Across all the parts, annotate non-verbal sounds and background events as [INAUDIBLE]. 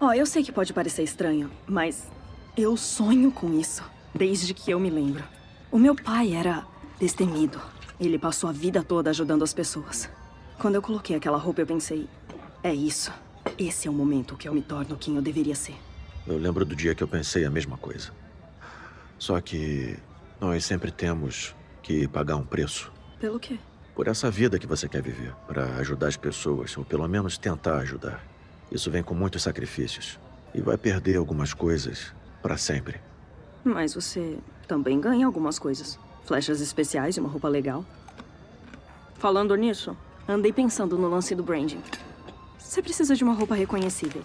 Ó, eu sei que pode parecer estranho, mas eu sonho com isso desde que eu me lembro. O meu pai era destemido. Ele passou a vida toda ajudando as pessoas. Quando eu coloquei aquela roupa, eu pensei: é isso. Esse é o momento que eu me torno quem eu deveria ser. Eu lembro do dia que eu pensei a mesma coisa. Só que nós sempre temos que pagar um preço. Pelo quê? Por essa vida que você quer viver, para ajudar as pessoas, ou pelo menos tentar ajudar. Isso vem com muitos sacrifícios. E vai perder algumas coisas para sempre. Mas você também ganha algumas coisas. Flechas especiais e uma roupa legal. Falando nisso, andei pensando no lance do branding. Você precisa de uma roupa reconhecível.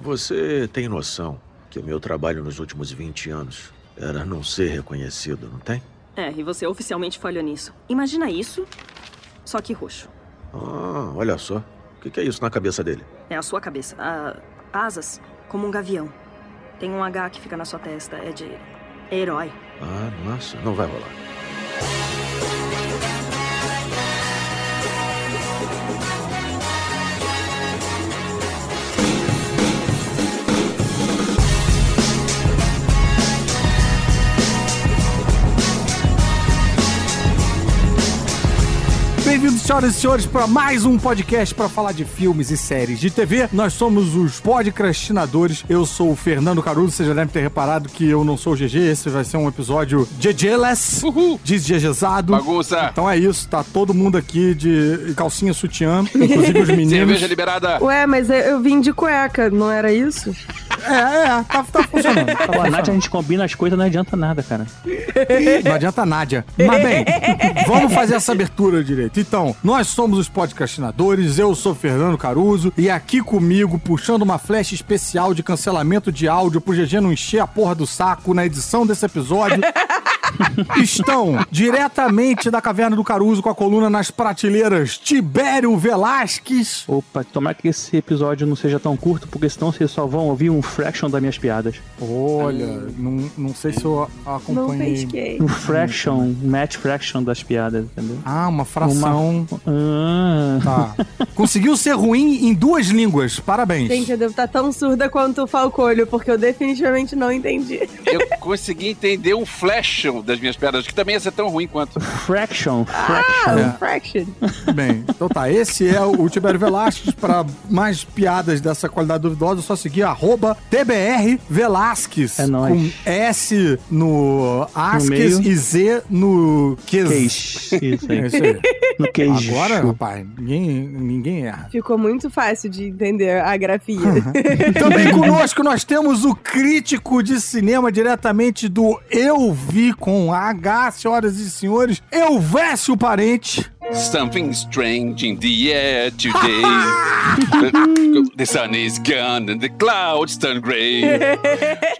Você tem noção que o meu trabalho nos últimos 20 anos era não ser reconhecido, não tem? É, e você oficialmente falhou nisso. Imagina isso, só que roxo. Ah, olha só. O que é isso na cabeça dele? É a sua cabeça. Ah, asas, como um gavião. Tem um H que fica na sua testa. É de herói. Ah, nossa, não vai rolar. Bem-vindos, senhoras e senhores, para mais um podcast para falar de filmes e séries de TV. Nós somos os podcastinadores. Eu sou o Fernando Caruso. Você já deve ter reparado que eu não sou o GG. Esse vai ser um episódio GG-less, desgegezado. Bagunça. Então é isso, tá todo mundo aqui de calcinha sutiã, [LAUGHS] inclusive os meninos. Cerveja liberada. Ué, mas eu eu vim de cueca, não era isso? É, é, tá, tá funcionando. Tá Com a Nath a gente combina as coisas, não adianta nada, cara. Não adianta Nádia. Mas bem, vamos fazer essa abertura direito. Então, nós somos os podcastinadores, eu sou Fernando Caruso, e aqui comigo, puxando uma flecha especial de cancelamento de áudio pro GG não encher a porra do saco na edição desse episódio. [LAUGHS] Estão diretamente da Caverna do Caruso com a coluna nas prateleiras Tibério Velasquez. Opa, tomara que esse episódio não seja tão curto, porque senão vocês só vão ouvir um fraction das minhas piadas. Olha, não, não sei se eu Não acompanhei. pesquei. Um fraction, match fraction das piadas, entendeu? Ah, uma fração. Ah, Tá. Conseguiu ser ruim em duas línguas. Parabéns. Gente, eu devo estar tão surda quanto o Falcolho, porque eu definitivamente não entendi. Eu consegui entender um flash das minhas pedras, que também ia ser tão ruim quanto. fraction, Ah, fraction. É. um fraction. [LAUGHS] Bem, então tá. Esse é o Tibério Velasquez. Para mais piadas dessa qualidade duvidosa, é só seguir arroba TBR Velasquez. É nóis. Com S no Asques e Z no Ques. Queijo. [LAUGHS] Isso É aí. isso aí. No queijo. Agora, rapaz, ninguém, ninguém erra. Ficou muito fácil de entender a grafia. [LAUGHS] Também conosco nós temos o crítico de cinema diretamente do Eu Vi com H, senhoras e senhores, Elvésio Parente. Something strange in the air today. [LAUGHS] the, sun is gone and the clouds turn gray. [LAUGHS]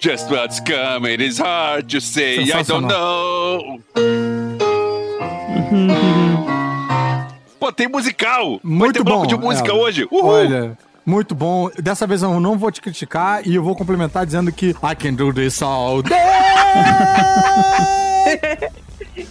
Just what's coming is hard to say. I don't know. [LAUGHS] Pô, tem musical! Vai Muito ter bloco bom. de música É, hoje! Uhul! Olha, muito bom. Dessa vez eu não vou te criticar e eu vou complementar dizendo que I can do this all day. [LAUGHS]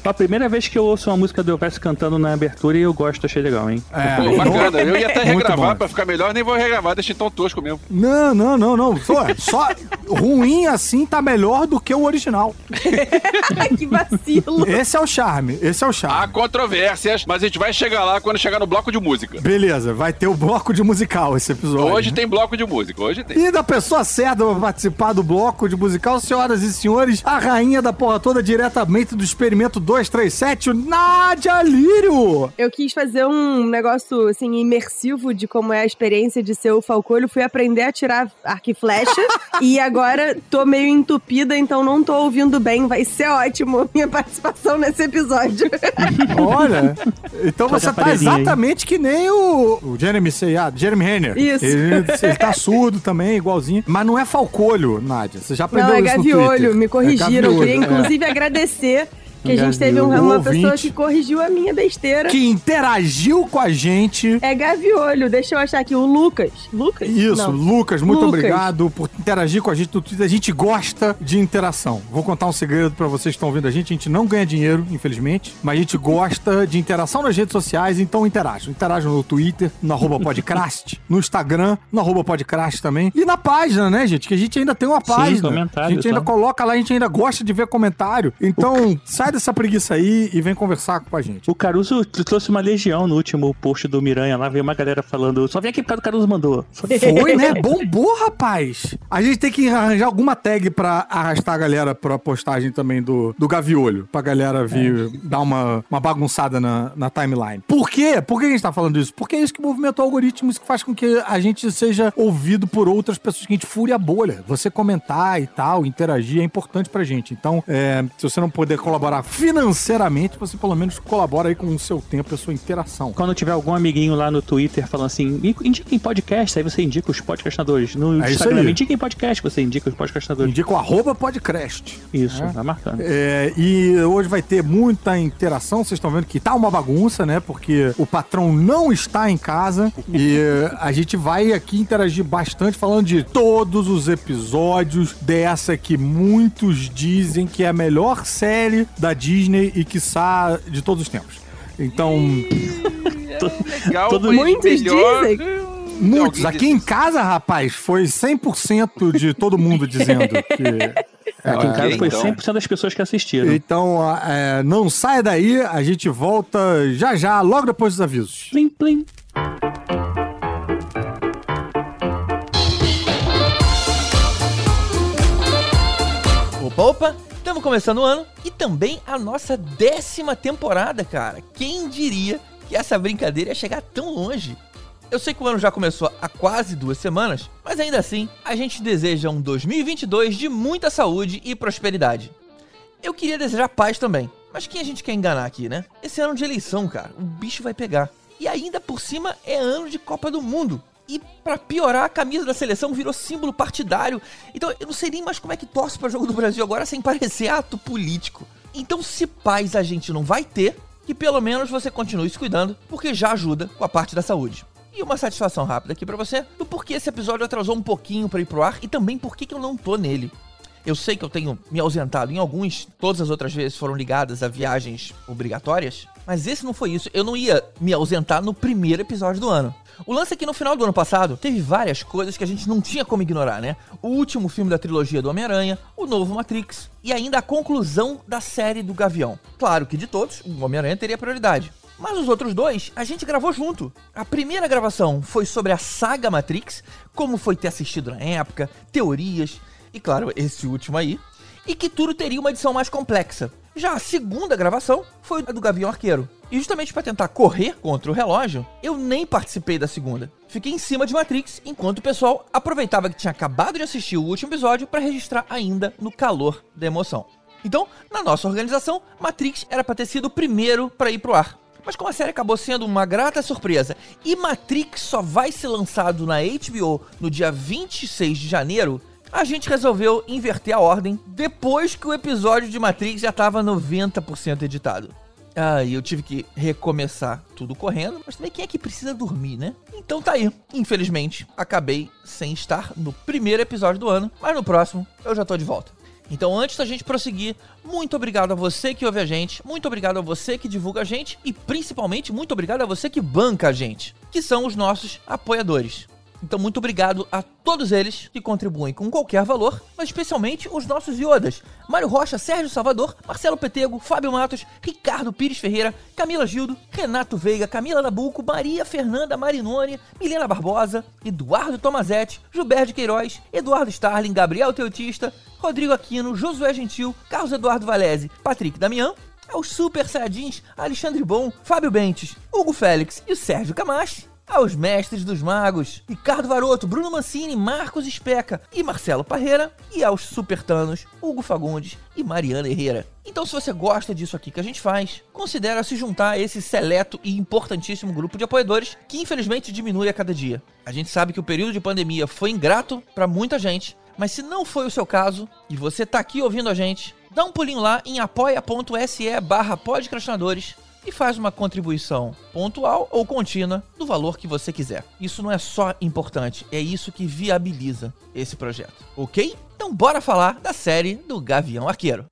A primeira vez que eu ouço uma música do Elvis cantando na abertura e eu gosto, achei legal, hein? É, Pô, bacana. Eu ia até regravar pra ficar melhor, nem vou regravar, deixa tão tosco mesmo. Não, não, não, não. Só, só ruim assim tá melhor do que o original. [LAUGHS] que vacilo. Esse é o charme. Esse é o Há charme. controvérsias, mas a gente vai chegar lá quando chegar no bloco de música. Beleza, vai ter o bloco de musical esse episódio. Hoje tem bloco de música, hoje tem. E da pessoa certa pra participar do bloco de musical, senhoras e senhores, a rainha da porra toda diretamente do experimento 237, o Nádia Lírio. Eu quis fazer um negócio, assim, imersivo de como é a experiência de ser o Falcolho. Fui aprender a tirar arco e flecha. [LAUGHS] e agora tô meio entupida, então não tô ouvindo bem. Vai ser ótimo minha participação nesse episódio. [LAUGHS] Olha, então você tá aí. exatamente que nem o, o Jeremy Seiya, Jeremy Renner. Isso. Ele, ele [LAUGHS] tá surdo também, igualzinho. Mas não é falcolho, Nádia. Você já aprendeu Não, é isso no gaviolho. Twitter. Me corrigiram. É gaviolho, Queria, é. inclusive, agradecer Que a gente teve um- uma ouvinte. pessoa que corrigiu a minha besteira. Que interagiu com a gente. É Gaviolho. Deixa eu achar aqui. O Lucas. Lucas? Isso, Não. Lucas, muito Lucas. obrigado por interagir com a gente no Twitter. A gente gosta de interação. Vou contar um segredo pra vocês que estão ouvindo a gente. A gente não ganha dinheiro, infelizmente, mas a gente gosta de interação nas redes sociais, então interajam. Interajam no Twitter, no arroba [LAUGHS] podcast, no Instagram, no arroba podcast também. E na página, né, gente? Que a gente ainda tem uma página. a comentário, gente ainda tá? coloca lá, a gente ainda gosta de ver comentário. Então, sai dessa preguiça aí e vem conversar com a gente. O Caruso trouxe uma legião no último post do Miranha. Lá veio uma galera falando, só vem aqui por causa do Caruso mandou. Foi- né? [LAUGHS] Bombou, rapaz. A gente tem que arranjar alguma tag pra arrastar a galera pra postagem também do, do Gaviolho. Pra galera vir dar uma, uma bagunçada na, na timeline. Por quê? Por que a gente tá falando isso? Porque é isso que movimenta o algoritmo, isso que faz com que a gente seja ouvido por outras pessoas, que a gente fure a bolha. Você comentar e tal, interagir é importante pra gente. Então, é, se você não puder colaborar financeiramente, você pelo menos colabora aí com o seu tempo e a sua interação. Quando tiver algum amiguinho lá no Twitter falando assim, "Me- indiquem podcast, aí você indica os podcastadores. No É Instagram, indiquem podcast, você indica os podcastadores. Indica o arroba podcast. Isso, É. tá marcando. É, e hoje vai ter muita interação. Vocês estão vendo que tá uma bagunça, né? Porque o patrão não está em casa. e a gente vai aqui interagir bastante falando de todos os episódios dessa que muitos dizem que é a melhor série da Disney e quiçá de todos os tempos. Então, Legal, Todo- Muitos melhor... dizem. muitos. Aqui em casa, rapaz, foi 100% de todo mundo dizendo que. [LAUGHS] Aqui em casa foi então. 100% das pessoas que assistiram. Então, é, não saia daí, a gente volta já já, logo depois dos avisos. Plim, plim. Opa, opa! Estamos começando o ano e também a nossa décima temporada, cara. Quem diria que essa brincadeira ia chegar tão longe? Eu sei que o ano já começou há quase duas semanas, mas ainda assim, a gente deseja um 2022 de muita saúde e prosperidade. Eu queria desejar paz também, mas quem a gente quer enganar aqui, né? Esse ano de eleição, cara, o bicho vai pegar. E ainda por cima é ano de Copa do Mundo. E pra piorar, a camisa da seleção virou símbolo partidário. Então eu não sei nem mais como é que torce pra jogo do Brasil agora sem parecer ato político. Então se paz a gente não vai ter, que pelo menos você continue se cuidando, porque já ajuda com a parte da saúde. E uma satisfação rápida aqui pra você do porquê esse episódio atrasou um pouquinho pra ir pro ar e também por que eu não tô nele. Eu sei que eu tenho me ausentado em alguns, todas as outras vezes foram ligadas a viagens obrigatórias, mas esse não foi isso. Eu não ia me ausentar no primeiro episódio do ano. O lance é que no final do ano passado teve várias coisas que a gente não tinha como ignorar, né? O último filme da trilogia do Homem-Aranha, o novo Matrix e ainda a conclusão da série do Gavião. Claro que de todos, o Homem-Aranha teria prioridade. Mas os outros dois a gente gravou junto. A primeira gravação foi sobre a saga Matrix, como foi ter assistido na época, teorias e, claro, esse último aí. E que tudo teria uma edição mais complexa. Já a segunda gravação foi a do Gavião Arqueiro. E justamente para tentar correr contra o relógio, eu nem participei da segunda. Fiquei em cima de Matrix, enquanto o pessoal aproveitava que tinha acabado de assistir o último episódio para registrar ainda no calor da emoção. Então, na nossa organização, Matrix era para ter sido o primeiro para ir pro ar. Mas como a série acabou sendo uma grata surpresa e Matrix só vai ser lançado na HBO no dia 26 de janeiro, a gente resolveu inverter a ordem depois que o episódio de Matrix já estava 90% editado. Ah, e eu tive que recomeçar tudo correndo, mas também quem é que precisa dormir, né? Então tá aí. Infelizmente, acabei sem estar no primeiro episódio do ano, mas no próximo eu já tô de volta. Então, antes da gente prosseguir, muito obrigado a você que ouve a gente, muito obrigado a você que divulga a gente e principalmente muito obrigado a você que banca a gente, que são os nossos apoiadores. Então, muito obrigado a todos eles que contribuem com qualquer valor, mas especialmente os nossos iodas: Mário Rocha, Sérgio Salvador, Marcelo Petego, Fábio Matos, Ricardo Pires Ferreira, Camila Gildo, Renato Veiga, Camila Nabuco, Maria Fernanda Marinoni, Milena Barbosa, Eduardo Tomazetti, Gilberto Queiroz, Eduardo Starling, Gabriel Teutista, Rodrigo Aquino, Josué Gentil, Carlos Eduardo Valese, Patrick Damião, aos Super Saiyajins Alexandre Bom, Fábio Bentes, Hugo Félix e o Sérgio Camacho, aos mestres dos magos, Ricardo Varoto, Bruno Mancini, Marcos Especa e Marcelo Parreira, e aos supertanos, Hugo Fagundes e Mariana Herrera. Então, se você gosta disso aqui que a gente faz, considere se juntar a esse seleto e importantíssimo grupo de apoiadores que infelizmente diminui a cada dia. A gente sabe que o período de pandemia foi ingrato para muita gente, mas se não foi o seu caso e você tá aqui ouvindo a gente, dá um pulinho lá em apoia.se barra e faz uma contribuição pontual ou contínua do valor que você quiser. Isso não é só importante, é isso que viabiliza esse projeto, ok? Então bora falar da série do Gavião Arqueiro.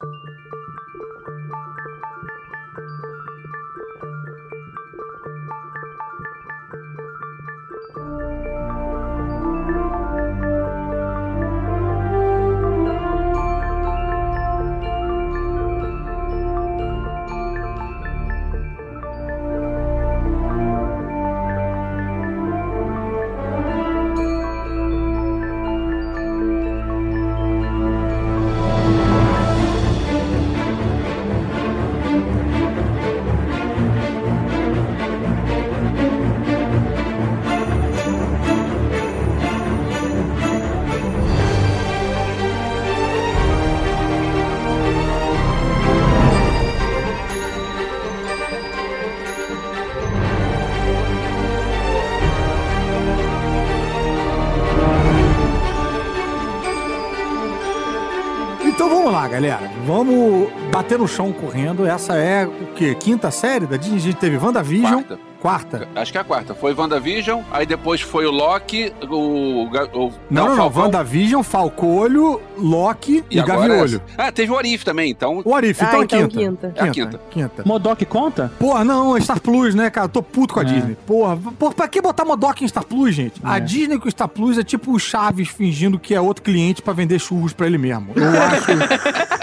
Bater no chão correndo. Essa é o quê? Quinta série da Disney? A gente teve WandaVision. Quarta. Quarta. Acho que é a quarta. Foi WandaVision, aí depois foi o Loki, o. o Não, não, WandaVision, Falcolho, Loki e, agora Gaviolho. essa. Ah, teve o Arif também, então. O Arif, Ah, então, é então quinta. quinta. É a quinta. Quinta. Modok conta? Porra, não, é Star Plus, né, cara? Tô puto com a É. Disney. Porra, porra, pra que botar Modok em Star Plus, gente? A É. Disney com o Star Plus é tipo o Chaves fingindo que é outro cliente pra vender churros pra ele mesmo. Eu [LAUGHS] acho.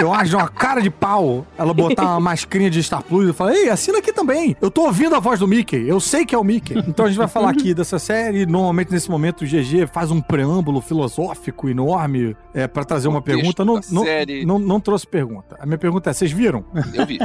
Eu acho uma cara de pau ela botar uma mascarinha de Star Plus e falar, ei, assina aqui também. Eu tô ouvindo a voz do Mickey, eu sei que é o Mickey. Então a gente vai falar aqui dessa série. Normalmente nesse momento o GG faz um preâmbulo filosófico enorme é, para trazer uma pergunta. Não, não, série. não, não trouxe pergunta. A minha pergunta é: vocês viram? Eu vi.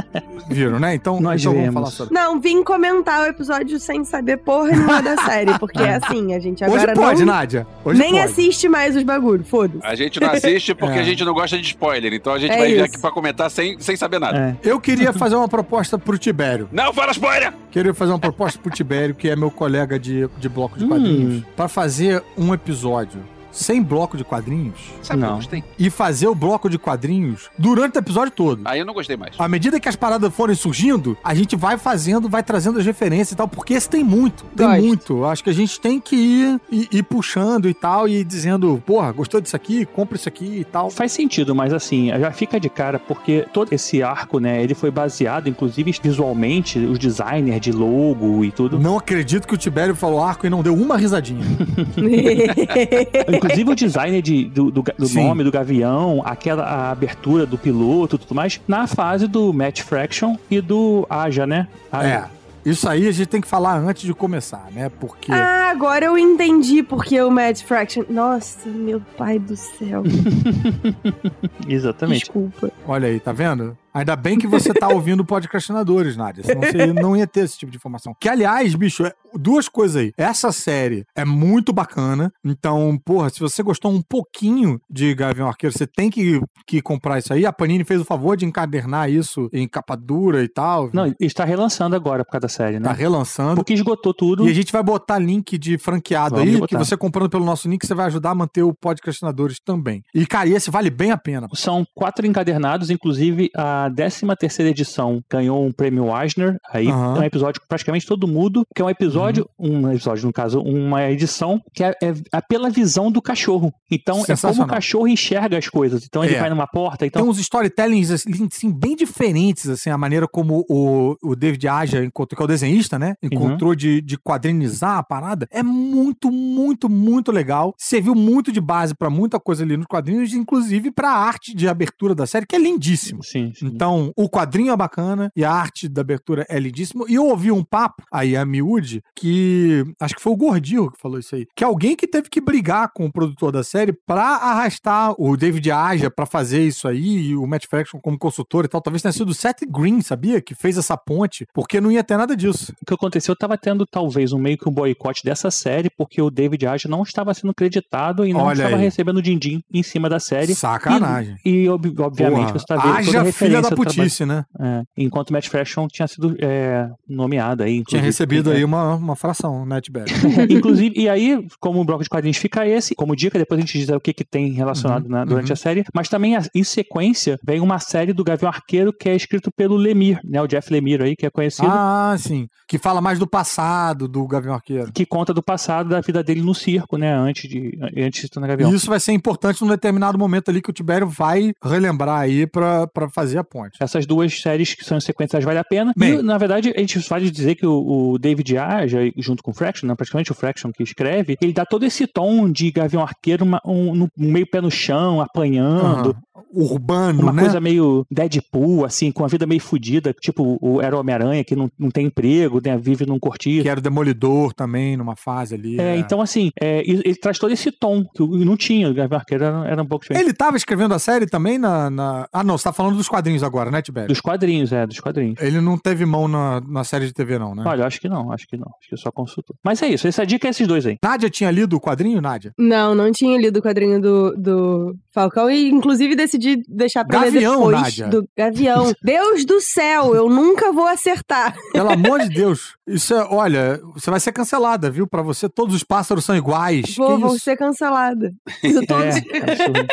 Viram, né? Então, Nós então vamos falar sobre. Não, vim comentar o episódio sem saber porra nenhuma da série, porque [LAUGHS] é assim, a gente Hoje agora pode, não, Nádia. Hoje nem pode. assiste mais os bagulho, foda-se. A gente não assiste porque [LAUGHS] É. a gente não gosta de spoiler, então a gente É vai isso. aqui pra comentar sem, sem saber nada. É. Eu queria fazer uma proposta pro Tibério. Não fala spoiler! Queria fazer uma proposta pro Tibério, que é meu colega de, de bloco de Hum. quadrinhos, pra fazer um episódio sem bloco de quadrinhos Sabe que eu Não. gostei? e fazer o bloco de quadrinhos durante o episódio todo. Aí eu não gostei mais. À medida que as paradas forem surgindo, a gente vai fazendo, vai trazendo as referências e tal, porque esse tem muito, tem Gosto. muito. Acho que a gente tem que ir, ir, ir puxando e tal, e dizendo, porra, gostou disso aqui? Compra isso aqui e tal. Faz sentido, mas assim, já fica de cara porque todo esse arco, né, ele foi baseado, inclusive visualmente, os designers de logo e tudo. Não acredito que o Tibério falou arco e não deu uma risadinha. [LAUGHS] [LAUGHS] Inclusive o [LAUGHS] design de, do, do, do nome do Gavião, aquela a abertura do piloto e tudo mais, na fase do Match Fraction e do Aja, né? Aja. É. Isso aí a gente tem que falar antes de começar, né? Porque. Ah, agora eu entendi porque o Mad Fraction. Nossa, meu pai do céu. [LAUGHS] Exatamente. Desculpa. Olha aí, tá vendo? Ainda bem que você tá [LAUGHS] ouvindo podcastinadores, Nádia. Senão você não ia ter esse tipo de informação. Que, aliás, bicho, é- duas coisas aí. Essa série é muito bacana. Então, porra, se você gostou um pouquinho de Gavião Arqueiro, você tem que, que comprar isso aí. A Panini fez o favor de encadernar isso em capa dura e tal. Não, está relançando agora por causa da série, tá né? relançando. Porque esgotou tudo. E a gente vai botar link de franqueado Vamos aí, botar. que você comprando pelo nosso link, você vai ajudar a manter o podcastinadores também. E, cara, esse vale bem a pena. São quatro encadernados, inclusive a 13 terceira edição ganhou um prêmio Eisner, aí Aham. é um episódio praticamente todo mudo, que é um episódio, Uhum. um episódio no caso, uma edição que é, é- é pela visão do cachorro. Então é como o cachorro enxerga as coisas. Então ele É. vai numa porta, então Tem uns storytellings assim, assim, bem diferentes, assim, a maneira como o, o David Aja encontrou, que é o desenhista, né? Encontrou de, de quadrinizar a parada. É muito, muito, muito legal. Serviu muito de base pra muita coisa ali nos quadrinhos, inclusive pra arte de abertura da série, que é lindíssima. sim, sim. Então, o quadrinho é bacana e a arte da abertura é lindíssima. E eu ouvi um papo aí, a miúde, que acho que foi o Gordinho que falou isso aí. Que alguém que teve que brigar com o produtor da série pra arrastar o David Aja pra fazer isso aí, e o Matt Fraction como consultor e tal. Talvez tenha sido o Seth Green, sabia? Que fez essa ponte, porque não ia ter nada disso. O que aconteceu, tava tendo talvez um meio que um boicote dessa série, porque o David Aja não estava sendo creditado e não Olha estava aí. recebendo din-din em cima da série. Sacanagem. E, ob- obviamente, Porra, você tá vendo toda haja a filha filha da putice, né? É, enquanto Matt Fraction tinha sido é, nomeado aí. Tinha recebido é, aí uma, uma fração, né, Tibério? [LAUGHS] Inclusive, e aí, como o bloco de quadrinhos fica esse, como dica, depois a gente diz o que, que tem relacionado Uhum, na- durante uhum. a série, mas também a- em sequência vem uma série do Gavião Arqueiro que é escrito pelo Lemire, né? O Jeff Lemire aí, que é conhecido. Ah, sim. Que fala mais do passado do Gavião Arqueiro. Que conta do passado da vida dele no circo, né? Antes de, antes de se tornar Gavião. E isso vai ser importante num determinado momento ali que o Tibério vai relembrar aí pra, pra fazer a ponte. Essas duas séries que são sequências vale a pena. Bem. e, na verdade, a gente vale dizer que o, o David Aja, junto com o Fraction, né, praticamente o Fraction que escreve, ele dá todo esse tom de Gavião Arqueiro, uma- um, no- meio pé no chão, apanhando. Aham. Urbano, Uma né? coisa meio Deadpool, assim, com a vida meio fodida, tipo o era Homem-Aranha, que não, não tem emprego, né, vive num cortiço. Que era o Demolidor também, numa fase ali. É, então assim, é, ele, ele traz todo esse tom, que não tinha, o Gavião Arqueiro era, era um pouco diferente. Ele tava escrevendo a série também na, na- Ah, não, você tá falando dos quadrinhos agora, né, Tibério? Dos quadrinhos, é, dos quadrinhos. Ele não teve mão na, na série de TV, não, né? Olha, eu acho que não, acho que não. Acho que só consultou. Mas é isso, essa dica é esses dois aí. Nádia tinha lido o quadrinho, Nádia? Não, não tinha lido o quadrinho do, do Falcão e inclusive decidi deixar pra Gavião, ler depois Nádia. do Gavião. [LAUGHS] Deus do céu, eu nunca vou acertar. Pelo amor de [LAUGHS] Deus. Isso é, olha, você vai ser cancelada, viu? Pra você, todos os pássaros são iguais. Vou, que vou isso? ser cancelada. [LAUGHS] Todos- É.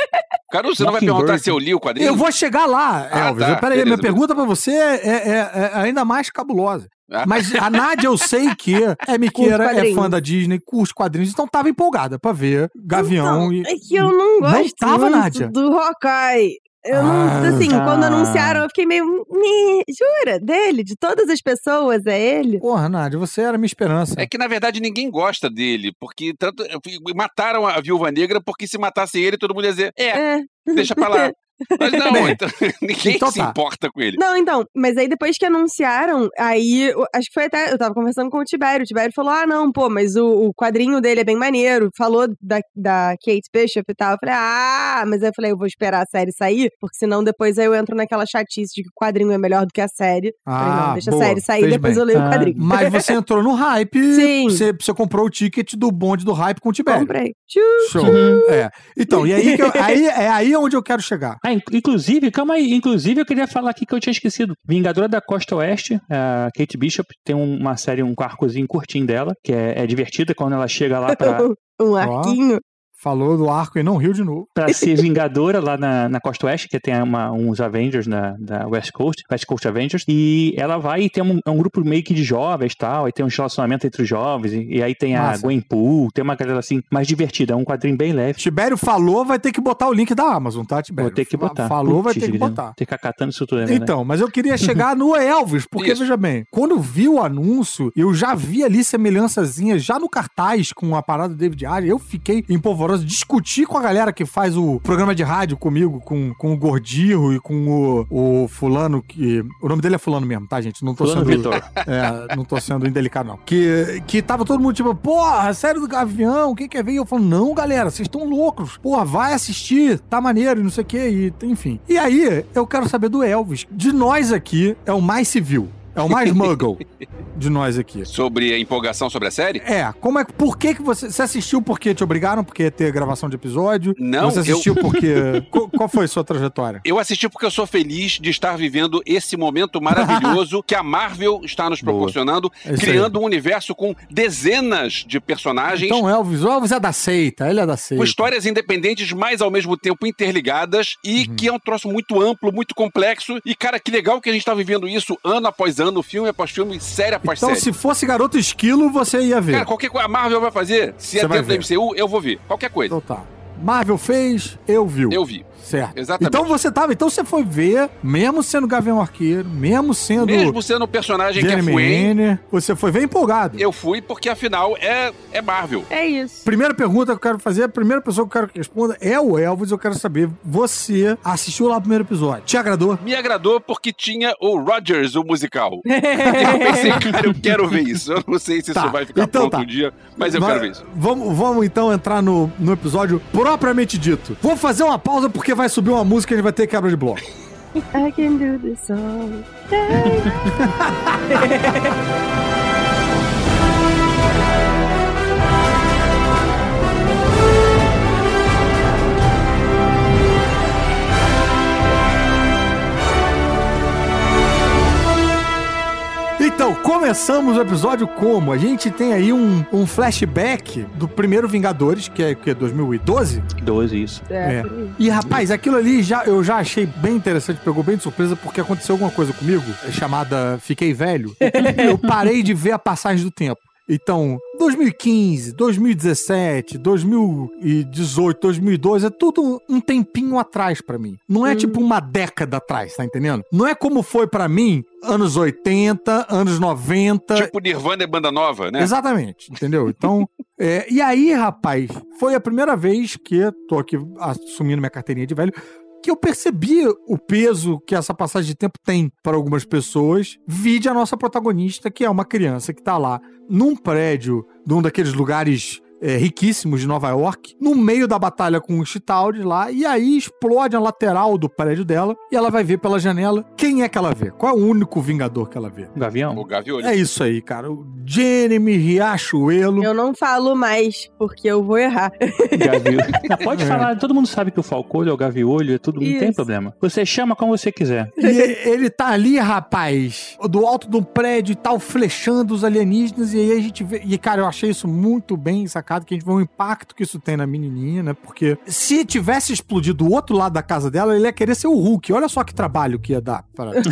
Caruso, você não vai perguntar se eu li o quadrinho? Eu vou chegar lá, Ah, Elvis. tá. Peraí, minha pergunta pra você é, é- é ainda mais cabulosa. Ah. Mas a Nádia, eu sei que é miqueira, é fã da Disney, curte quadrinhos, então tava empolgada pra ver Gavião Então, e... É que eu não gosto tava, muito Nádia? do Hawkeye. Eu não, Ah, assim, tá. quando anunciaram, eu fiquei meio. "Meh, Jura? Dele? De todas as pessoas, é ele? Porra, Nádia, você era minha esperança. É que, na verdade, ninguém gosta dele, porque tanto mataram a Viúva Negra, porque se matasse ele, todo mundo ia dizer, é, É. deixa pra lá. [LAUGHS] Mas não, Bem, [LAUGHS] então, [LAUGHS] ninguém então se tá. importa com ele. Não, então, mas aí depois que anunciaram, aí acho que foi até. Eu tava conversando com o Tibério. O Tibério falou: ah, não, pô, mas o, o quadrinho dele é bem maneiro. Falou da, da Kate Bishop e tal. Eu falei: ah, mas aí eu falei: eu vou esperar a série sair, porque senão depois aí eu entro naquela chatice de que o quadrinho é melhor do que a série. Eu falei, Ah, não, deixa boa, a série sair, depois bem. eu leio Ah, o quadrinho. Mas [LAUGHS] você entrou no hype, Sim. Você, você comprou o ticket do bonde do hype com o Tibério. Comprei. Tchu. Show. É. Então, e aí, que eu- aí é aí onde eu quero chegar. Ah, in- inclusive, calma aí, inclusive eu queria falar aqui que eu tinha esquecido. Vingadora da Costa Oeste, a Kate Bishop, tem um- uma série, um arcozinho curtinho dela, que é, é divertida quando ela chega lá pra, [LAUGHS] um arquinho. Falou do arco e não riu de novo. pra ser Vingadora lá na, na Costa Oeste, que tem uma- uns Avengers na, da West Coast, West Coast Avengers, e ela vai e tem um, é um grupo meio que de jovens e tal, e tem um relacionamento entre os jovens, e, e aí tem a Massa. Gwen Poole, tem uma galera assim, mais divertida, é um quadrinho bem leve. Tibério falou, vai ter que botar o link da Amazon, tá, Tibério? Vou ter que botar. Falou, vai Putz, ter que botar. Tem que ficar catando isso tudo, né? Então, mas eu queria [LAUGHS] chegar no Elvis, porque Isso. veja bem, quando vi o anúncio, eu já vi ali semelhançazinhas, já no cartaz com a parada do David Ayer, eu fiquei empolvoroso, discuti com a galera que faz o programa de rádio comigo, com, com o Gordirro e com o, o fulano, que... O nome dele é fulano mesmo, tá, gente? Não tô Fulano sendo... Vitor. É, não tô sendo indelicado, não. Que, que tava todo mundo tipo, porra, série do Gavião, quem quer ver? E eu falo, não, galera, vocês estão loucos. Porra, vai assistir, tá maneiro e não sei o que, e enfim. E aí, eu quero saber do Elvis. De nós aqui, é o mais civil. É o mais [LAUGHS] muggle de nós aqui. Sobre a empolgação sobre a série? É, como é por que que você você assistiu porque te obrigaram porque ia ter gravação de episódio? Não, Você assistiu porque [LAUGHS] qual, qual foi a sua trajetória? Eu assisti porque eu sou feliz de estar vivendo esse momento maravilhoso [LAUGHS] que a Marvel está nos proporcionando, É criando um universo com dezenas de personagens, Então, Elvis, o Elvis é da seita, ele é da seita. com histórias independentes, mas ao mesmo tempo interligadas, e Uhum. que é um troço muito amplo, muito complexo. E, cara, que legal que a gente está vivendo isso ano após ano, filme após filme, série após Então, série. se fosse Garoto Esquilo, você ia ver. Cara, qualquer coisa a Marvel vai fazer, se Você é dentro do. MCU, eu vou ver. Qualquer coisa. Então tá. Marvel fez, eu viu. Eu vi. Certo. Exatamente. Então você tava, então você foi ver, mesmo sendo Gavião Arqueiro, mesmo sendo Mesmo sendo um personagem que é Jeremy fluente, Renner, você foi ver empolgado. eu fui porque afinal é, é Marvel. É isso. Primeira pergunta que eu quero fazer, a primeira pessoa que eu quero que responda é o Elvis. Eu quero saber, você assistiu lá o primeiro episódio? Te agradou? Me agradou porque tinha o Rogers, o musical. [LAUGHS] eu pensei, cara, eu quero ver isso. Eu não sei se Tá, isso vai ficar então pronto tá. um dia, mas eu Vai- quero ver isso. Vamos, vamos então entrar no, no episódio propriamente dito. Vou fazer uma pausa porque vai subir uma música e a gente vai ter quebra de bloco. [LAUGHS] I can do this all [LAUGHS] começamos o episódio como? A gente tem aí um, um flashback do primeiro Vingadores, que é, que é 2012. 12, isso. É, É. E rapaz, aquilo ali já, eu já achei bem interessante, pegou bem de surpresa, porque aconteceu alguma coisa comigo, é chamada Fiquei Velho. [LAUGHS] eu parei de ver a passagem do tempo. Então, 2015, 2017, 2018, 2012, é tudo um tempinho atrás pra mim. Não é tipo uma década atrás, tá entendendo? Não é como foi pra mim anos 80, anos 90. Tipo Nirvana é banda nova, né? Exatamente, entendeu? Então, [LAUGHS] é, e aí, rapaz, foi a primeira vez que tô aqui assumindo minha carteirinha de velho que eu percebi o peso que essa passagem de tempo tem para algumas pessoas. Vide a nossa protagonista, que é uma criança que tá lá num prédio, num daqueles lugares é, riquíssimos de Nova York, no meio da batalha com os Chitauri lá, e aí explode a lateral do prédio dela, e ela vai ver pela janela quem é que ela vê. Qual é o único Vingador que ela vê? O Gavião? O Gaviolho. É isso aí, cara. O Jeremy Riachuelo. Eu não falo mais, porque eu vou errar. [LAUGHS] Gaviolho. Não, pode É. falar, todo mundo sabe que o Falcolho é o Gaviolho, é tudo, não tem Isso. problema. Você chama como você quiser. E ele tá ali, rapaz, do alto de um prédio e tal, flechando os alienígenas. E aí a gente vê. E, cara, eu achei isso muito bem sacado, que a gente vê o impacto que isso tem na menininha, né? Porque se tivesse explodido do outro lado da casa dela, ele ia querer ser o Hulk. Olha só que trabalho que ia dar pra, pra. [LAUGHS]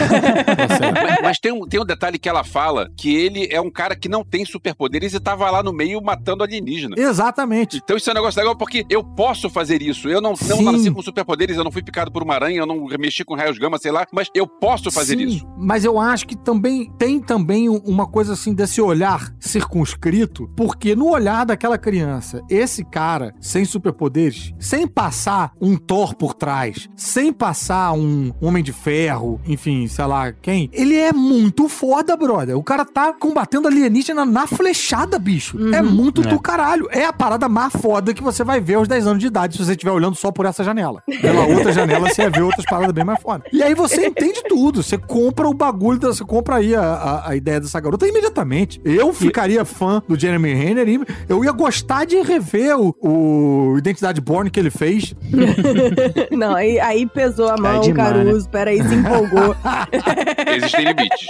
Mas, mas tem, um, tem um detalhe que ela fala, que ele é um cara que não tem superpoderes e tava lá no meio matando alienígena. Exatamente. Então isso é um negócio legal porque eu posso fazer isso. Eu não, não nasci com superpoderes, eu não fui picado por uma aranha, eu não mexi com raios gama, sei lá, mas eu posso fazer Sim, isso. Mas eu acho que também tem também um- uma coisa assim desse olhar circunscrito, porque no olhar daquela criança, esse cara sem superpoderes, sem passar um Thor por trás, sem passar um Homem de Ferro, enfim, sei lá quem, ele é muito foda, brother. O cara tá combatendo alienígena na flechada, bicho. É muito É. do caralho. É a parada mais foda que você vai ver aos 10 anos de idade, se você estiver olhando só por essa janela. Pela [LAUGHS] outra janela, você vai ver outras paradas bem mais foda. E aí você entende tudo. Você compra o bagulho, você compra aí a, a, a ideia dessa garota imediatamente. Eu ficaria fã do Jeremy Renner e eu ia gostar de rever o, o Identidade Born que ele fez. [LAUGHS] Não, aí, aí pesou a mão, demais, Caruso. Peraí, se empolgou. [LAUGHS] Existem limites.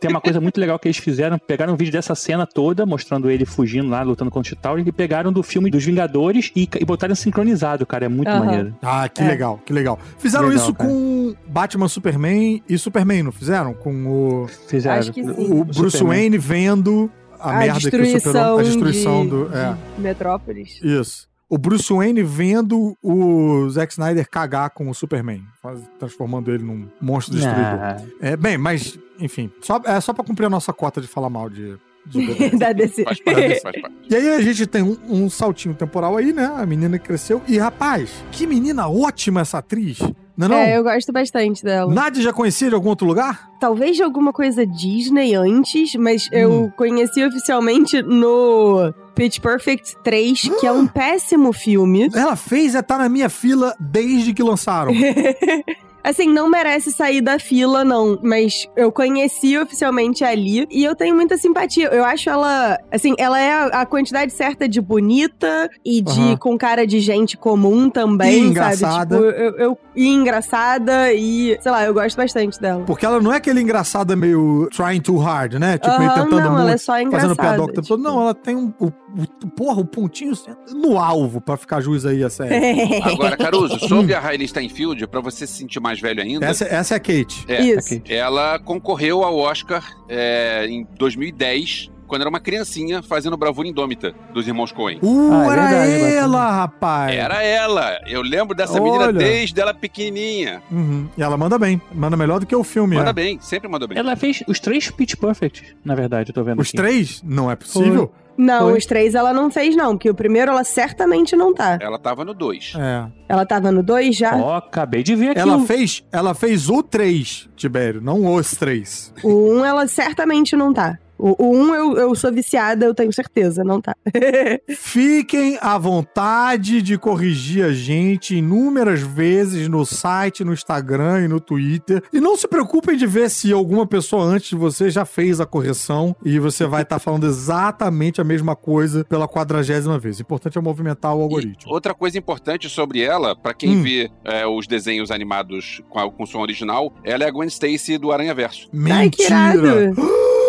Tem uma coisa muito legal que eles fizeram, pegaram um vídeo dessa cena toda, mostrando ele fugindo lá, lutando contra o Chitauri, e pegaram do filme dos Vingadores e, e botaram sincronizado, cara, é muito Aham. maneiro. Ah, que É. legal, que legal. Fizeram Legal, isso cara. com Batman, Superman e Superman, não fizeram? Com o, Fizeram. Acho que sim. o Bruce Superman. Wayne vendo a, A merda que o Super a destruição de- do. É. de Metrópolis. Isso. O Bruce Wayne vendo o Zack Snyder cagar com o Superman, transformando ele num monstro destruidor. Ah, É, bem, mas, enfim, só, é só pra cumprir a nossa cota de falar mal de. [LAUGHS] da DC. Faz parte, faz parte. e aí a gente tem um, um saltinho temporal aí, né? A menina cresceu. E, rapaz, que menina ótima essa atriz. Não é não? É, eu gosto bastante dela. Nádia já conhecia de algum outro lugar? Talvez de alguma coisa Disney antes, mas Hum. eu conheci oficialmente no Pitch Perfect 3, que é um péssimo filme. Ela fez é tá na minha fila desde que lançaram. [LAUGHS] Assim, não merece sair da fila, não. Mas eu conheci oficialmente ali e eu tenho muita simpatia. Eu acho ela. Assim, ela é a, quantidade certa de bonita e de Aham. com cara de gente comum também, E sabe? engraçada. Tipo, eu, eu- e engraçada e. Sei lá, eu gosto bastante dela. Porque ela não é aquele engraçada meio trying too hard, né? Tipo, meio Aham, tentando não, muito. ela é só fazendo engraçada. piadoca o tempo todo. Não, tipo. ela tem um. O, o- porra, o pontinho no alvo pra ficar juiz aí a série. [LAUGHS] Agora, Caruso, sobre a Riley Steinfeld, pra você se sentir mais velho ainda, essa, essa é a Kate. É, Isso. aqui. ela concorreu ao Oscar é, em 2010, quando era uma criancinha fazendo Bravura Indômita, dos irmãos Coen. Uh, Ah, é era verdade, ela, bacana. rapaz. Era ela. Eu lembro dessa Olha. menina desde ela pequenininha. Uhum. E ela manda bem. Manda melhor do que o filme. Manda é. bem, sempre manda bem. Ela fez os três Pitch Perfect, na verdade, eu tô vendo Os aqui. três? Não é possível. Não, Foi. os três ela não fez, não, porque o primeiro ela certamente não tá. Ela tava no 2. É. Ela tava no dois já? Ó, acabei de ver aqui. Ela o- fez, ela fez o três, Tibério, não os três. O um ela certamente não tá. O, o um eu, eu sou viciada, eu tenho certeza, não tá. [LAUGHS] Fiquem à vontade de corrigir a gente inúmeras vezes no site, no Instagram e no Twitter. E não se preocupem de ver se alguma pessoa antes de você já fez a correção e você vai estar falando exatamente a mesma coisa pela quadragésima vez. O importante é movimentar o algoritmo. Outra coisa importante sobre ela, pra quem Hum. vê é, os desenhos animados com, a- com som original, ela é a Gwen Stacy do Aranha Verso. Ai, que Mentira! irado. [GASPS]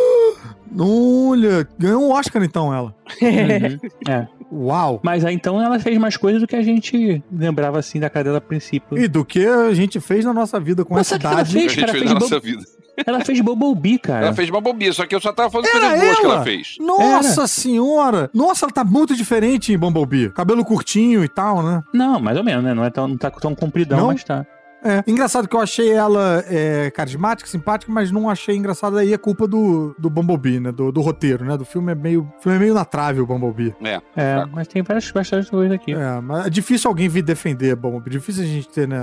Olha, ganhou um Oscar então ela. Uhum. É. Uau. Mas aí então ela fez mais coisas do que a gente lembrava assim da cara dela a princípio. E do que a gente fez na nossa vida com Mas a sabe o que ela cidade. Que a fez, gente cara? fez Fez na nossa vida. Ela fez Bumblebee, cara. Ela fez bobinha, só que eu só tava falando Era coisas boas que ela? fez. Nossa senhora! Nossa, ela tá muito diferente em Bumblebee. Cabelo curtinho e tal, né? Não, mais ou menos, né? Não, é tão, não tá tão compridão, Não? mas tá. É. Engraçado que eu achei ela é, carismática, simpática, mas não achei engraçado aí a culpa do, do Bumblebee, né? Do, do roteiro, né? Do filme é meio. O filme é meio na trave, o Bumblebee. É. É, Fraco. mas tem várias bastante coisas aqui. É, mas é difícil alguém vir defender Bumblebee. Difícil a gente ter, né?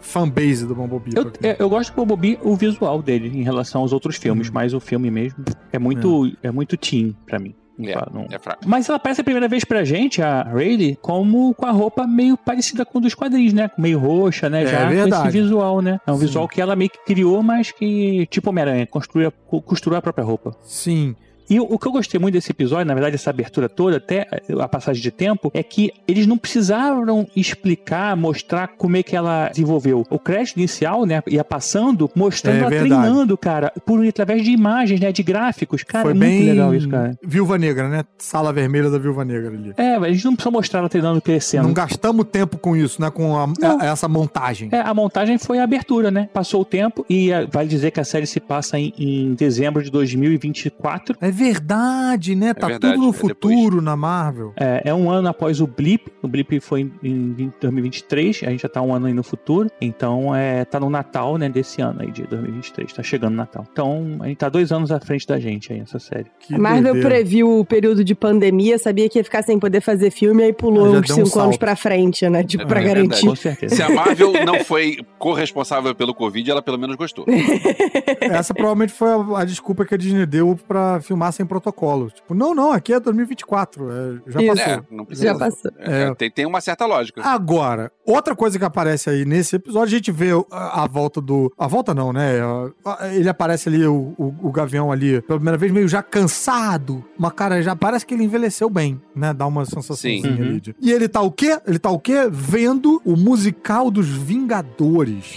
Fanbase do Bumblebee. Eu, é, eu gosto do Bumblebee, o visual dele, em relação aos outros filmes, Uhum. mas o filme mesmo é muito, é. muito teen pra mim. É, não- é fraco. Mas ela aparece a primeira vez pra gente, a Rayleigh, como com a roupa meio parecida com a dos quadrinhos, né? Meio roxa, né? É Já com verdade. esse visual, né? É um Sim. visual que ela meio que criou, mas que, tipo Homem-Aranha, construiu, costurou a própria roupa. Sim. E o, que eu gostei muito desse episódio, na verdade, essa abertura toda, até a passagem de tempo, é que eles não precisaram explicar, mostrar como é que ela desenvolveu. O crédito inicial, né, ia passando, mostrando É ela verdade. treinando, cara, por através de imagens, né, de gráficos. Cara, Foi é muito bem. legal isso, cara. Viúva Negra, né? Sala vermelha da Viúva Negra ali. É, a gente não precisa mostrar ela treinando, crescendo. Não gastamos tempo com isso, né? Com a- a- essa montagem. É, a montagem foi a abertura, né? Passou o tempo e eh, vale dizer que a série se passa em, em dezembro de 2024. É verdade, né? Tá verdade, tudo no é futuro na Marvel. É, é um ano após o Blip. O Blip foi em, em 20 2023. A gente já tá um ano aí no futuro. Então, é, tá no Natal, né? Desse ano aí, de 2023. Tá chegando o Natal. Então, a gente tá dois anos à frente da gente aí, essa série. Que A Marvel doideira. previu o período de pandemia, sabia que ia ficar sem poder fazer filme, aí pulou Ah, uns um cinco anos pra frente, né? Tipo, É pra verdade. garantir. Com certeza. Se a Marvel não foi corresponsável pelo Covid, ela pelo menos gostou. [LAUGHS] Essa provavelmente foi a, a desculpa que a Disney deu pra filmar sem protocolo. Tipo, não, não, aqui é 2024. é, já Isso. passou. É, não precisa. Já passou. É, É. Tem, tem uma certa lógica. Agora, outra coisa que aparece aí nesse episódio, a gente vê a, a volta do. A volta não, né? Ele aparece ali, o, o, o Gavião ali, pela primeira vez, meio já cansado. Uma cara já. Parece que ele envelheceu bem, né? Dá uma sensaçãozinha Sim. ali. de- E ele tá o quê? Ele tá o quê? Vendo o musical dos Vingadores. [LAUGHS]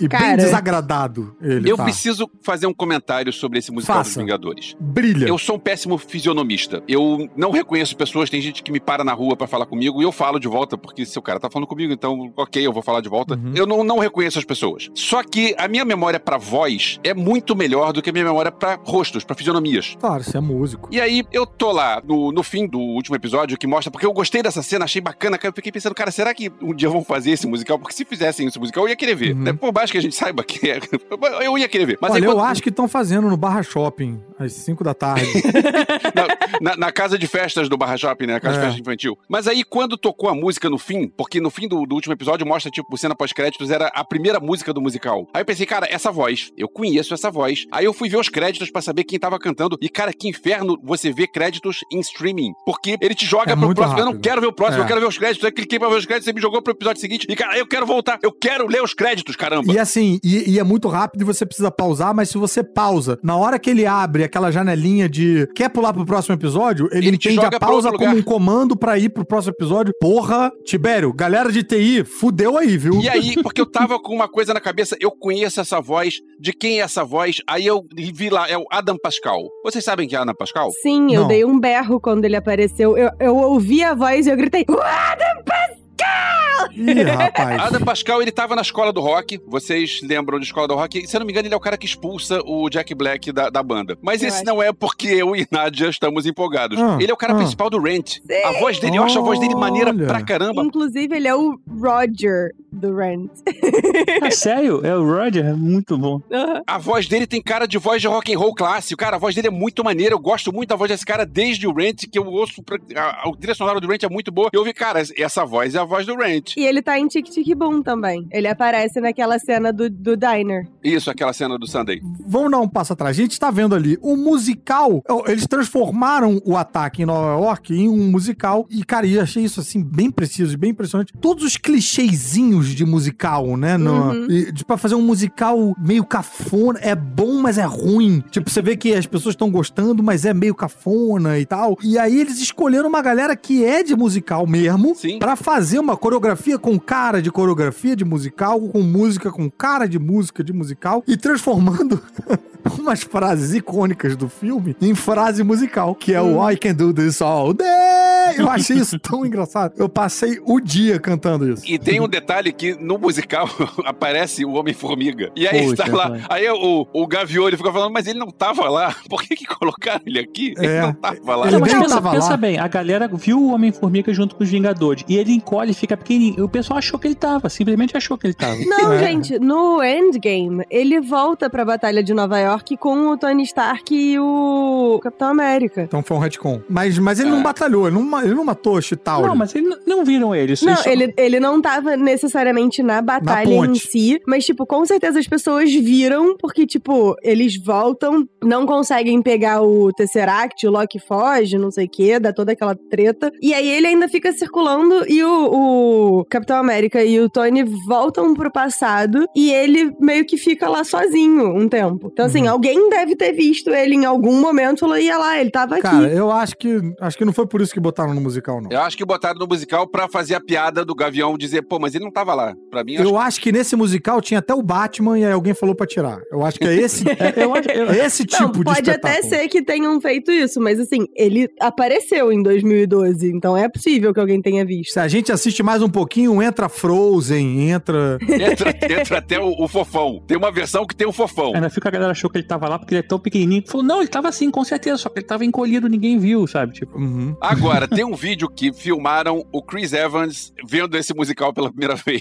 E bem Cara. desagradado ele Eu tá. preciso fazer um comentário sobre esse musical Faça. dos Vingadores. Brilha. Eu sou um péssimo fisionomista. Eu não reconheço pessoas, tem gente que me para na rua pra falar comigo e eu falo de volta, porque se o cara tá falando comigo, então, ok, eu vou falar de volta. Uhum. Eu não, não reconheço as pessoas. Só que a minha memória pra voz é muito melhor do que a minha memória pra rostos, pra fisionomias. Claro, você é músico. E aí, eu tô lá no, no fim do último episódio que mostra, porque eu gostei dessa cena, achei bacana, cara, eu fiquei pensando, cara, será que um dia vão fazer esse musical? Porque se fizessem esse musical, eu ia querer ver. Uhum. né? Por baixo que a gente saiba que é, [LAUGHS] eu ia querer ver. Mas Olha, aí, eu quando- acho que estão fazendo no Barra Shopping, às 5 da tarde. [LAUGHS] na, na- na casa de festas do Barra Shopping, né? Na casa É. de festa infantil. Mas aí, quando tocou a música no fim, porque no fim do, do último episódio mostra, tipo, cena pós-créditos, era a primeira música do musical. Aí eu pensei, cara, essa voz, eu conheço essa voz. Aí eu fui ver os créditos pra saber quem tava cantando. E, cara, que inferno você vê créditos em streaming. Porque ele te joga É pro próximo. Eu não rápido. quero ver o próximo, É. eu quero ver os créditos. Aí cliquei pra ver os créditos, você me jogou pro episódio seguinte. E, cara, eu quero voltar. Eu quero ler os créditos, caramba. E assim, e, e é muito rápido e você precisa pausar, mas se você pausa, na hora que ele abre aquela janelinha de quer pular pro próximo episódio, ele, Ele te entende a pausa como um comando pra ir pro próximo episódio. Porra, Tibério, galera de TI, fudeu aí, viu? E aí, porque eu tava com uma coisa na cabeça, eu conheço essa voz, de quem é essa voz? Aí eu vi lá, é o Adam Pascal. Vocês sabem quem é Adam Pascal? Sim, eu Não. dei um berro quando ele apareceu. Eu, eu ouvi a voz e eu gritei. Adam Pascal! Ih, rapaz. Adam Pascal, ele tava na escola do rock. Vocês lembram de escola do rock? Se eu não me engano, ele é o cara que expulsa o Jack Black da, da banda. Mas Eu esse acho. não é porque eu e Nádia estamos empolgados. Ah, ele é o cara ah. principal do Rent. A voz dele, eu acho a voz dele maneira Olha. pra caramba. Inclusive, ele é o Roger do Rent. Ah, sério? É o Roger? É muito bom. A voz dele tem cara de voz de rock and roll clássico. Cara, a voz dele é muito maneira. Eu gosto muito da voz desse cara desde o Rent, que eu ouço. Pra... A, a trilha sonora do Rent é muito boa. Eu ouvi, cara, essa voz é a voz do Rent. E ele tá em Tic Tic Boom também. Ele aparece naquela cena do, do diner. Isso, aquela cena do Sunday. Vamos dar um passo atrás. A gente tá vendo ali o musical. Eles transformaram o ataque em Nova York em um musical. E, cara, eu achei isso assim bem preciso e bem impressionante. Todos os clichêzinhos de musical, né? No, Uhum. e, de- pra fazer um musical meio cafona. É bom, mas é ruim. Tipo, você vê que as pessoas estão gostando, mas é meio cafona e tal. E aí eles escolheram uma galera que é de musical mesmo pra fazer uma coreografia com cara de coreografia de musical, com música com cara de música de musical e transformando [LAUGHS] umas frases icônicas do filme em frase musical, que é o I can do this all day. Eu achei isso tão [LAUGHS] engraçado. Eu passei o dia cantando isso. E tem um detalhe que no musical [LAUGHS] aparece o Homem-Formiga. E aí Puxa, está lá. vai. Aí o, o Gavião ele fica falando, mas ele não tava lá. Por que, que colocaram ele aqui? Ele É. não tava lá. Ele Não, mas pensa, tava pensa lá. bem, a galera viu o Homem-Formiga junto com os Vingadores. E ele encolhe e fica pequenininho. O pessoal achou que ele tava, simplesmente achou que ele tava. Não, É. gente, no Endgame, ele volta pra Batalha de Nova York com o Tony Stark e o Capitão América. Então foi um retcon. Mas, mas ele não batalhou, ele não, ele não matou Chitauri. Não, mas eles não viram ele. Não, isso- ele, ele não tava necessariamente na batalha em ponte. si, mas, tipo, com certeza as pessoas viram, porque, tipo, eles voltam, não conseguem pegar o Tesseract, o Loki foge, não sei o quê, dá toda aquela treta. E aí ele ainda fica circulando e o, o Capitão América e o Tony voltam pro passado e ele meio que fica lá sozinho um tempo. Então, assim, Uhum. alguém deve ter visto ele em algum momento e falou, ia lá, ele tava aqui. Cara, eu acho que acho que não foi por isso que botaram no musical, não. Eu acho que botaram no musical pra fazer a piada do Gavião dizer, pô, mas ele não tava lá. Pra mim, eu Eu acho que nesse musical tinha até o Batman e aí alguém falou pra tirar. Eu acho que é esse, [LAUGHS] Eu acho- eu- é esse tipo Não, de pode até ser que tenham feito isso, mas assim, ele apareceu em 2012, então é possível que alguém tenha visto. Se a gente assiste mais um pouquinho, entra Frozen, entra. [LAUGHS] entra, entra até o, o fofão. Tem uma versão que tem o fofão. Ainda fica a galera achou que ele tava lá porque ele é tão pequenininho. Falou, não, ele tava assim, com certeza, só que ele tava encolhido, ninguém viu, sabe? Tipo, Uhum. Agora, [LAUGHS] tem um vídeo que filmaram o Chris Evans vendo esse musical pela primeira vez.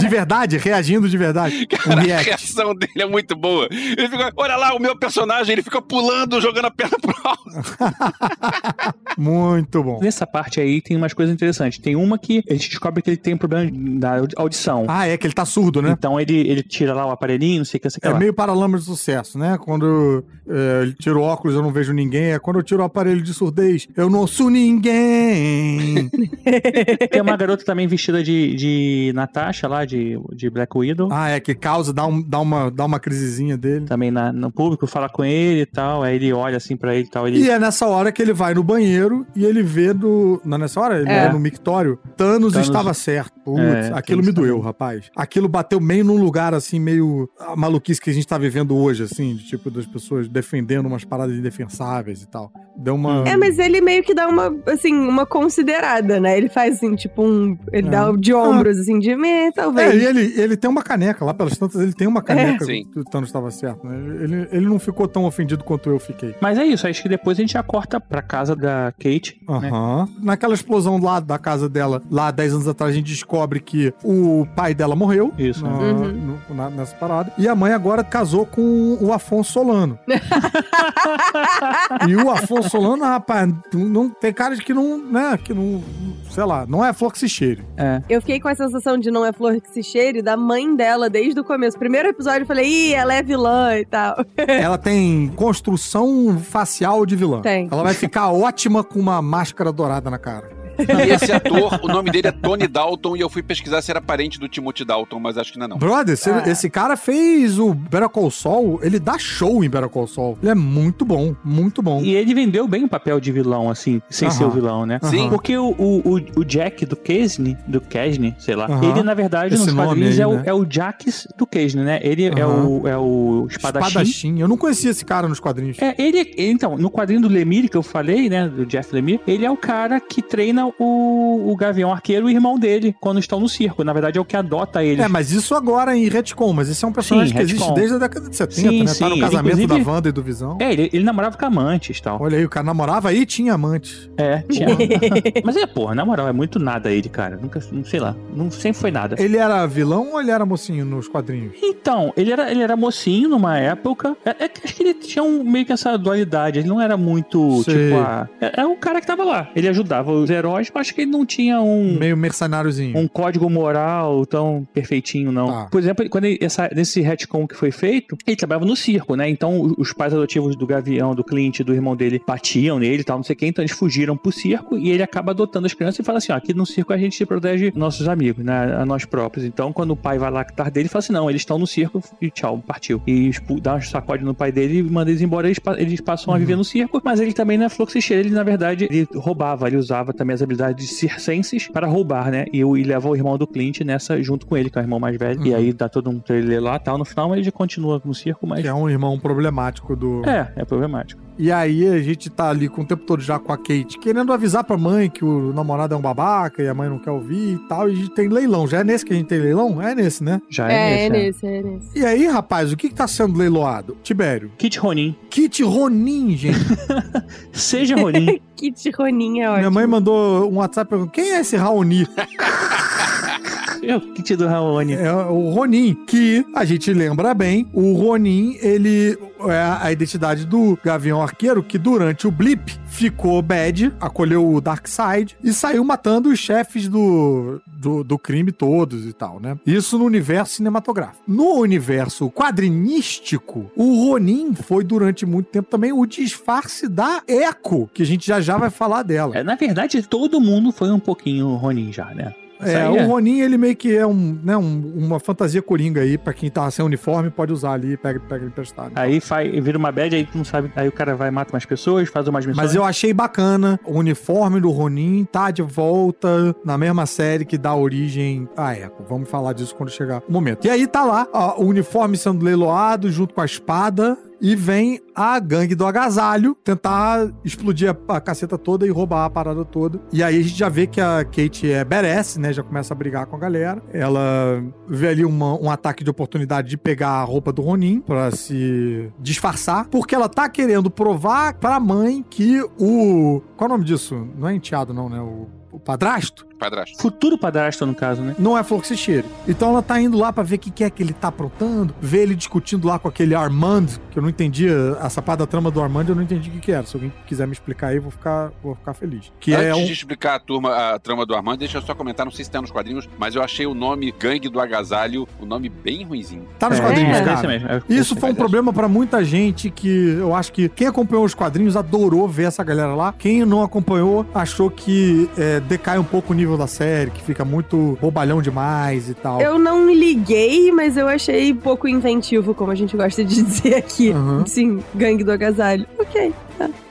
De verdade, reagindo de verdade. [LAUGHS] Um Cara, a reação dele é muito boa. Ele fica, olha lá, o meu personagem, ele fica pulando, jogando a perna pro alto. [LAUGHS] Muito bom. nessa parte aí tem umas coisas interessantes. Tem uma que a gente descobre que ele tem um problema da audição. Ah, é que ele tá surdo, né? Então ele, ele tira lá o aparelhinho, não sei o que, não sei o que É lá. meio paralama de sucesso, né? Quando é, ele tira o óculos, eu não vejo ninguém. É quando eu tiro o aparelho de surdez, eu não sou ninguém. [LAUGHS] Tem uma garota também vestida de, de Natasha lá, de, de Black Widow. ah, é que causa, dá, um, dá, uma, dá uma crisezinha dele. Também na- no público, fala com ele e tal. Aí ele olha assim pra ele e tal. Ele... E é nessa hora que ele vai no banheiro e ele vê do. Não é nessa hora? Ele É. vai no mictório. Thanos, Thanos- estava certo. Putz, É, aquilo me doeu, também. rapaz. Aquilo bateu meio num lugar assim, meio. A maluquice que a gente tá vivendo hoje, assim, de tipo, das pessoas defendendo umas paradas indefensáveis e tal. Deu uma. É, mas ele meio que dá uma, assim, uma considerada, né? Ele faz, assim, tipo um... Ele É. dá de ombros, assim, de... "Meh, É, talvez. e ele, ele tem uma caneca, lá pelas tantas, ele tem uma caneca Sim. que o Thanos estava certo, né? Ele, ele não ficou tão ofendido quanto eu fiquei. Mas é isso, acho que depois a gente já corta pra casa da Kate. né? Aham. Naquela explosão lá da casa dela, lá 10 anos atrás, a gente descobre que o pai dela morreu. Isso. na- Uhum. no- na- nessa parada. E a mãe agora casou com o Afonso Solano. [LAUGHS] e o Afonso Solano, rapaz, não, tem cara de que não, né, que não, sei lá, não é flor que se cheire. É. Eu fiquei com a sensação de não é flor que se cheire da mãe dela desde o começo. Primeiro episódio eu falei, ih, ela é vilã e tal. [LAUGHS] Ela tem construção facial de vilã. Tem. Ela vai ficar ótima com uma máscara dourada na cara. E esse ator, o nome dele é Tony Dalton, e eu fui pesquisar se era parente do Timothy Dalton, mas acho que não é não. Brother, esse, Ah. esse cara fez o Better Call Saul, ele dá show em Better Call Saul. Ele é muito bom, muito bom. E ele vendeu bem o papel de vilão, assim, sem Aham. ser o vilão, né? Sim. Porque o, o, o- o Jack do Kesney, do Kesney, sei lá, Aham. ele na verdade Esse nos quadrinhos aí, é, o, né? é o Jax do Kesney, né? Ele é, Aham. o, é o espadachim. Eu não conhecia esse cara nos quadrinhos. É, ele, então, no quadrinho do Lemire que eu falei, né, do Jeff Lemire, ele é o cara que treina o, o Gavião Arqueiro e o irmão dele quando estão no circo. Na verdade, é o que adota eles. É, mas isso agora em retcon, mas esse é um personagem Sim, que existe retcon. desde a década de 70, Sim, né? Tá sim, no ele, casamento da Wanda e do Visão. É, ele, ele namorava com amantes e tal. Olha aí, o cara namorava e tinha amante. É, tinha. [LAUGHS] mas é, porra, na moral, é muito nada ele, cara. Nunca, não sei lá, não sempre foi nada. Ele era vilão ou ele era mocinho nos quadrinhos? Então, ele era, ele era mocinho numa época. É, é que acho que ele tinha um, meio que essa dualidade. Ele não era muito, Sei. tipo, a, é, é o cara que tava lá. Ele ajudava os heróis heróis, mas acho que ele não tinha um, Meio mercenáriozinho. um código moral tão perfeitinho, não. Tá. Por exemplo, quando ele, essa, nesse retcon que foi feito, ele trabalhava no circo, né? Então os pais adotivos do Gavião, do Clint, do irmão dele, batiam nele e tal, não sei o quê. Então eles fugiram pro circo e ele acaba adotando as crianças e fala assim: ó, aqui no circo a gente protege nossos amigos, né? A nós próprios. Então quando o pai vai lá tarde dele, ele fala assim: não, eles estão no circo e tchau, partiu. E dá um sacode no pai dele e manda eles embora. Eles, eles passam a viver no circo, mas ele também não é fluxicheiro, ele na verdade ele roubava, ele usava também as habilidades circenses para roubar, né? E, e leva o irmão do Clint nessa junto com ele, que é o irmão mais velho. E Uhum. aí dá todo um trailer lá tal. No final ele continua no circo, mas. Que é um irmão problemático do. É, é problemático. E aí a gente tá ali com o tempo todo já com a Kate, querendo avisar pra mãe que o namorado é um babaca e a mãe não quer ouvir e tal. E a gente tem leilão. Já é nesse que a gente tem leilão? É nesse, né? Já É, é, é nesse. nesse, é nesse. E aí, rapaz, o que que tá sendo leiloado? Tibério. Kit Ronin. Kit Ronin, gente. [LAUGHS] Seja Ronin. [LAUGHS] Kit Ronin é ótimo. Minha mãe mandou um WhatsApp perguntando: quem é esse Raoni? [LAUGHS] é o kit do Raoni. É o Ronin, que a gente lembra bem, o Ronin, ele é a identidade do Gavião Arqueiro, que durante o blip ficou bad, acolheu o Darkseid e saiu matando os chefes do, do, do crime todos e tal, né? Isso no universo cinematográfico. No universo quadrinístico, o Ronin foi durante muito tempo também o disfarce da Echo, que a gente já já vai falar dela. É, na verdade, todo mundo foi um pouquinho Ronin já, né? Isso É, o Ronin, ele meio que é um, né, um- uma fantasia coringa aí, pra quem tá sem uniforme, pode usar ali, pega, pega emprestado. Aí faz, vira uma bad, aí tu não sabe. Aí o cara vai mata umas pessoas, faz umas missões. Mas eu achei bacana, o uniforme do Ronin tá de volta na mesma série que dá origem à Echo. Vamos falar disso quando chegar o momento. E aí tá lá, ó, o uniforme sendo leiloado junto com a espada. E vem a gangue do agasalho tentar explodir a, a caceta toda e roubar a parada toda. E aí a gente já vê que a Kate é badass, né? Já começa a brigar com a galera. Ela vê ali uma- um ataque de oportunidade de pegar a roupa do Ronin pra se disfarçar. Porque ela tá querendo provar pra mãe que o. Qual é o nome disso? Não é enteado, não, né? O, o padrasto Padrasto. Futuro padrasto, no caso, né? não é fluxicheiro. Então ela tá indo lá pra ver o que, que é que ele tá aprontando, ver ele discutindo lá com aquele Armand, que eu não entendia, essa parte da trama do Armand eu não entendi o que, que era. Se alguém quiser me explicar aí, eu vou ficar, vou ficar feliz. Que Antes é um. de explicar a turma, a trama do Armando, deixa eu só comentar, não sei se tá nos quadrinhos, mas eu achei o nome Gangue do Agasalho, o nome bem ruinzinho. Tá nos É, quadrinhos, é, cara. é- Isso foi um problema pra muita gente que eu acho que quem acompanhou os quadrinhos adorou ver essa galera lá. Quem não acompanhou achou que é, decai um pouco o nível da série, que fica muito bobalhão demais e tal. Eu não liguei, mas eu achei pouco inventivo, como a gente gosta de [LAUGHS] dizer aqui. Aham. Sim, gangue do agasalho. Ok.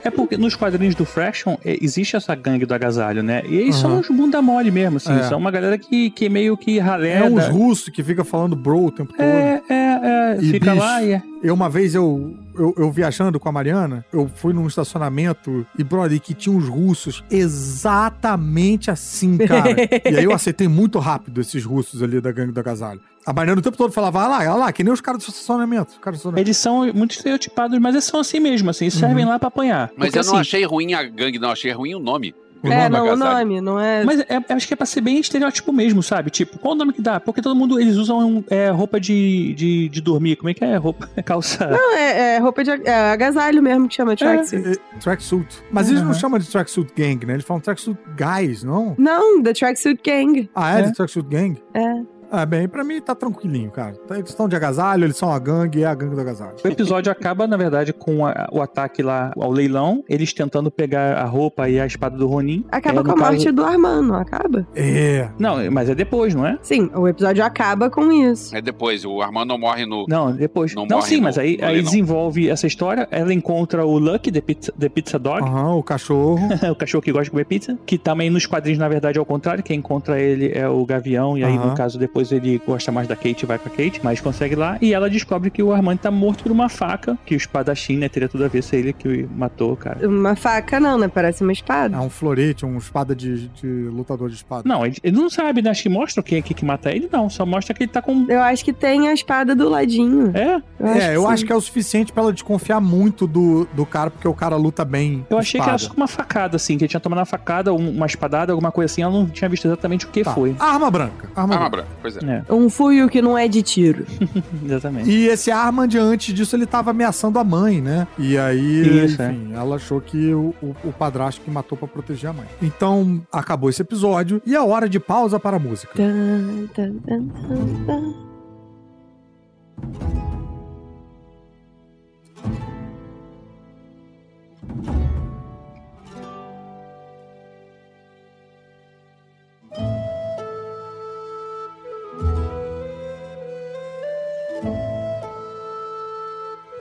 É porque nos quadrinhos do Fraction é, existe essa gangue do agasalho, né? E eles são Aham. uns bunda mole mesmo, assim. É. São uma galera que, que meio que ralé. É uns da- russos que fica falando bro o tempo todo. É, é, é. E, Fica bicho, lá e é. Eu, uma vez, eu, eu, eu viajando com a Mariana, eu fui num estacionamento e, brother, que tinha uns russos exatamente assim, cara. e aí eu aceitei muito rápido esses russos ali da gangue do agasalho. A Mariana o tempo todo falava, ah lá, ah lá, que nem os caras do estacionamento. Estacionamento. Eles são muito estereotipados, mas eles são assim mesmo, assim. Uhum. servem lá pra apanhar. Mas Porque, eu não assim, achei ruim a gangue, não, achei ruim o nome. O é, nome não, o nome, não é. Mas é, eu acho que é pra ser bem estereótipo mesmo, sabe? Tipo, qual o nome que dá? Porque todo mundo, eles usam é, roupa de, de, de dormir. Como é que é? Roupa, [LAUGHS] calça... Não, é, é roupa de é agasalho mesmo que chama tracksuit. É, é, tracksuit. Mas eles não Uhum. chamam de tracksuit gang, né? Eles falam tracksuit guys, não? Não, The Tracksuit Gang. Ah, é, É. de tracksuit gang? É. Ah, bem, pra mim tá tranquilinho, cara. Eles estão de agasalho, eles são a gangue, é a gangue do agasalho. O episódio acaba, na verdade, com a- o ataque lá ao leilão, eles tentando pegar a roupa e a espada do Ronin. Acaba É, com a morte caso- do Armando, não acaba? É. Não, mas é depois, não é? Sim, o episódio acaba com isso. É depois, o Armando não morre no. Não, depois. Não Não, morre sim, no- mas aí, aí leilão. desenvolve essa história. Ela encontra o Lucky, the Pizza, the pizza Dog, Aham, o cachorro. [LAUGHS] o cachorro que gosta de comer pizza, que também nos quadrinhos, na verdade, é o contrário. Quem encontra ele é o Gavião, e aí, Aham. no caso, depois ele gosta mais da Kate, vai com a Kate, mas consegue lá. E ela descobre que o Armando tá morto por uma faca, que o espadachim, né, teria tudo a ver se é ele que matou, cara. Uma faca não, né? Parece uma espada. É um florete, um espada de, de lutador de espada. Não, ele, ele não sabe, né? Acho que mostra quem é que, que mata ele, não. Só mostra que ele tá com. Eu acho que tem a espada do ladinho. É, Eu acho é, eu sim. acho que é o suficiente pra ela desconfiar muito do, do cara, porque o cara luta bem. eu achei que era espada. só uma facada, assim, que ele tinha tomado uma facada, um- uma espadada, alguma coisa assim. Ela não tinha visto exatamente o que Tá. foi. Arma branca. Arma, Arma branca. branca. Pois é. É, Um fuio que não é de tiro. [LAUGHS] exatamente. E esse Armand, antes disso, ele tava ameaçando a mãe, né? E aí, Isso, enfim, ela achou que o, o, o padrasto que matou pra proteger a mãe. Então, acabou esse episódio e é hora de pausa para a música. Tan, tan, tan,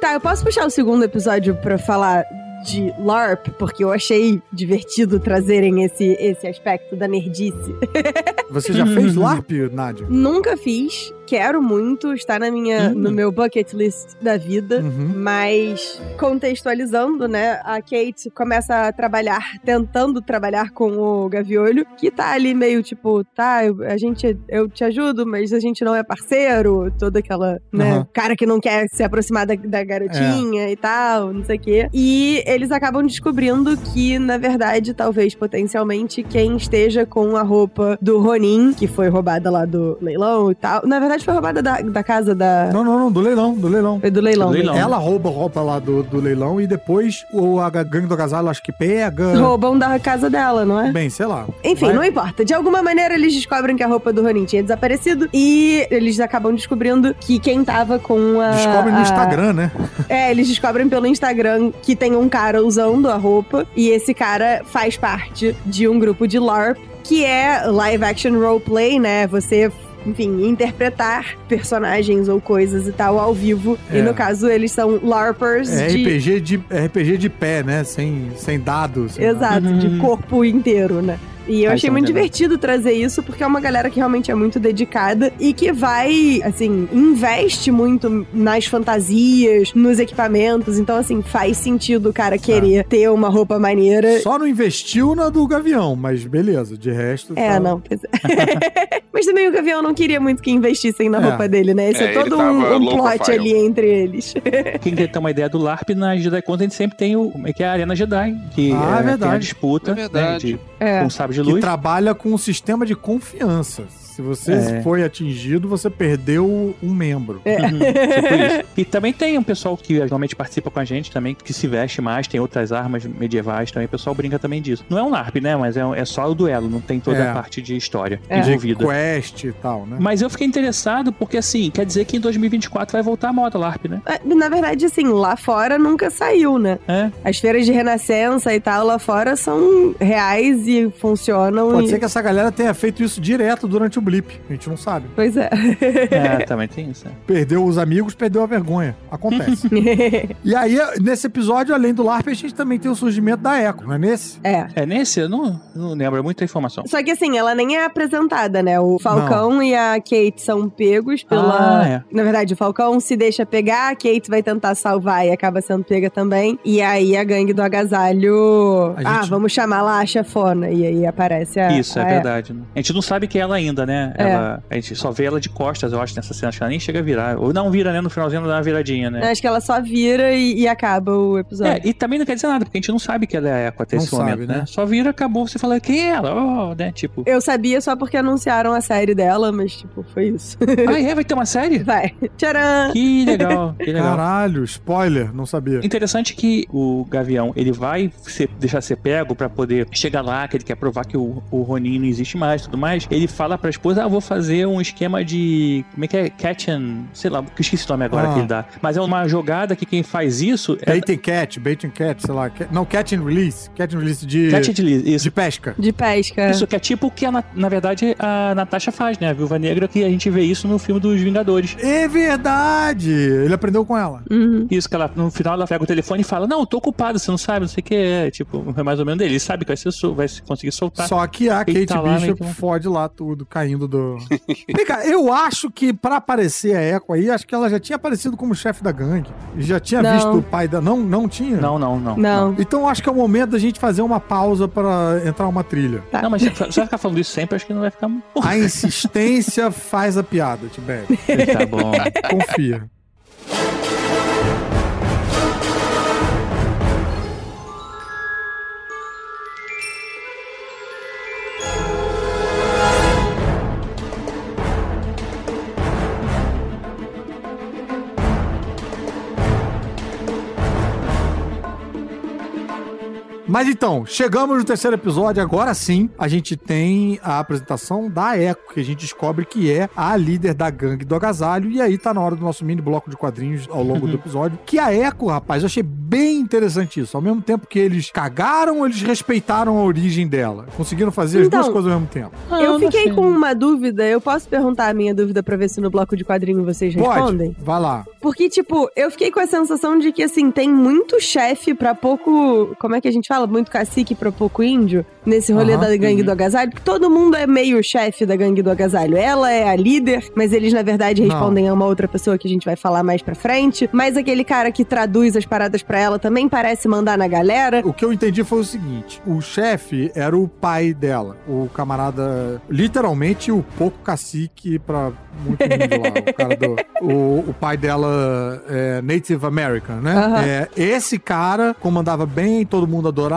Tá, eu posso puxar o segundo episódio pra falar de LARP, porque eu achei divertido trazerem esse, esse aspecto da nerdice. [LAUGHS] Você já fez LARP, Nádia? Nunca fiz, quero muito, está na minha, Hum. no meu bucket list da vida. Uhum. Mas contextualizando, né, a Kate começa a trabalhar, tentando trabalhar com o Gaviolho, que tá ali meio tipo, tá, eu- a gente, eu te ajudo, mas a gente não é parceiro, toda aquela, né, Aham. cara que não quer se aproximar da, da garotinha e tal, não sei o quê. E eles acabam descobrindo que, na verdade, talvez potencialmente quem esteja com a roupa do Ronin, que foi roubada lá do leilão e tal, na verdade foi roubada da, da casa da. Não, não, não, do leilão, do leilão. Foi do leilão. Do leilão. Ela rouba a roupa lá do, do leilão e depois o a gangue do agasalho acho que pega. Roubam da casa dela, não é? Bem, sei lá. Enfim, Vai- não importa. De alguma maneira, eles descobrem que a roupa do Ronin tinha desaparecido e eles acabam descobrindo que quem tava com a. Descobre no a- Instagram, né? É, eles descobrem pelo Instagram que tem um cara usando a roupa e esse cara faz parte de um grupo de LARP, que é live action roleplay, né? Você. Enfim, interpretar personagens ou coisas e tal ao vivo. É. E no caso, eles são LARPers É de. RPG de, é RPG de pé, né? Sem, sem dados. sem nada. Exato, de Uhum. corpo inteiro, né? E eu achei é muito divertido trazer isso, porque é uma galera que realmente é muito dedicada e que vai, assim, investe muito nas fantasias, nos equipamentos. Então, assim, faz sentido o cara querer ter uma roupa maneira. Só não investiu na do Gavião, mas beleza, de resto. É, tá- não. pois é. [LAUGHS] Mas também o Gavião não queria muito que investissem na É. roupa dele, né? Esse é, É, todo um, um plot profile. ali entre eles. [LAUGHS] Quem quer ter uma ideia do LARP, na Jedi Conta a gente sempre tem o, como é que é a Arena Jedi, que Ah, é tem verdade. a disputa É verdade. né, de, É. com sabre de Que luz. trabalha com um sistema de confiança. Se você É. foi atingido, você perdeu um membro. É. Uhum, tipo isso. E também tem um pessoal que normalmente participa com a gente também, que se veste mais, tem outras armas medievais também, o pessoal brinca também disso. Não é um LARP, né? Mas é, é só o duelo, não tem toda É. a parte de história É. De envolvida. quest e tal, né? Mas eu fiquei interessado porque, assim, quer dizer que em 2024 vai voltar a moda LARP, né? É, Na verdade, assim, lá fora nunca saiu, né? É. As feiras de renascença e tal lá fora são reais e funcionam. Pode e... ser que essa galera tenha feito isso direto durante o blip. A gente não sabe. Pois é. É, [LAUGHS] também tem isso. é. Perdeu os amigos, perdeu a vergonha. Acontece. [LAUGHS] e aí, nesse episódio, além do LARP, a gente também tem o surgimento da Echo, não é nesse? é. É nesse? Eu não, não lembro, é muita informação. Só que assim, ela nem é apresentada, né? O Falcão e a Kate são pegos pela. Ah, é. Na verdade, o Falcão se deixa pegar, a Kate vai tentar salvar e acaba sendo pega também. E aí a gangue do agasalho. A Ah, gente- vamos chamar lá a chefona. E aí aparece a. Isso, é a- verdade. né? A gente não sabe que é ela ainda, né? É. Ela, a gente só vê ela de costas, eu acho, nessa cena. Acho que ela nem chega a virar. Ou não vira, né? No finalzinho ela dá uma viradinha, né? Acho que ela só vira e, e acaba o episódio. É, e também não quer dizer nada, porque a gente não sabe que ela é a Echo até Não esse sabe, momento, né? né? Só vira, acabou, você fala, quem é ela? Oh, né? Tipo, Eu sabia só porque anunciaram a série dela, mas, tipo, foi isso. ah, é? Vai ter uma série? [LAUGHS] Vai. Tcharam! Que legal, que legal. Caralho, spoiler, não sabia. Interessante que o Gavião, ele vai ser, deixar ser pego pra poder chegar lá, que ele quer provar que o, o Ronin não existe mais e tudo mais. Ele fala pra esposa, ah, vou fazer um esquema de, como é que é? Catch and, sei lá, que eu esqueci o nome agora Ah. que ele dá. Mas é uma jogada que quem faz isso é Bait and catch, bait and catch, sei lá. Não, catch and release. Catch and release de, catch and release, isso. de pesca. De pesca. Isso que é tipo o que, a Na- verdade, a Natasha faz, né? A Viúva Negra, que a gente vê isso no filme dos Vingadores. É verdade! Ele aprendeu com ela. Uhum. Isso que ela, no final, ela pega o telefone e fala, não, eu tô ocupado, você não sabe, não sei o que é. Tipo, é mais ou menos dele. Ele sabe que vai, ser, vai se- conseguir soltar. Só que a Ele Kate tá lá, Bishop que- fode lá tudo, caindo do. [LAUGHS] Vem cá, eu acho que pra aparecer a Echo aí, acho que ela já tinha aparecido como chefe da gangue. Já tinha Não. visto o pai da. Não, não tinha? Não, não, não. Não. Então acho que é o momento da gente fazer uma pausa pra entrar uma trilha. Tá. Não, mas se você vai ficar falando isso sempre, acho que não vai ficar. A insistência faz a piada, Tibério. tá bom. Confia. Mas então, chegamos no terceiro episódio, agora sim, a gente tem a apresentação da Echo, que a gente descobre que é a líder da gangue do agasalho, e aí tá na hora do nosso mini bloco de quadrinhos ao longo do [LAUGHS] episódio, que a Echo, rapaz, eu achei bem interessante isso. Ao mesmo tempo que eles cagaram, eles respeitaram a origem dela. Conseguiram fazer as Então, duas coisas ao mesmo tempo. Ah, eu não fiquei com uma dúvida. Eu posso perguntar a minha dúvida pra ver se no bloco de quadrinho vocês respondem? Pode, vai lá. Porque, tipo, eu fiquei com a sensação de que, assim, tem muito chefe pra pouco. Como é que a gente fala? Muito cacique pra pouco índio nesse rolê Aham, da gangue do agasalho. Porque todo mundo é meio chefe da gangue do agasalho. Ela é a líder, mas eles, na verdade, Não. respondem a uma outra pessoa que a gente vai falar mais pra frente. Mas aquele cara que traduz as paradas pra ela também parece mandar na galera. O que eu entendi foi o seguinte: o chefe era o pai dela, o camarada, literalmente o pouco cacique pra muito mundo lá. O, [LAUGHS] cara do, o, o pai dela é Native American, né? Aham. É, esse cara comandava bem, todo mundo adorava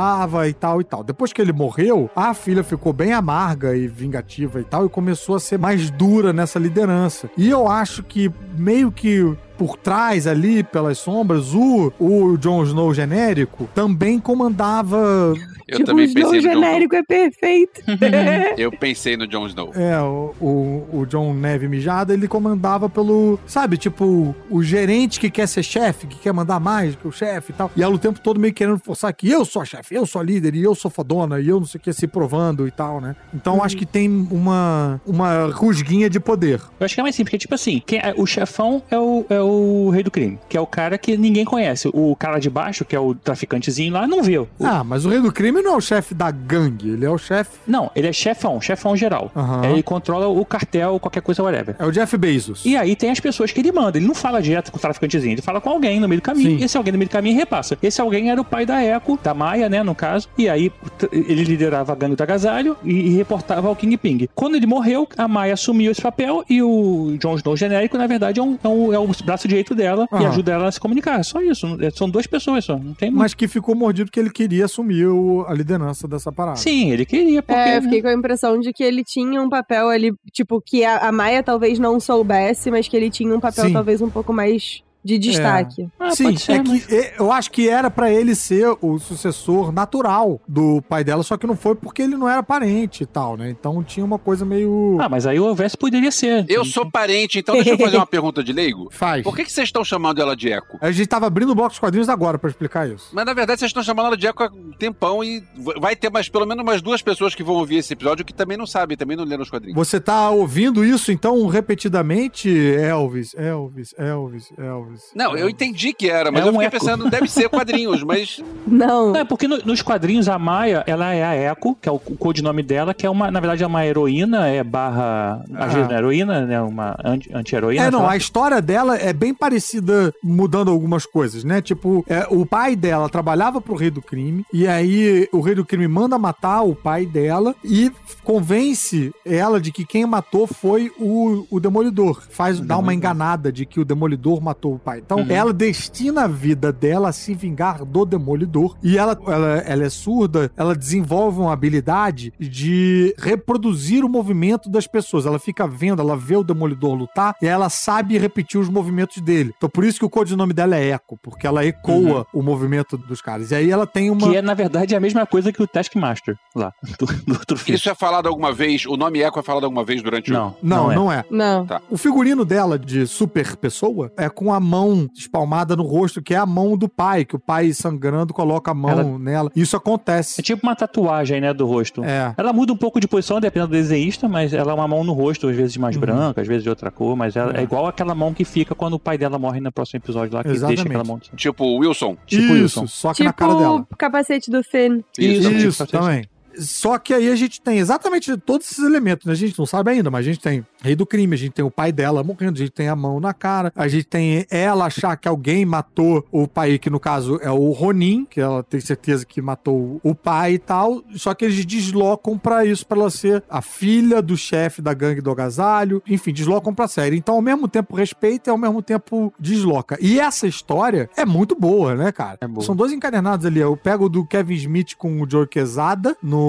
e tal e tal. Depois que ele morreu, a filha ficou bem amarga e vingativa e tal, e começou a ser mais dura nessa liderança. E eu acho que meio que por trás ali, pelas sombras, o, o Jon Snow genérico também comandava. Eu tipo, também pensei no Jon Snow. genérico é perfeito. [LAUGHS] Eu pensei no Jon Snow. É, o, o, o John Neve Mijada, ele comandava pelo. Sabe, tipo, o gerente que quer ser chefe, que quer mandar mais que o chefe e tal. E ela o tempo todo meio querendo forçar que eu sou a chefe, eu sou a líder, e eu sou fodona, e eu não sei o que, se provando e tal, né? Então acho que tem uma, uma rusguinha de poder. Eu acho que é mais simples, porque, tipo assim, quem é- o chefão é o, é o rei do crime, que é o cara que ninguém conhece. O cara de baixo, que é o traficantezinho lá, não. O- Ah, mas o rei do crime não é o chefe da gangue, ele é o chefe. Não, ele é chefão, chefão geral. Aham. Ele controla o cartel, qualquer coisa, whatever. É o Jeff Bezos. E aí tem as pessoas que ele manda. Ele não fala direto com o traficantezinho, ele fala com alguém no meio do caminho. Sim. Esse alguém no meio do caminho repassa. Esse alguém era o pai da Echo, da Maia, né, no caso. E aí ele liderava a gangue do agasalho e, reportava ao King Ping. Quando ele morreu, a Maia assumiu esse papel e o Jon Snow genérico, na verdade, é, um, é, um- é o braço direito dela e ajuda ela a se comunicar. É só isso. É- São duas pessoas só. Não tem muito. Mas que ficou mordido que ele queria assumir o- a liderança dessa parada. Sim, ele queria, porque. É, eu né? fiquei com a impressão de que ele tinha um papel ali, tipo, que a, a Maia talvez não soubesse, mas que ele tinha um papel Sim. talvez um pouco mais de destaque. Ah, Sim, ser, é mas- que é, eu acho que era pra ele ser o sucessor natural do pai dela, só que não foi porque ele não era parente e tal, né? Então tinha uma coisa meio. Ah, mas aí o Vess poderia ser. Eu sou parente, então deixa eu fazer uma [LAUGHS] pergunta de leigo. Faz. Por que, que vocês estão chamando ela de Eco? A gente tava abrindo o bloco de quadrinhos agora pra explicar isso. Mas na verdade vocês estão chamando ela de Eco há um tempão e vai ter mais, pelo menos umas duas pessoas que vão ouvir esse episódio que também não sabem, também não leram os quadrinhos. Você tá ouvindo isso então repetidamente? Elvis, Elvis, Elvis, Elvis. Não, eu Elvis. entendi que era, mas É eu um fiquei eco. pensando, deve ser quadrinhos, mas [LAUGHS] Não. Não, é porque no- nos quadrinhos a Maia, ela é a Echo, que é o, o codinome dela, que é uma, na verdade, é uma heroína, é barra. Ah. Às vezes não é heroína, né? Uma anti- anti-heroína. É, não, a história dela é bem parecida, mudando algumas coisas, né? Tipo, é, o pai dela trabalhava pro rei do crime, e aí o rei do crime manda matar o pai dela e convence ela de que quem matou foi o, o Demolidor. Faz, dá uma enganada de que o Demolidor matou o pai. Então, Uhum. ela destina a vida dela a se vingar do Demolidor. E ela, ela, ela é surda, ela desenvolve uma habilidade de reproduzir o movimento das pessoas. Ela fica vendo, ela vê o Demolidor lutar e ela sabe repetir os movimentos dele. Então por isso que o codinome dela é Echo, porque ela ecoa o movimento dos caras. E aí ela tem uma. Que é, na verdade, a mesma coisa que o Taskmaster lá, [LAUGHS] do, do outro filme. isso é falado alguma vez, o nome Eco é falado alguma vez durante o... Não, Não, não é. Não. O figurino dela de super pessoa é com a mão espalmada no rosto, que é a mão do pai, que o pai sangrando coloca a mão Ela- nela. Isso acontece. É tipo uma tatuagem, né, do rosto. É. Ela muda um pouco de posição, dependendo do desenhista, mas ela é uma mão no rosto, às vezes mais Uhum. branca, às vezes de outra cor, mas ela é. É. igual aquela mão que fica quando o pai dela morre no próximo episódio lá, que Exatamente. deixa aquela mão. de- Tipo o Wilson. Tipo isso, Wilson. só que Tipo na cara dela. o capacete do Finn. Isso, Isso, tipo, também. Só que aí a gente tem exatamente todos esses elementos, né? A gente não sabe ainda, mas a gente tem rei do crime, a gente tem o pai dela morrendo, a gente tem a mão na cara, a gente tem ela achar que alguém matou o pai, que no caso é o Ronin, que ela tem certeza que matou o pai e tal, só que eles deslocam pra isso, pra ela ser a filha do chefe da gangue do agasalho, enfim, deslocam pra série. Então, ao mesmo tempo respeita e ao mesmo tempo desloca. E essa história é muito boa, né, cara? É. São dois encadernados ali. Eu pego o do Kevin Smith com o Joe Quesada no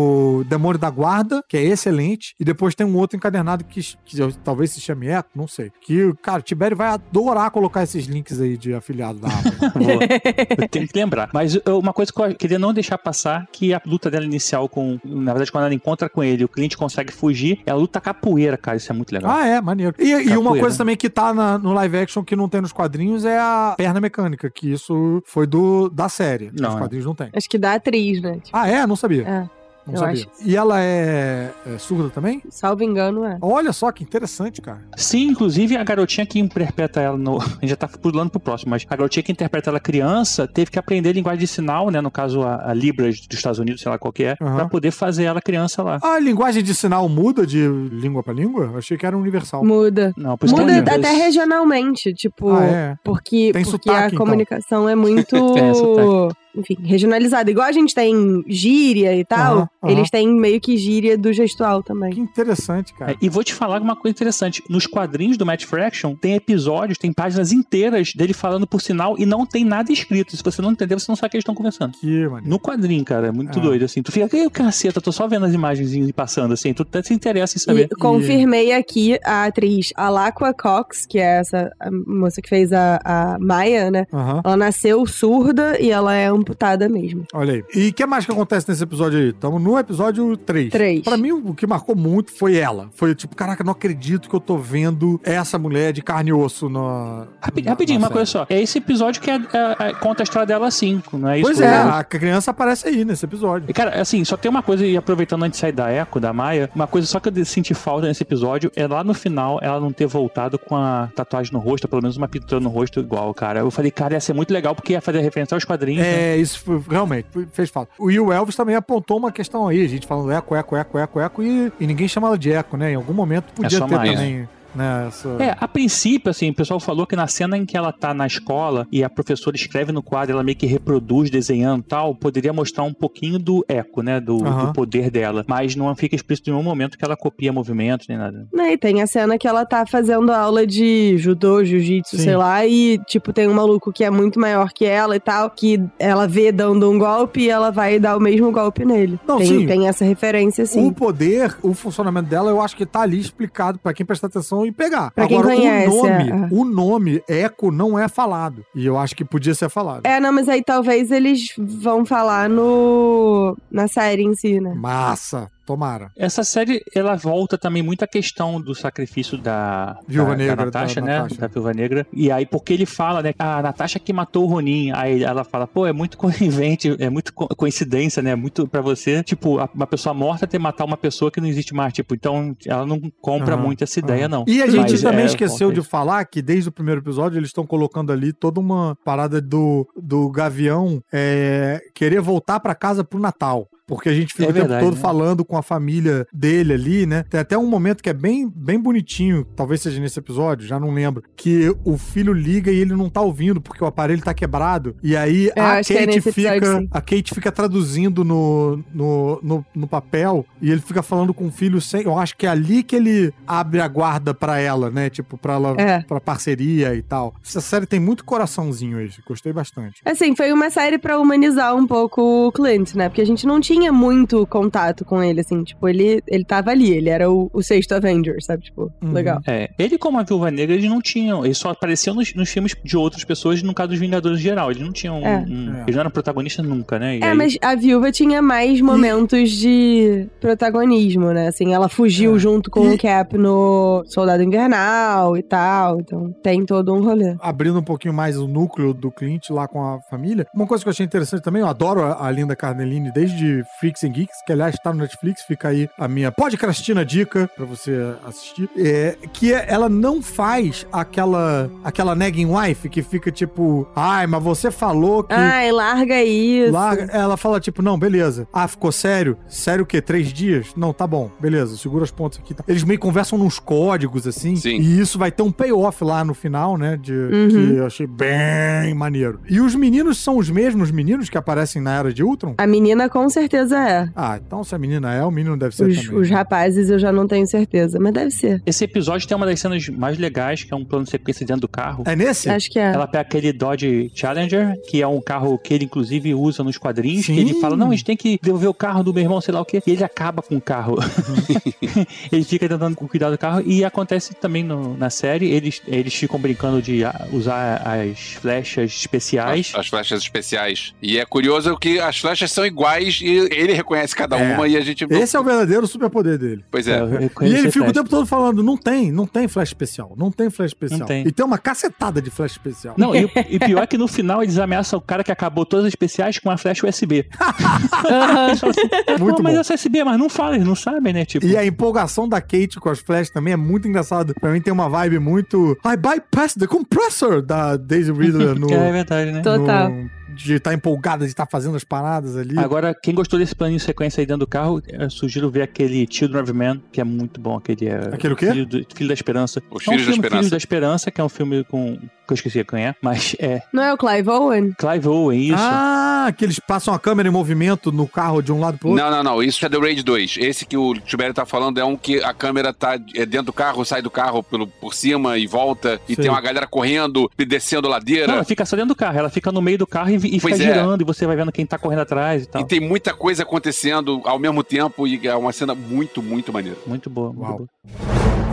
Demônio da Guarda, que é excelente, e depois tem um outro encadernado que, que talvez se chame Eco, não sei. Que, cara, o Tibério vai adorar colocar esses links aí de afiliado da Amazon. [LAUGHS] Eu tenho que lembrar. Mas uma coisa que eu queria não deixar passar, que a luta dela inicial com... Na verdade, quando ela encontra com ele, o cliente consegue fugir, ela luta capoeira, cara. Isso é muito legal. ah, é, maneiro. E, e uma coisa também que tá na- no live action que não tem nos quadrinhos é a perna mecânica, que isso foi do da série. Não, nos é. quadrinhos não tem. Acho que da atriz, né? Tipo, Ah, é? Não sabia. É, não eu sabia. acho. E ela é, é surda também? salvo engano, é. Olha só que interessante, cara. Sim, inclusive a garotinha que interpreta ela no. [LAUGHS] A gente já tá pulando pro próximo, mas a garotinha que interpreta ela criança teve que aprender linguagem de sinal, né? No caso, a, a Libras dos Estados Unidos, sei lá qual que é, Aham. pra poder fazer ela criança lá. A linguagem de sinal muda de língua pra língua? Eu achei que era universal. Muda. Não, por isso que Muda é até regionalmente, tipo, Ah, é? porque, Tem porque sotaque, a então. comunicação é muito, [LAUGHS] É, sotaque. Enfim, regionalizada. Igual a gente tem gíria e tal, Aham, aham. eles têm meio que gíria do gestual também. Que interessante, cara. É, e vou te falar uma coisa interessante. Nos quadrinhos do Matt Fraction, tem episódios, tem páginas inteiras dele falando por sinal e não tem nada escrito. Se você não entender, você não sabe o que eles estão conversando. Que maneiro. No quadrinho, cara, é muito Ah. doido, assim. Tu fica, que caceta, tô só vendo as imagens e passando, assim. Tu até se interessa em saber. E confirmei aqui a atriz Alakua Cox, que é essa moça que fez a, a Maia, né? Aham. Ela nasceu surda e ela é amputada mesmo. Olha aí. E o que mais que acontece nesse episódio aí? Estamos no episódio 3. Três. Pra mim, o que marcou muito foi ela. Foi tipo, caraca, não acredito que eu tô vendo essa mulher de carne e osso na. Rapi- na- rapidinho, na uma coisa só. É esse episódio que é- é- é- conta a história dela assim, não é isso? Pois é, eu- a criança aparece aí nesse episódio. E, Cara, assim, só tem uma coisa, e aproveitando antes de sair da Echo, da Maia, uma coisa só que eu senti falta nesse episódio é lá no final ela não ter voltado com a tatuagem no rosto, pelo menos uma pintura no rosto igual, cara. Eu falei, cara, ia ser muito legal porque ia fazer referência aos quadrinhos. né? É, isso foi- realmente fez falta. O Will Elvis também apontou uma questão aí, a gente falando eco, eco, eco, eco, eco, e, e ninguém chama ela de eco, né? Em algum momento podia só ter mais. também, né? Essa... É, a princípio, assim, o pessoal falou que na cena em que ela tá na escola e a professora escreve no quadro, ela meio que reproduz desenhando e tal, poderia mostrar um pouquinho do eco, né, do, Aham. do poder dela. Mas não fica explícito em nenhum momento que ela copia movimentos nem nada. Né, E tem a cena que ela tá fazendo aula de judô, jiu-jitsu, sei lá, e, tipo, tem um maluco que é muito maior que ela e tal, que ela vê dando um golpe e ela vai dar o mesmo golpe nele. Não, tem, sim. tem essa referência, O sim. poder, o funcionamento dela, eu acho que tá ali explicado pra quem prestar atenção e pegar. Pra quem conhece, o nome, é. o nome Eco não é falado. E eu acho que podia ser falado. É, não, mas aí talvez eles vão falar no na série em si, né? Massa, tomara. Essa série, ela volta também muito à questão do sacrifício da Viúva da, Negra, da Natasha, da né? Natasha. Da Viúva Negra. E aí, porque ele fala, né? A Natasha que matou o Ronin. Aí ela fala, pô, é muito [LAUGHS] conivente, é muito co- coincidência, né? Muito pra você, tipo, uma pessoa morta ter matar uma pessoa que não existe mais. Tipo, então ela não compra Aham, muito essa ideia, aham. não. E a gente Mas, também é, esqueceu de falar que desde o primeiro episódio eles estão colocando ali toda uma parada do, do Gavião é, querer voltar pra casa pro Natal. Porque a gente fica É o tempo verdade, todo né? falando com a família dele ali, né? Tem até um momento que é bem, bem bonitinho, talvez seja nesse episódio, já não lembro, que o filho liga e ele não tá ouvindo porque o aparelho tá quebrado. E aí Eu a é Kate episódio, fica, a Kate fica traduzindo no, no, no, no papel e ele fica falando com o filho sem. Eu acho que é ali que ele abre a guarda pra ela, né? Tipo, pra ela, É. pra parceria e tal. Essa série tem muito coraçãozinho hoje. Gostei bastante. Assim, foi uma série pra humanizar um pouco o Clint, né? Porque a gente não tinha muito contato com ele, assim. Tipo, ele, ele tava ali, ele era o, o sexto Avenger, sabe? Tipo, Uhum. legal. É, ele como a Viúva Negra, eles não tinham, eles só apareciam nos, nos filmes de outras pessoas, no caso dos Vingadores em geral, eles não tinham, É. um- É. eles não eram protagonistas nunca, né? E É, aí- mas a viúva tinha mais momentos de protagonismo, né? Assim, ela fugiu É. junto com o Cap no Soldado Invernal e tal. Então, tem todo um rolê. Abrindo um pouquinho mais o núcleo do Clint lá com a família. Uma coisa que eu achei interessante também, eu adoro a, a Linda Carnellini desde Freaks and Geeks, que aliás tá no Netflix, fica aí a minha podcastina dica pra você assistir. É, que é- ela não faz aquela aquela nagging wife que fica tipo, ai, mas você falou que. Ai, larga isso. Larga, ela fala tipo, não, beleza. Ah, ficou sério? Sério o quê? Três dias? Não, tá bom, beleza, segura as pontas aqui. tá. Eles meio que conversam nos códigos, assim. Sim. E isso vai ter um payoff lá no final, né? De, Uhum. Que eu achei bem maneiro. E os meninos são os mesmos meninos que aparecem na Era de Ultron? A menina com certeza certeza é. Ah, então se a menina é, o menino deve ser Os, também. os rapazes eu já não tenho certeza, mas deve ser. Esse episódio tem uma das cenas mais legais, que é um plano de sequência dentro do carro. É nesse? Acho que é. Ela pega aquele Dodge Challenger, que é um carro que ele inclusive usa nos quadrinhos, Sim. que ele fala, não, a gente tem que devolver o carro do meu irmão, sei lá o quê, e ele acaba com o carro. [LAUGHS] ele fica tentando cuidar do carro, e acontece também no- na série, eles, eles ficam brincando de usar as flechas especiais. As, as flechas especiais. E é curioso que as flechas são iguais e ele reconhece cada É. uma e a gente. Esse é o verdadeiro superpoder dele. Pois é. eu E ele fica o tempo todo falando, não tem, não tem flash especial, não tem flash especial. Não tem. E tem uma cacetada de flash especial. Não, e, [LAUGHS] e pior é que no final eles ameaçam o cara que acabou todas as especiais com uma flecha USB. Assim, [LAUGHS] "Ah, Muito pô, mas bom. essa USB, mas não fala, eles não sabem, né? Tipo, E a empolgação da Kate com as flashes também é muito engraçado. Pra mim tem uma vibe muito. I bypass the compressor da Daisy Ridley [LAUGHS] no. é verdade, né? Total. no- de estar empolgada, de estar fazendo as paradas ali. Agora, quem gostou desse plano de sequência aí dentro do carro, eu sugiro ver aquele Children of Man, que é muito bom. Aquele é. Aquele o quê? Filho, do- Filho da Esperança. Os é um Filhos da Esperança. Filhos da Esperança, que é um filme com. que eu esqueci quem é, mas é. Não é o Clive Owen? Clive Owen, isso. Ah, que eles passam a câmera em movimento no carro de um lado pro outro. Não, não, não. Isso é The Raid 2. Esse que o Tibério tá falando é um que a câmera tá é dentro do carro, sai do carro pelo, por cima e volta. E Sei. tem uma galera correndo e descendo Não, ladeira. ela fica só dentro do carro, ela fica no meio do carro e, e fica é. girando, e você vai vendo quem tá correndo atrás e tal. E tem muita coisa acontecendo ao mesmo tempo e é uma cena muito, muito maneira. Muito boa, muito Uau. boa.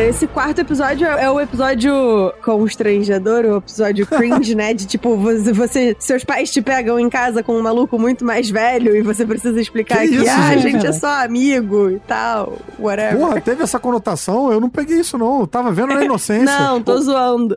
Cara, esse quarto episódio é é o episódio constrangedor, o episódio [LAUGHS] cringe, né? De tipo, você, você- seus pais te pegam em casa com um maluco muito mais velho e você precisa explicar Que que, isso, ah, a gente? gente é só amigo e tal, whatever. Porra, teve essa conotação? Eu não peguei isso, não. Eu tava vendo na inocência. Não, tô zoando.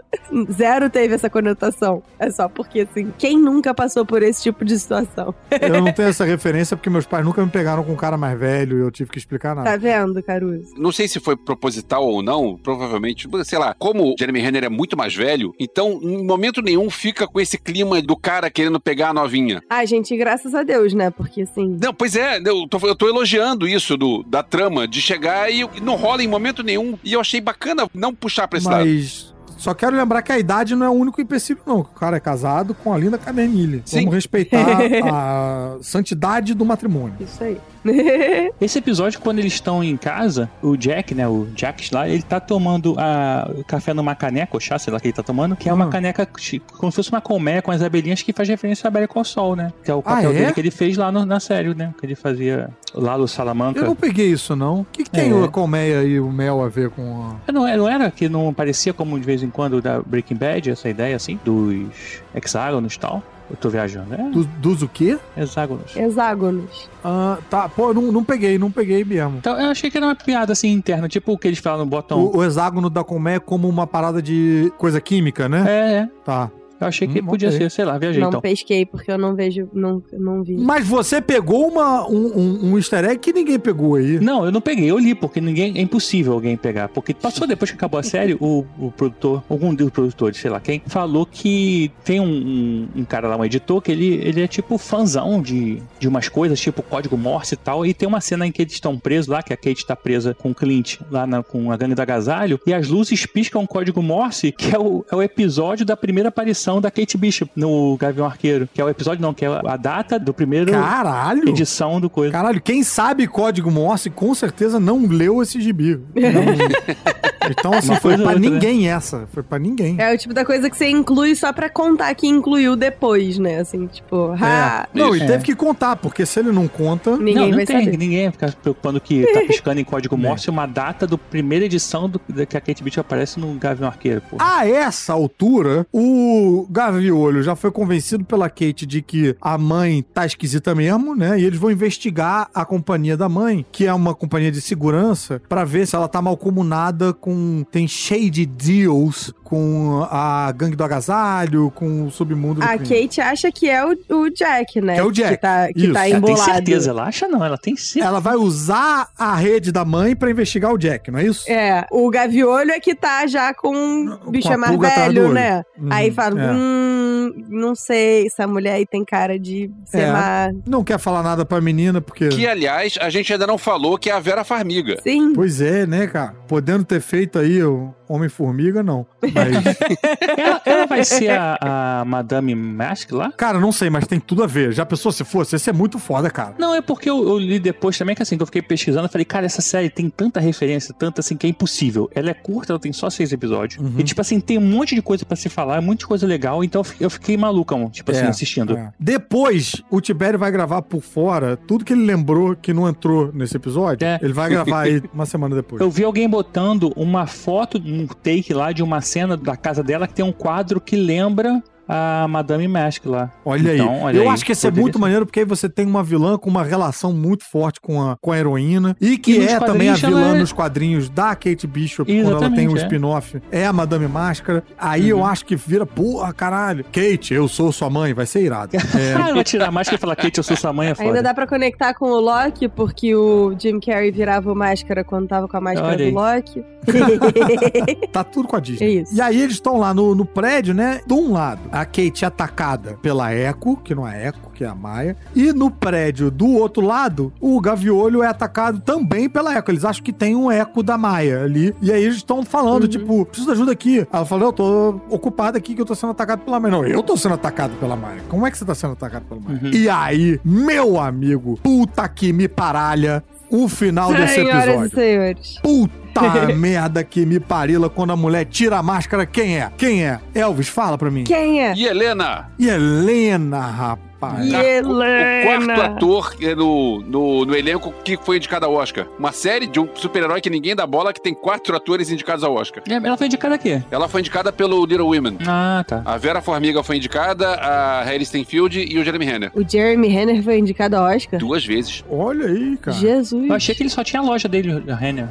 Zero teve essa conotação. É só porque, assim, quem nunca passou por esse tipo de situação? Eu não tenho [LAUGHS] essa referência porque meus pais nunca me pegaram com um cara mais velho e eu tive que explicar nada. Tá vendo, Caruso? Não sei se foi proposital ou não, provavelmente, sei lá, como o Jeremy Renner é muito mais velho, então em momento nenhum fica com esse clima do cara querendo pegar a novinha. Ai, gente, graças a Deus, né? Porque, assim... Não, pois é, eu tô, eu tô elogiando isso do, da trama, de chegar e não rola em momento nenhum. E eu achei bacana não puxar pra esse lado. Mas só quero lembrar que a idade não é o único empecilho, não. O cara é casado com a linda Cadenille. Sim. Vamos respeitar [LAUGHS] a santidade do matrimônio. Isso aí. [LAUGHS] Esse episódio, quando eles estão em casa, o Jack, né, o Jack lá, ele tá tomando a, café numa caneca, ou chá, sei lá que ele tá tomando, que é uma Ah. caneca chi- como se fosse uma colmeia com as abelhinhas que faz referência à abelha com o sol, né? Que é o papel Ah, é? dele que ele fez lá no- na série, né? Que ele fazia lá no Salamanca. Eu não peguei isso, não. O que, que tem É. a colmeia e o mel a ver com a... Não, não era que não parecia como de vez em quando da Breaking Bad, essa ideia assim, dos hexágonos e tal? Eu tô viajando. É, Do, dos o quê? hexágonos. Hexágonos. Ah, tá. Pô, eu não, não peguei, não peguei mesmo. Então, eu achei que era uma piada assim interna, tipo o que eles falam, botam. O, o hexágono da colmeia como uma parada de coisa química, né? É, é. Tá. Eu achei que Hum, podia ok. ser, sei lá, viajei não então. pesquei, porque eu não vejo, não, não vi. Mas você pegou uma, um, um, um easter egg que ninguém pegou aí. Não, eu não peguei, eu li, porque ninguém. É impossível alguém pegar. Porque passou depois que acabou a série, o, o produtor, algum dos produtores, sei lá quem, falou que tem um, um, um cara lá, um editor, que ele, ele é tipo fãzão de, de umas coisas, tipo código Morse e tal. E tem uma cena em que eles estão presos lá, que a Kate tá presa com o Clint lá na- com a gangue do agasalho, e as luzes piscam o código Morse, que é o, é o episódio da primeira aparição da Kate Bishop no Gavião Arqueiro. Que é o episódio, não, que é a data do primeiro Caralho! edição do coisa. Caralho, quem sabe código Morse com certeza não leu esse gibi. Não- [LAUGHS] Então, [LAUGHS] assim, Uma foi pra ou outra, né? ninguém essa. Foi pra ninguém. É o tipo da coisa que você inclui só pra contar que incluiu depois, né? Assim, tipo, ah, É. Não, e Isso. teve que contar, porque se ele não conta. ninguém não, não vai tem, saber. ninguém vai ficar se preocupando que tá [LAUGHS] piscando em código Morse uma data do primeira edição do, que a Kate Beach aparece no Gavião Arqueiro, pô. A essa altura, o Gaviolho já foi convencido pela Kate de que a mãe tá esquisita mesmo, né? E eles vão investigar a companhia da mãe, que é uma companhia de segurança, pra ver se ela tá malcomunada com. Tem shade deals com a gangue do agasalho, com o submundo do A. Kate acha que é o, o Jack, né? Que é o Jack, Que tá, que isso. tá ela tem embolado. certeza, ela acha não, ela tem certeza. Ela vai usar a rede da mãe pra investigar o Jack, não é isso? É, o Gaviolho é que tá já com o bicho Com é mais velho, né? Uhum, Aí fala, é. hum, não sei, essa mulher aí tem cara de ser É. má. Não quer falar nada pra menina, porque. Que, aliás, a gente ainda não falou que é a Vera Farmiga. Sim. Pois é, né, cara? Podendo ter feito aí o Homem-Formiga, não. Mas, [LAUGHS] Ela, ela vai ser a, a Madame Mask lá? cara, não sei, mas tem tudo a ver. Já pensou se fosse? Esse é muito foda, cara. Não, é porque eu, eu li depois também que assim, que eu fiquei pesquisando, eu falei, cara, essa série tem tanta referência, tanta assim, que é impossível. Ela é curta, ela tem só seis episódios. Uhum. E, tipo assim, tem um monte de coisa pra se falar, muita coisa legal, então eu fi- eu fiquei maluca, mano, tipo assim, É, assistindo. é. Depois, o Tibério vai gravar por fora tudo que ele lembrou que não entrou nesse episódio. É. Ele vai gravar aí [LAUGHS] uma semana depois. Eu vi alguém botando uma foto, take lá de uma cena da casa dela que tem um quadro que lembra a Madame Mask lá. Olha Então, aí. olha eu aí, acho que esse é muito ser. maneiro porque aí você tem uma vilã com uma relação muito forte com a, com a heroína e que E é também a vilã é- nos quadrinhos da Kate Bishop quando ela tem um Exatamente, é. spin-off. É a Madame Máscara. Aí eu acho que vira, porra, caralho. Kate, eu sou sua mãe, vai ser irado. [LAUGHS] É. Ah, vai tirar a máscara e falar, Kate, eu sou sua mãe, é foda. Ainda dá pra conectar com o Loki, porque o Jim Carrey virava o máscara quando tava com a máscara Olha do aí. Loki. [LAUGHS] Tá tudo com a Disney. É isso. E aí eles estão lá no, no prédio, né? De um lado, a Kate é atacada pela Echo, que não é Echo, que é a Maia. E no prédio do outro lado, o Gaviolho é atacado também pela Echo. Eles acham que tem um eco da Maia ali. E aí eles estão falando, tipo, preciso de ajuda aqui. Ela fala, eu tô ocupada aqui que eu tô sendo atacado pela Maia. Não, eu tô sendo atacado pela Maia. Como é que você tá sendo atacado pela Maia? Uhum. E aí, meu amigo, puta que me paralha o final [LAUGHS] desse Senhoras episódio. e senhores. Puta [LAUGHS] merda que me parila quando a mulher tira a máscara. Quem é? Quem é? Elvis, fala pra mim. Quem é? E Helena? E Helena, rapaz. E O Helena. quarto ator é no, no, no elenco que foi indicado ao Oscar. Uma série de um super-herói que ninguém dá bola que tem quatro atores indicados ao Oscar. É, Ela foi indicada aqui. Ela foi indicada pelo Little Women. Ah, tá. A Vera Formiga foi indicada, a Harry Stenfield e o Jeremy Renner. O Jeremy Renner foi indicado ao Oscar? Duas vezes. Olha aí, cara. Jesus. Eu achei que ele só tinha a loja dele, a Renner.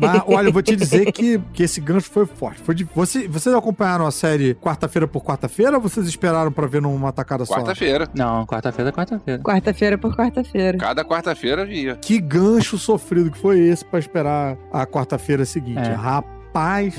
Mas, [LAUGHS] [LAUGHS] olha, eu vou te dizer que, que esse gancho foi forte. Foi de- você, vocês acompanharam a série quarta-feira por quarta-feira ou vocês esperaram pra ver numa tacada só? Quarta-feira. Não, quarta-feira é quarta-feira. Quarta-feira por quarta-feira. Cada quarta-feira via. Que gancho sofrido que foi esse pra esperar a quarta-feira seguinte. É. Rapaz.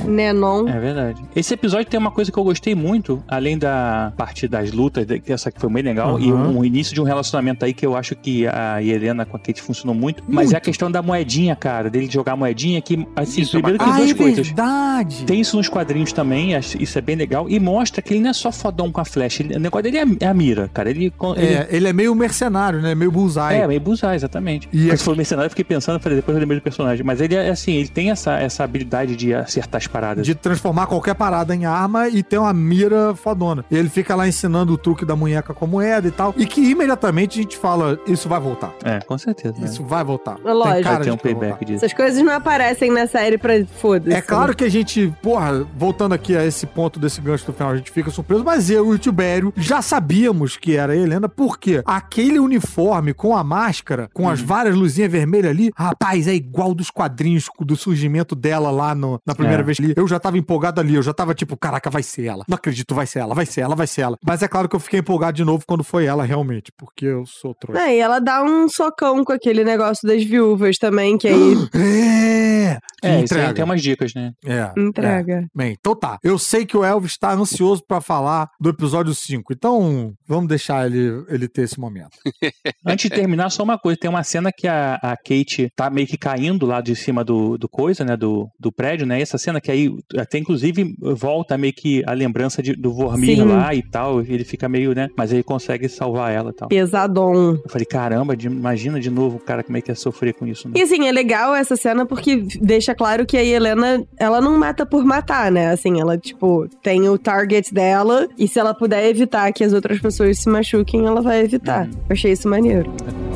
Nenon. É verdade. Esse episódio tem uma coisa que eu gostei muito, além da parte das lutas, que essa que foi bem legal, e Aham. um, um início de um relacionamento aí que eu acho que a Helena com a Kate funcionou muito, mas é a Muito. questão da moedinha, cara, dele jogar a moedinha, que, assim, Isso é primeiro tem Ah, duas é coisas. verdade. Tem isso nos quadrinhos também, acho- isso é bem legal. E mostra que ele não é só fodão com a flecha. ele- o negócio dele é a, é a mira, cara. Ele, ele É, ele é meio mercenário, né? Meio bullseye. é, meio bullseye, exatamente. E Quando aqui- você falou mercenário, eu fiquei pensando, falei, depois eu lembrei do personagem. Mas ele é assim, ele tem essa, essa habilidade de acertar as paradas. de transformar qualquer parada em arma e ter uma mira fodona. E ele fica lá ensinando o truque da munheca com a moeda e tal. E que imediatamente a gente fala, isso vai voltar. É, com certeza. né? Isso vai voltar. É lógico. Vai ter um payback disso. Essas coisas não aparecem na série pra foda-se. É claro que a gente, porra, voltando aqui a esse ponto desse gancho do final, a gente fica surpreso, mas eu e o Tibério já sabíamos que era a Helena, porque aquele uniforme com a máscara, com as várias luzinhas vermelhas ali, rapaz, é igual dos quadrinhos do surgimento dela lá no- na primeira É. vez ali. Eu já tava empolgado ali, eu já tava tipo, caraca, vai ser ela. Não acredito, vai ser ela, vai ser ela, vai ser ela. Mas é claro que eu fiquei empolgado de novo quando foi ela realmente, porque eu sou trouxa. É, e ela dá um socão com aquele negócio das viúvas também, que aí [GASPS] É! Que É, isso aí entrega. tem umas dicas, né? É. entrega. Bem, então tá. Eu sei que o Elvis está ansioso pra falar do episódio 5. Então, vamos deixar ele, ele ter esse momento. [LAUGHS] Antes de terminar, só uma coisa. Tem uma cena que a, a Kate tá meio que caindo lá de cima do, do coisa, né? Do, do prédio, né? Essa cena que aí até inclusive volta meio que a lembrança de- do Vormir Sim. lá e tal. Ele fica meio, né? Mas ele consegue salvar ela e tal. Pesadão. Eu falei, caramba, de- imagina de novo o cara como é que ia sofrer com isso, né? E assim, é legal essa cena porque deixa claro que a Helena, ela não mata por matar, né? Assim, ela, tipo, tem o target dela e se ela puder evitar que as outras pessoas se machuquem, ela vai evitar. Uhum. Eu achei isso maneiro. [LAUGHS]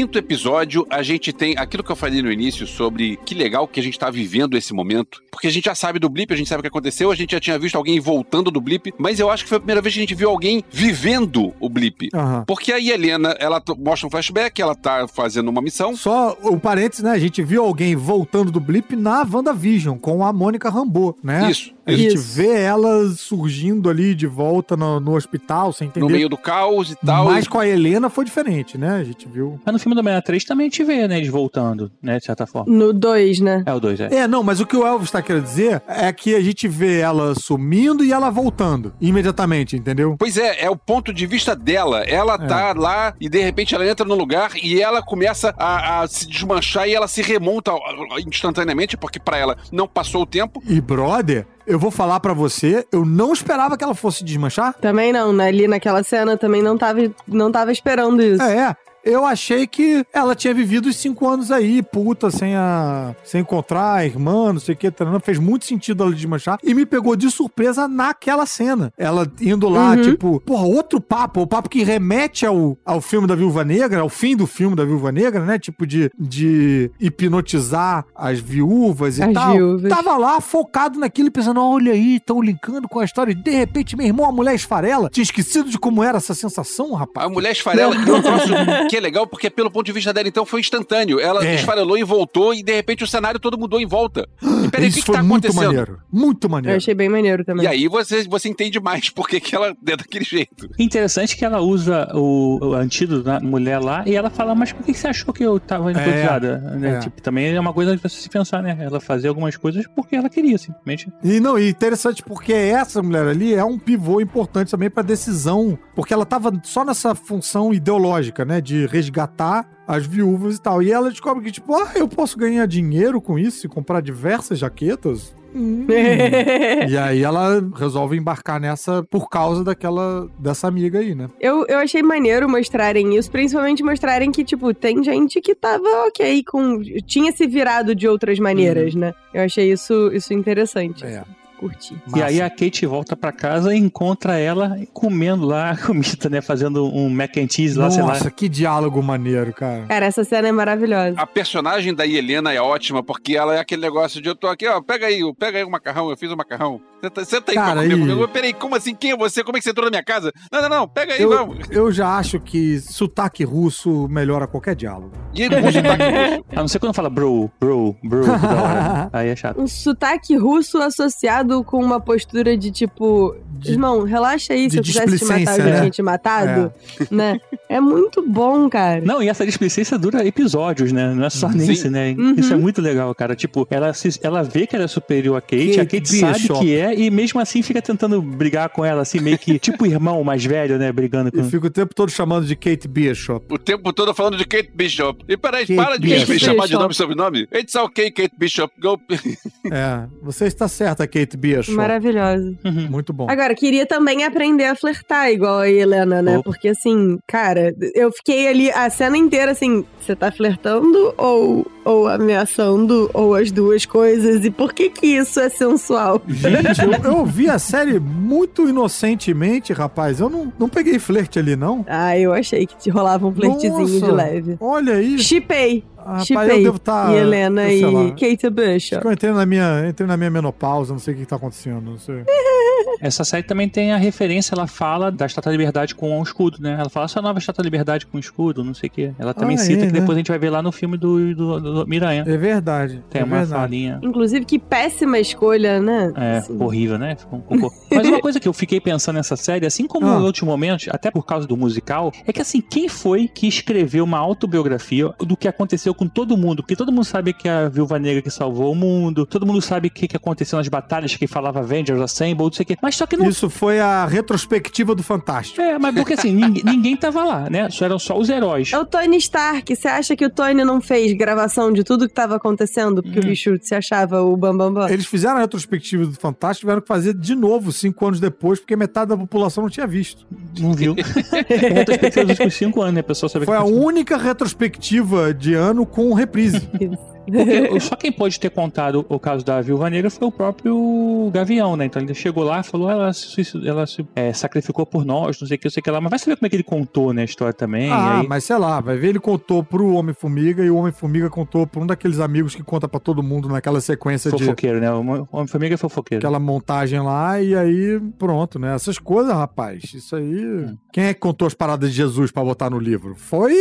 quinto episódio, a gente tem aquilo que eu falei no início sobre que legal que a gente tá vivendo esse momento. Porque a gente já sabe do blip, a gente sabe o que aconteceu, a gente já tinha visto alguém voltando do blip, mas eu acho que foi a primeira vez que a gente viu alguém vivendo o blip. Aham. Porque a Helena, ela mostra um flashback, ela tá fazendo uma missão. Só o parênteses, né? A gente viu alguém voltando do blip na WandaVision, com a Mônica Rambeau, né? Isso. A gente Isso. vê ela surgindo ali de volta no, no hospital, sem entender. No meio do caos e tal. Mas com a Helena foi diferente, né? A gente viu. Mas no filme do Homem-Aranha 3 também a gente vê, né, eles voltando, né, de certa forma. No 2, né? É o 2, é. É, não, mas o que o Elvis tá querendo dizer é que a gente vê ela sumindo e ela voltando imediatamente, entendeu? Pois é, é o ponto de vista dela. Ela É. tá lá e de repente ela entra no lugar e ela começa a, a se desmanchar e ela se remonta instantaneamente, porque pra ela não passou o tempo. E, brother, eu vou falar pra você, eu não esperava que ela fosse desmanchar. Também não, né? Ali naquela cena também não tava, não tava esperando isso. É, é. Eu achei que ela tinha vivido os cinco anos aí, puta, sem a. sem encontrar a irmã, não sei o que, taranã. fez muito sentido ela desmanchar. E me pegou de surpresa naquela cena. Ela indo lá, Uhum. tipo, porra, outro papo, o papo que remete ao, ao filme da Viúva Negra, ao fim do filme da Viúva Negra, né? Tipo, de, de hipnotizar as viúvas e As tal. viúvas. Tava lá focado naquilo e pensando, olha aí, estão linkando com a história. E de repente, meu irmão, a mulher esfarela. Tinha esquecido de como era essa sensação, rapaz. A mulher esfarela. E um troço que é legal, porque pelo ponto de vista dela, então, foi instantâneo. Ela É. esfarelou e voltou, e de repente o cenário todo mudou em volta. E peraí, o Isso que, que foi tá muito maneiro. Muito Eu maneiro. achei bem maneiro também. E aí você, você entende mais porque que ela é daquele jeito. Interessante que ela usa o, o antídoto da mulher lá e ela fala, mas por que você achou que eu tava hipnotizada? né? é. Tipo, também é uma coisa de você se pensar, né? Ela fazia algumas coisas porque ela queria, simplesmente. E não, e interessante porque essa mulher ali é um pivô importante também pra decisão, porque ela tava só nessa função ideológica, né, de resgatar as viúvas e tal. E ela descobre que tipo, ah, eu posso ganhar dinheiro com isso e comprar diversas jaquetas. Hum. [LAUGHS] e aí ela resolve embarcar nessa por causa daquela dessa amiga aí, né? Eu, eu achei maneiro mostrarem isso, principalmente mostrarem que, tipo, tem gente que tava ok com. tinha se virado de outras maneiras, né? Eu achei isso, isso interessante. É. assim, Curti. E aí a Kate volta pra casa e encontra ela comendo lá a comida, né? Fazendo um mac and cheese lá, sei lá. Nossa, que diálogo maneiro, cara. Cara, essa cena é maravilhosa. A personagem da Helena é ótima, porque ela é aquele negócio de eu tô aqui, ó, pega aí, pega aí o macarrão, eu fiz o macarrão. Senta, senta aí Cara, pra comer e- comigo. Peraí, como assim? Quem é você? Como é que você entrou na minha casa? Não, não, não, pega aí, Eu, vamos. eu já acho que sotaque russo melhora qualquer diálogo. E sotaque [LAUGHS] russo. A não ser quando fala bro, bro, bro, hora. [LAUGHS] Aí é chato. Um sotaque russo associado com uma postura de tipo. De- Irmão, relaxa aí, de se eu quisesse te matar, eu já né? tinha te matado. Né? É muito bom, cara. Não, e essa displicência dura episódios, né? Não é só nesse, né? Uhum. Isso é muito legal, cara. Tipo, ela, se, ela vê que ela é superior a Kate, Kate a Kate sabe Bishop. que é, e mesmo assim fica tentando brigar com ela, assim, meio que tipo irmão mais velho, né? Brigando E com. fica o tempo todo chamando de Kate Bishop. O tempo todo falando de Kate Bishop. E peraí, Kate para de Bishop. me chamar de nome e sobrenome. It's okay, Kate Bishop. Go. [LAUGHS] É, você está certa, Kate Bishop. Maravilhosa. Uhum. Muito bom. Agora, queria também aprender a flertar igual a Helena, né? Opa. Porque assim, cara, eu fiquei ali a cena inteira assim, você tá flertando ou, ou ameaçando, ou as duas coisas? E por que que isso é sensual? Gente, eu, eu vi a série muito inocentemente, rapaz. Eu não, não peguei flerte ali, não. Ah, eu achei que te rolava um flertezinho Nossa, de leve. Olha aí. Chipei. Rapaz, Chipei. eu devo estar. e Helena lá. e Kate Acho Bishop. que eu entrei na minha, entrei na minha menopausa, não sei o que tá acontecendo, não sei. [LAUGHS] Essa série também tem a referência, ela fala da Estátua da Liberdade com o escudo, né? Ela fala essa nova Estátua da Liberdade com o escudo, não sei o quê. Ela também Ah, cita é, que né? depois a gente vai ver lá no filme do, do, do Miranha. É verdade. Tem é uma verdade. falinha. Inclusive, que péssima escolha, né? É, Assim. horrível, né? Um. [LAUGHS] Mas uma coisa que eu fiquei pensando nessa série, assim como Ah. em outros momentos, até por causa do musical, é que assim, quem foi que escreveu uma autobiografia do que aconteceu com todo mundo? Porque todo mundo sabe que é a Viúva Negra que salvou o mundo, todo mundo sabe o que, que aconteceu nas batalhas, que falava Avengers Assemble, não sei o quê. Mas só que não Isso foi a retrospectiva do Fantástico. É, mas porque assim, ninguém, ninguém tava lá, né? Só eram só os heróis. É o Tony Stark. Você acha que o Tony não fez gravação de tudo que tava acontecendo? Porque o bicho se achava o Bambambam. Bam, bam. Eles fizeram a retrospectiva do Fantástico e tiveram que fazer de novo cinco anos depois, porque metade da população não tinha visto. Não viu? Retrospectiva dos últimos cinco anos, né? A pessoa sabe Foi a que única retrospectiva de ano com reprise. [LAUGHS] Porque só quem pode ter contado o caso da Viúva Negra foi o próprio Gavião, né? Então ele chegou lá e falou, ela se, ela se é, sacrificou por nós, não sei o que, não sei o que lá. Mas vai saber como é que ele contou, né, a história também. Ah, aí... mas sei lá, vai ver, ele contou pro Homem-Formiga e o Homem-Formiga contou pra um daqueles amigos que conta pra todo mundo naquela sequência de Fofoqueiro, né? O Homem-Formiga é fofoqueiro. aquela montagem lá e aí pronto, né? Essas coisas, rapaz, isso aí. Quem é que contou as paradas de Jesus pra botar no livro? Foi,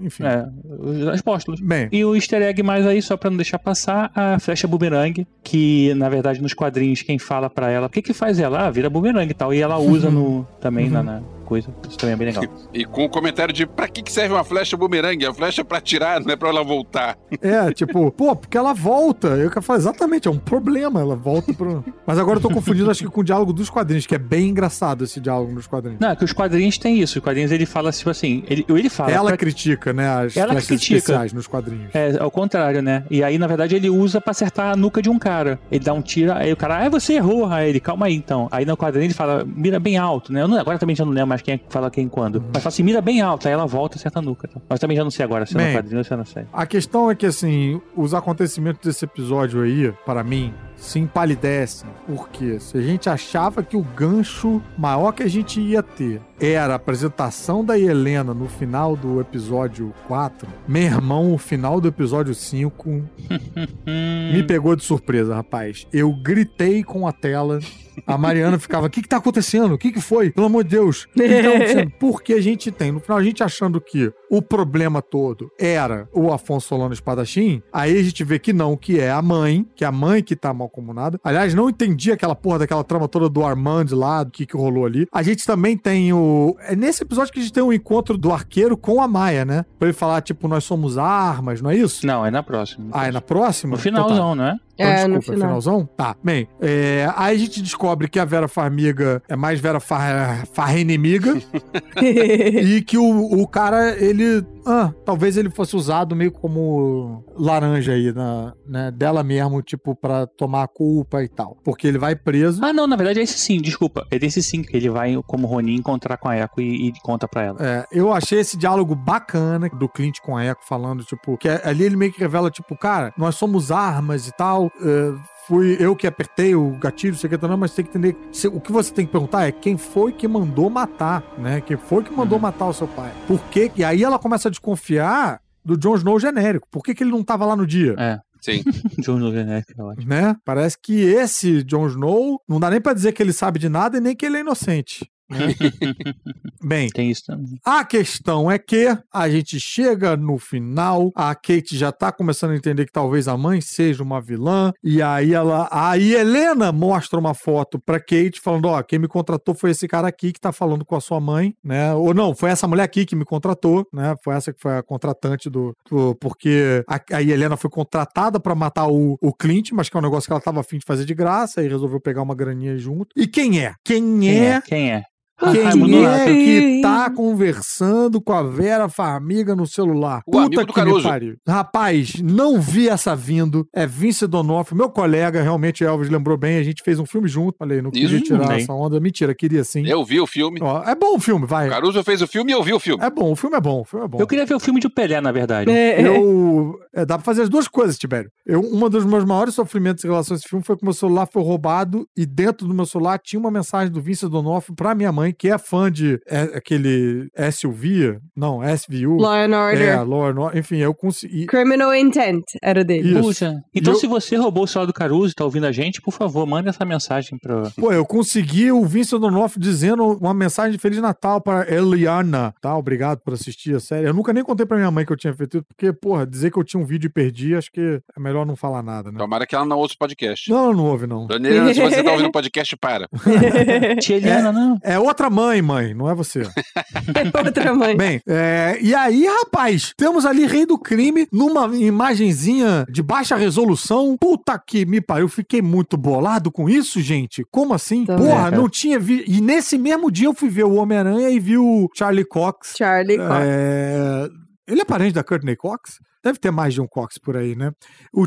enfim. É, os apóstolos. Bem, E o easter egg mais aí, só pra não deixar passar, a flecha boomerang, que na verdade nos quadrinhos quem fala pra ela, o que que faz ela? Ah, vira boomerang e tal. E ela usa [LAUGHS] no, também na, na coisa. Isso também é bem legal. [LAUGHS] E com o comentário de pra que que serve uma flecha bumerangue? A flecha é pra tirar, não é pra ela voltar. [LAUGHS] é, tipo, pô, porque ela volta. Eu quero falar, exatamente, é um problema. Ela volta pro. [LAUGHS] Mas agora eu tô confundindo, acho que com o diálogo dos quadrinhos, que é bem engraçado esse diálogo nos quadrinhos. Não, é que os quadrinhos têm isso. Os quadrinhos ele fala tipo assim, ele, ele fala. Ela pra- critica, né, as Ela critica. especiais nos quadrinhos. É, ao contrário, né? E aí, na verdade, ele usa pra acertar a nuca de um cara. Ele dá um tiro, aí o cara, ah, você errou. Aí ele, calma aí então. Aí no quadrinho ele fala, mira bem alto, né? Eu não- agora também já não lembro mais quem é que fala quem quando. Mas fala assim, mira bem alto. Aí ela volta e acerta a nuca. tá? Mas também já não sei agora se é no quadrinho ou se é na série. A questão é que, assim, os acontecimentos desse episódio aí, para mim, se empalidecem. Porque se a gente achava que o gancho maior que a gente ia ter era a apresentação da Helena no final do episódio 4, meu irmão, o final do episódio 5 [LAUGHS] me pegou de surpresa, rapaz. Eu gritei com a tela. A Mariana ficava, o que que tá acontecendo? O que que foi? Pelo amor de Deus. [LAUGHS] O que que acontecendo? Porque a gente tem, no final, a gente achando que o problema todo era o Afonso Solano Espadachim, aí a gente vê que não, que é a mãe, que é a mãe que tá mal comunada. Aliás, não entendi aquela porra daquela trama toda do Armand lá, do que que rolou ali. A gente também tem o... É nesse episódio que a gente tem um encontro do arqueiro com a Maia, né? Pra ele falar, tipo, nós somos armas, não é isso? Não, é na próxima. Ah, é na próxima? No Então tá. finalzão, não é? Então, É, no desculpa, é final. finalzão? Tá. Bem, é, aí a gente descobre que a Vera Farmiga é mais Vera Far, Farra inimiga [LAUGHS] e que o, o cara, ele. Ah, talvez ele fosse usado meio como laranja aí, na, né, dela mesmo, tipo, pra tomar a culpa e tal. Porque ele vai preso. Ah, não, na verdade é esse sim, desculpa. É desse sim que ele vai, como Ronin, encontrar com a Echo e, e conta pra ela. É, eu achei esse diálogo bacana do Clint com a Echo falando, tipo, que ali ele meio que revela, tipo, cara, nós somos armas e tal. É, fui eu que apertei o gatilho, sei que não, mas tem que entender. se- o que você tem que perguntar é quem foi que mandou matar, né? Quem foi que mandou matar o seu pai? Por quê? E aí ela começa a desconfiar do Jon Snow genérico. Por que, que ele não tava lá no dia? É. Sim. John né? que é. Né? Parece que esse Jon Snow não dá nem pra dizer que ele sabe de nada e nem que ele é inocente. Né? [LAUGHS] Bem, Tem isso também. A questão é que a gente chega no final, a Kate já tá começando a entender que talvez a mãe seja uma vilã, e aí ela, aí Helena mostra uma foto pra Kate falando, ó, quem me contratou foi esse cara aqui que tá falando com a sua mãe, né? Ou não, foi essa mulher aqui que me contratou, né? Foi essa que foi a contratante do, do- porque a, a Helena foi contratada pra matar o, o Clint, mas que é um negócio que ela tava afim de fazer de graça e resolveu pegar uma graninha junto. E quem é? Quem, Quem é é? Quem é? Quem Raimundo Nonato. é que tá conversando com a Vera Farmiga no celular? O amigo do Caruso. pariu. Rapaz, não vi essa vindo. É Vince Donofrio, meu colega, realmente Elvis lembrou bem. A gente fez um filme junto. Falei, não queria Isso, tirar bem. essa onda. Mentira, queria sim. Eu vi o filme. Ó, é bom o filme, vai. O Caruso fez o filme e eu vi o filme. É bom, o filme é bom, o filme é bom. Eu queria ver o filme de Pelé, na verdade. É, Eu. é, dá pra fazer as duas coisas, Tibério. Eu, uma dos meus maiores sofrimentos em relação a esse filme foi que meu celular foi roubado e dentro do meu celular tinha uma mensagem do Vince Donofrio pra minha mãe, que é fã de é, aquele SUV, não, SVU. Law and Order. É, Law and Order. Enfim, eu consegui. Criminal Intent era o dele. Isso. Puxa. Então, Eu- se você roubou o celular do Caruso e tá ouvindo a gente, por favor, manda essa mensagem pra. Pô, eu consegui o Vince Donofrio dizendo uma mensagem de Feliz Natal para Eliana. Tá, obrigado por assistir a série. Eu nunca nem contei pra minha mãe que eu tinha feito isso, porque, porra, dizer que eu tinha um vídeo e perdi, acho que é melhor não falar nada, né? Tomara que ela não ouça o podcast. Não, ela não ouve, não. Daniela, se você tá ouvindo o [LAUGHS] podcast, para. Tia Eliana, não. É outra mãe, mãe, não é você. [LAUGHS] Outra mãe. Bem, é, e aí, rapaz, temos ali Rei do Crime numa imagenzinha de baixa resolução. Puta que me pariu, fiquei muito bolado com isso, gente. Como assim? Também, Porra, cara. não tinha vi. E nesse mesmo dia eu fui ver o Homem-Aranha e vi o Charlie Cox. Charlie Cox. É, Ele é parente da Courtney Cox? Deve ter mais de um Cox por aí, né?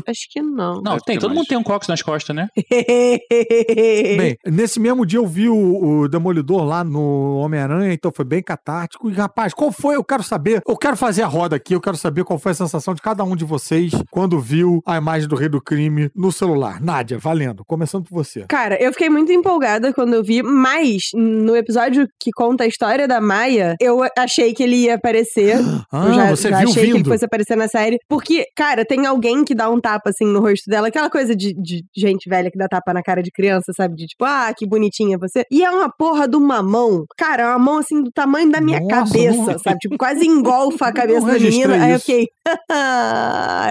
Acho que não. Não, Deve tem, todo mais. mundo tem um cox nas costas, né? [LAUGHS] Bem, nesse mesmo dia eu vi o, o Demolidor lá no Homem-Aranha, então foi bem catártico. E, rapaz, qual foi? Eu quero saber. Eu quero fazer a roda aqui, eu quero saber qual foi a sensação de cada um de vocês quando viu a imagem do Rei do Crime no celular. Nádia, valendo. Começando por você. Cara, eu fiquei muito empolgada quando eu vi, mas no episódio que conta a história da Maia, eu achei que ele ia aparecer. [GASPS] Ah, eu já, você já viu achei que ele vindo? fosse aparecer na série. Porque, cara, tem alguém que dá um tapa assim no rosto dela, aquela coisa de, de gente velha que dá tapa na cara de criança, sabe? De tipo, ah, que bonitinha você. E é uma porra de uma mão. Cara, é uma mão assim do tamanho da minha Nossa, cabeça, não- sabe? Tipo, quase engolfa a [LAUGHS] cabeça da menina. Aí eu isso. fiquei,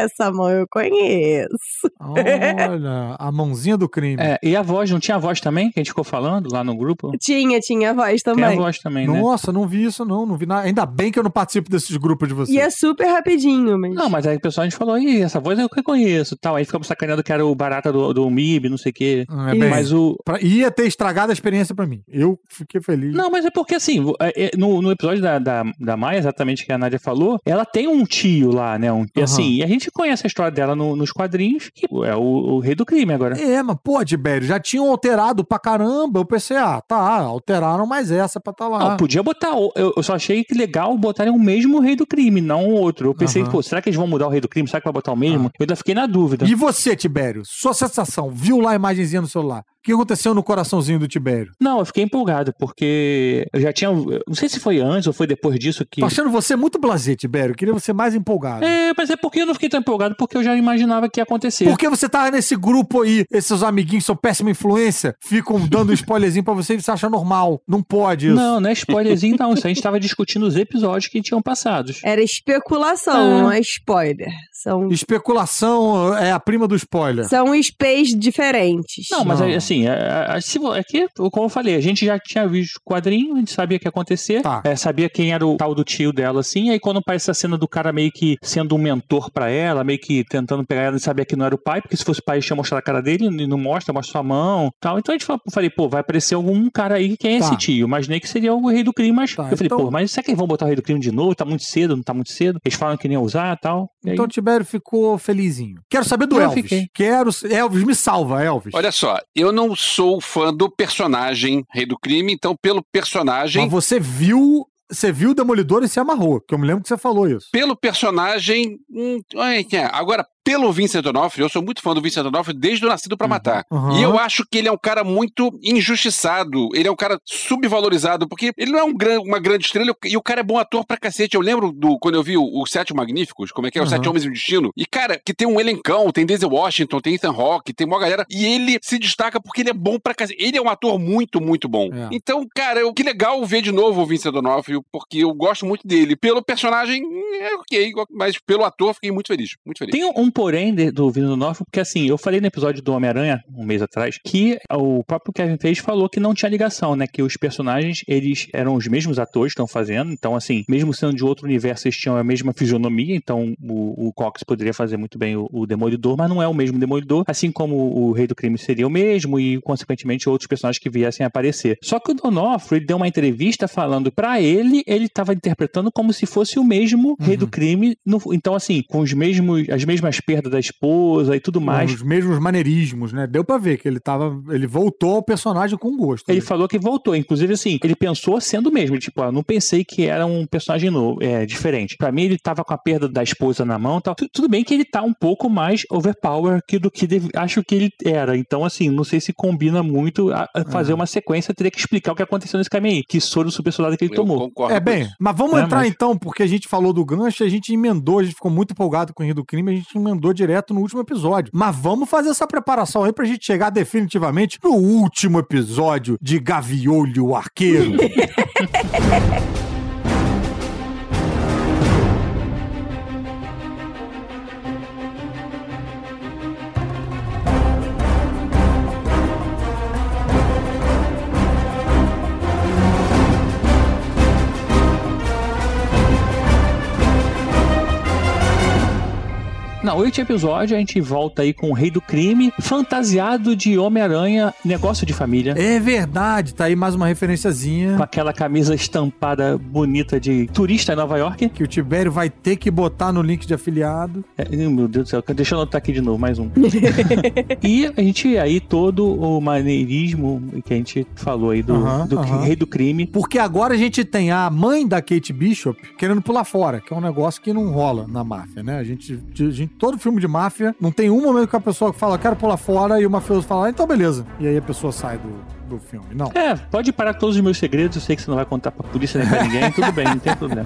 essa mão eu conheço. Olha, a mãozinha do crime. É, e a voz, não tinha a voz também, que a gente ficou falando lá no grupo? Tinha, tinha a voz Tem a também. voz também, né? Nossa, não vi isso não, não vi nada. Ainda bem que eu não participo desses grupos de vocês. E é super rapidinho, mas. Não, mas aí o pessoal a gente falou, Ih, essa voz eu reconheço tal. Aí ficamos sacaneando que era o barata do, do MIB, não sei o quê. É bem, Mas o. pra- ia ter estragado a experiência pra mim. Eu fiquei feliz. Não, mas é porque assim, é- é, no, no episódio da, da, da Maia, exatamente que a Nádia falou, ela tem um tio lá, né? Um, E Aham. assim, e a gente conhece a história dela no- nos quadrinhos, que é o, o rei do crime agora. É, mas, pô, Tibério, já tinham alterado pra caramba. Eu pensei, ah, tá, alteraram mais essa pra tá lá. Não, podia botar. o- Eu, eu só achei que legal botarem o mesmo rei do crime, não o outro. Eu pensei, Aham. pô, será que eles vão mudar o rei do crime? Será que vai botar o mesmo? Eu ainda fiquei na dúvida. E você, Tibério? Sua sensação? Viu lá a imagenzinha no celular? O que aconteceu no coraçãozinho do Tibério? Não, eu fiquei empolgado, porque eu já tinha. Não sei se foi antes ou foi depois disso que. Tô achando você muito blasé, Tibério. Eu Queria você mais empolgado. É, mas é porque eu não fiquei tão empolgado, porque eu já imaginava que ia acontecer. Porque você tá nesse grupo aí, esses amiguinhos que são péssima influência, ficam dando spoilerzinho pra você e você acha normal. Não pode isso. Não, não é spoilerzinho, não. Isso a gente tava discutindo os episódios que tinham passados. Era especulação, Ah. não é spoiler. São, Especulação é a prima do spoiler. são space diferentes. Não, mas Não. é, assim, é, é, se vo- é que, como eu falei, a gente já tinha visto o quadrinho, a gente sabia o que ia acontecer, Tá. é, sabia quem era o tal do tio dela, assim, aí quando aparece a cena do cara meio que sendo um mentor pra ela, meio que tentando pegar ela e sabia que não era o pai, porque se fosse o pai, tinha mostrado a cara dele, e não mostra, mostra sua mão tal. Então a gente falou, eu falei, pô, vai aparecer algum cara aí, quem é Tá. esse tio? Imaginei que seria o rei do crime, mas Tá, eu falei, então- pô, mas será que eles vão botar o rei do crime de novo? Tá muito cedo, não tá muito cedo? Eles falam que nem ia usar tal. Então o Tibério ficou felizinho. Quero saber do Eu Elvis. fiquei. Quero. Elvis, me salva, Elvis. Olha só, eu não sou fã do personagem Rei do Crime, então pelo personagem. Mas você viu. Você viu o Demolidor e se amarrou, que eu me lembro que você falou isso. Pelo personagem. hum, é. Agora, pelo Vincent D'Onofrio, eu sou muito fã do Vincent D'Onofrio desde o Nascido pra Matar. Uhum. E eu acho que ele é um cara muito injustiçado. Ele é um cara subvalorizado, porque ele não é um gran- uma grande estrela e o cara é bom ator pra cacete. Eu lembro do quando eu vi o, o Sete Magníficos, como é que é? Os Uhum. Sete Homens e o Destino. E, cara, que tem um elencão, tem Denzel Washington, tem Ethan Hawke, tem uma galera. E ele se destaca porque ele é bom pra cacete. Ele é um ator muito, muito bom. É. Então, cara, eu, que legal ver de novo o Vincent D'Onofrio, porque eu gosto muito dele. Pelo personagem, é ok, mas pelo ator, fiquei muito feliz. Muito feliz. Tem um porém de- do Vindo do Norte, porque assim, eu falei no episódio do Homem-Aranha, um mês atrás, que o próprio Kevin Feige falou que não tinha ligação, né? Que os personagens, eles eram os mesmos atores que estão fazendo, então assim, mesmo sendo de outro universo, eles tinham a mesma fisionomia, então o, o Cox poderia fazer muito bem o, o Demolidor, mas não é o mesmo Demolidor, assim como o Rei do Crime seria o mesmo e, consequentemente, outros personagens que viessem a aparecer. Só que o Donofrio, ele deu uma entrevista falando pra ele, ele estava interpretando como se fosse o mesmo Rei do Crime, no- então assim, com os mesmos, as mesmas perdas da esposa e tudo mais. Os mesmos maneirismos, né? Deu pra ver que ele tava. Ele voltou ao personagem com gosto. Ele falou que voltou, inclusive assim, ele pensou sendo o mesmo, tipo, ah, não pensei que era um personagem novo, é, diferente. Pra mim ele tava com a perda da esposa na mão, e tal. Tu- tudo bem que ele tá um pouco mais overpower que do que deve- acho que ele era. Então assim, não sei se combina muito a, a fazer uma sequência, teria que explicar o que aconteceu nesse caminho aí, que soro super soldado que ele Eu tomou. concordo É bem, mas vamos É, entrar mas- então, porque a gente falou do gancho, a gente emendou, a gente ficou muito empolgado com o Rio do Crime, a gente emendou direto no último episódio. Mas vamos fazer essa preparação aí pra gente chegar definitivamente no último episódio de Gaviolho Arqueiro. [LAUGHS] oito episódio, a gente volta aí com o Rei do Crime, fantasiado de Homem-Aranha, negócio de família. É verdade, tá aí mais uma referenciazinha Com aquela camisa estampada bonita de turista em Nova York. que o Tibério vai ter que botar no link de afiliado. É, meu Deus do céu, deixa eu anotar aqui de novo, mais um. [LAUGHS] e a gente aí, todo o maneirismo que a gente falou aí do, do. Rei do Crime. Porque agora a gente tem a mãe da Kate Bishop querendo pular fora, que é um negócio que não rola na máfia, né? A gente, a gente todo filme de máfia, não tem um momento que a pessoa fala, quero pular fora, e o mafioso fala, "Ah, então beleza. E aí a pessoa sai do, do filme. Não. É, pode parar todos os meus segredos, eu sei que você não vai contar pra polícia nem pra ninguém, [LAUGHS] tudo bem, não tem problema.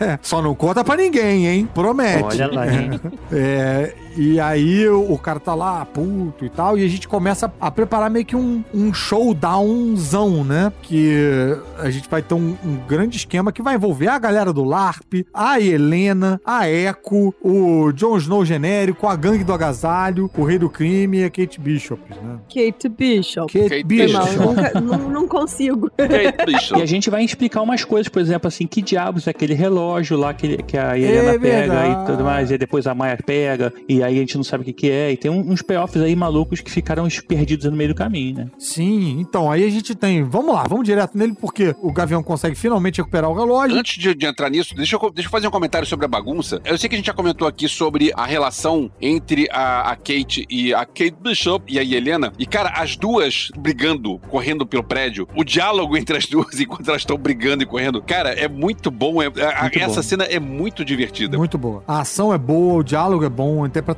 É, só não conta pra ninguém, hein? Promete. Olha lá, hein? É, e aí o, o cara tá lá, puto e tal, e a gente começa a preparar meio que um, um showdownzão, né? Que a gente vai ter um, um grande esquema que vai envolver a galera do LARP, a Helena, a Echo, o Jon Snow genérico, a gangue do agasalho, o rei do crime e a Kate Bishop, né? Kate Bishop. Kate, Kate Bishop. eu nunca- não, não consigo. Kate [LAUGHS] Bishop. E a gente vai explicar umas coisas, por exemplo, assim, que diabos é aquele relógio lá que, que a Helena É pega e tudo mais, e depois a Maia pega, e aí a gente não sabe o que, que é, e tem uns payoffs aí malucos que ficaram perdidos no meio do caminho, né? Sim, então, aí a gente tem. Vamos lá, vamos direto nele, porque o Gavião consegue finalmente recuperar o relógio. Antes de, de entrar nisso, deixa eu, deixa eu fazer um comentário sobre a bagunça. Eu sei que a gente já comentou aqui sobre a relação entre a, a Kate e a Kate Bishop e a Helena. E, cara, as duas brigando, correndo pelo prédio. O diálogo entre as duas [LAUGHS] enquanto elas estão brigando e correndo. Cara, é muito bom. É, a- Muito essa bom. cena é muito divertida. Muito boa. A ação é boa, o diálogo é bom, a interpretação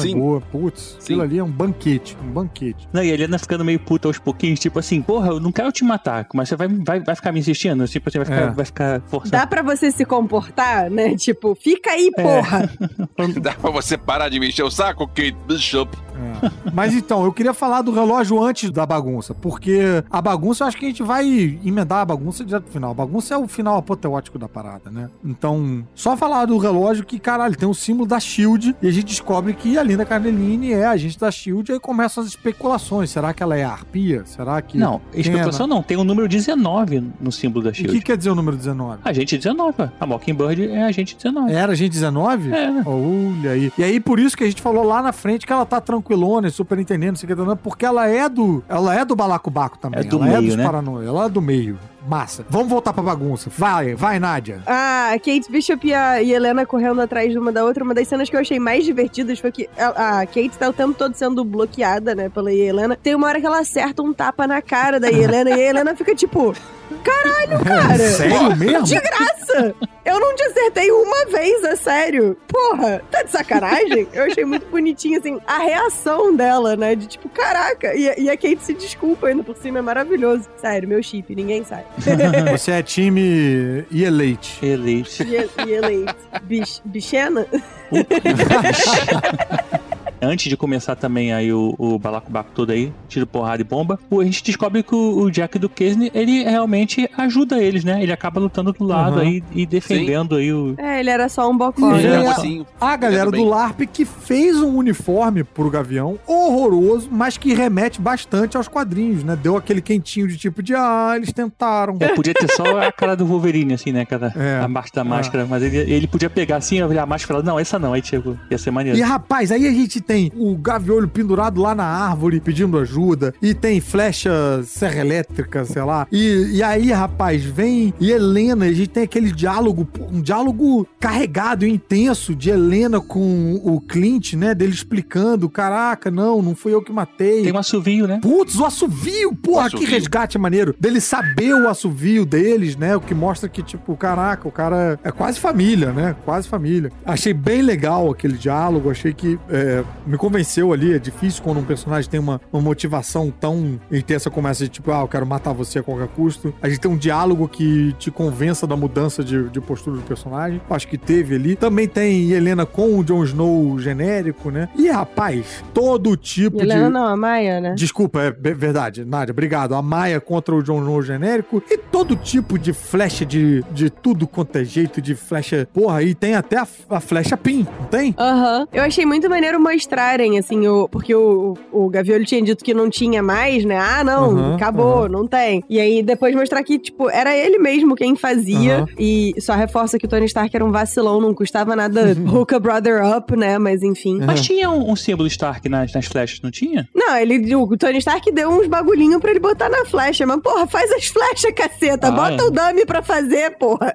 é Sim. boa. Putz, aquilo ali é um banquete, um banquete. Não, e a Helena ficando meio puta aos pouquinhos, tipo assim, porra, eu não quero te matar, mas você vai, vai, vai ficar me insistindo? Tipo assim, vai ficar, É. vai ficar forçando. Dá pra você se comportar, né? Tipo, fica aí, É. porra. [LAUGHS] Dá pra você parar de me encher o saco, Kate Bishop? É. Mas então, eu queria falar do relógio antes da bagunça, porque a bagunça, eu acho que a gente vai emendar a bagunça direto pro final. A bagunça é o final apoteótico da parada, né? Então, só falar do relógio que, caralho, tem o símbolo da SHIELD e a gente descobre que a Linda Cardellini é agente da SHIELD e aí começam as especulações. Será que ela é a arpia? Será que... Não, especulação não, tem o número 19 no símbolo da O SHIELD. que quer dizer o número 19? Agente 19, a Mockingbird é agente 19. Era agente 19? É. Olha aí. E aí, por isso que a gente falou lá na frente que ela tá tranquilona e superintendendo, não sei o que, porque ela é do. Ela é do balacobaco também. É do ela é meio, dos né? paranoia. Ela é do meio. Massa. Vamos voltar pra bagunça. Vai, vai, Nádia. Ah, Kate Bishop e a Helena correndo atrás de uma da outra. Uma das cenas que eu achei mais divertidas foi que a, a Kate tá o tempo todo sendo bloqueada, né, pela Helena. Tem uma hora que ela acerta um tapa na cara da Helena e a Helena fica tipo, caralho, cara. [LAUGHS] Sério mesmo? De graça! Eu não te acertei uma vez, é sério. Porra, tá de sacanagem? Eu achei muito bonitinho, assim, a reação dela, né? De tipo, caraca. E, e a Kate se desculpa ainda por cima, é maravilhoso. Sério, meu chip, ninguém sabe. [LAUGHS] Você é time Elite. Eleite. E, e eleito. Bich, bichena? [LAUGHS] Antes de começar também aí o, o balacobaco todo aí, tiro porrada e bomba, a gente descobre que o, o Jack do Kesney, ele realmente ajuda eles, né? Ele acaba lutando do lado Uhum. aí e defendendo aí o... É, ele era só um bocó. E né? é a- Assim, A galera do. LARP que fez um uniforme pro Gavião horroroso, mas que remete bastante aos quadrinhos, né? Deu aquele quentinho de tipo de, ah, eles tentaram. É, podia ter só a cara do Wolverine, assim, né? Cara, É. abaixo da máscara. Mas ele, ele podia pegar assim, abrir a máscara e falar, não, essa não. Aí, tipo, ia ser maneiro. E rapaz, aí a gente tem o gaviolho pendurado lá na árvore pedindo ajuda, e tem flecha serra elétrica, sei lá. E, e aí, rapaz, vem e Helena, a gente tem aquele diálogo, um diálogo carregado e intenso de Helena com o Clint, né? Dele explicando: caraca, não, não fui eu que matei. Tem um assovio, né? Putz, o assovio, porra, O assovio. que resgate maneiro. Dele saber o assovio deles, né? O que mostra que, tipo, caraca, o cara é quase família, né? Quase família. Achei bem legal aquele diálogo, achei que é, me convenceu ali. É difícil quando um personagem tem uma, uma motivação tão intensa como essa de, tipo, ah, eu quero matar você a qualquer custo. A gente tem um diálogo que te convença da mudança de, de postura do personagem. Acho que teve ali. Também tem Helena com o Jon Snow genérico, né? E, rapaz, todo tipo Helena de... não, a Maia, né? Desculpa, é verdade, Nádia, obrigado. A Maia contra o John Snow genérico e todo tipo de flecha de, de tudo quanto é jeito de flecha. Porra, e tem até a, a flecha pin, não tem? Aham. Eu achei muito maneiro mostrarem, assim, o, porque o, o Gavioli tinha dito que não tinha mais, né? Ah, não, Aham, acabou, aham. não tem. E aí depois mostrar que, tipo, era ele mesmo quem fazia. Aham. E só reforça que o Tony Stark era um vacilão, não custava nada [LAUGHS] hook a brother up, né? Mas enfim. Mas tinha um, um símbolo Stark nas, nas flechas, não tinha? Não, ele, o Tony Stark deu uns bagulhinho pra ele botar na flecha. Mas, porra, faz as flechas, caceta. Ah, Bota é. o dummy pra fazer, porra.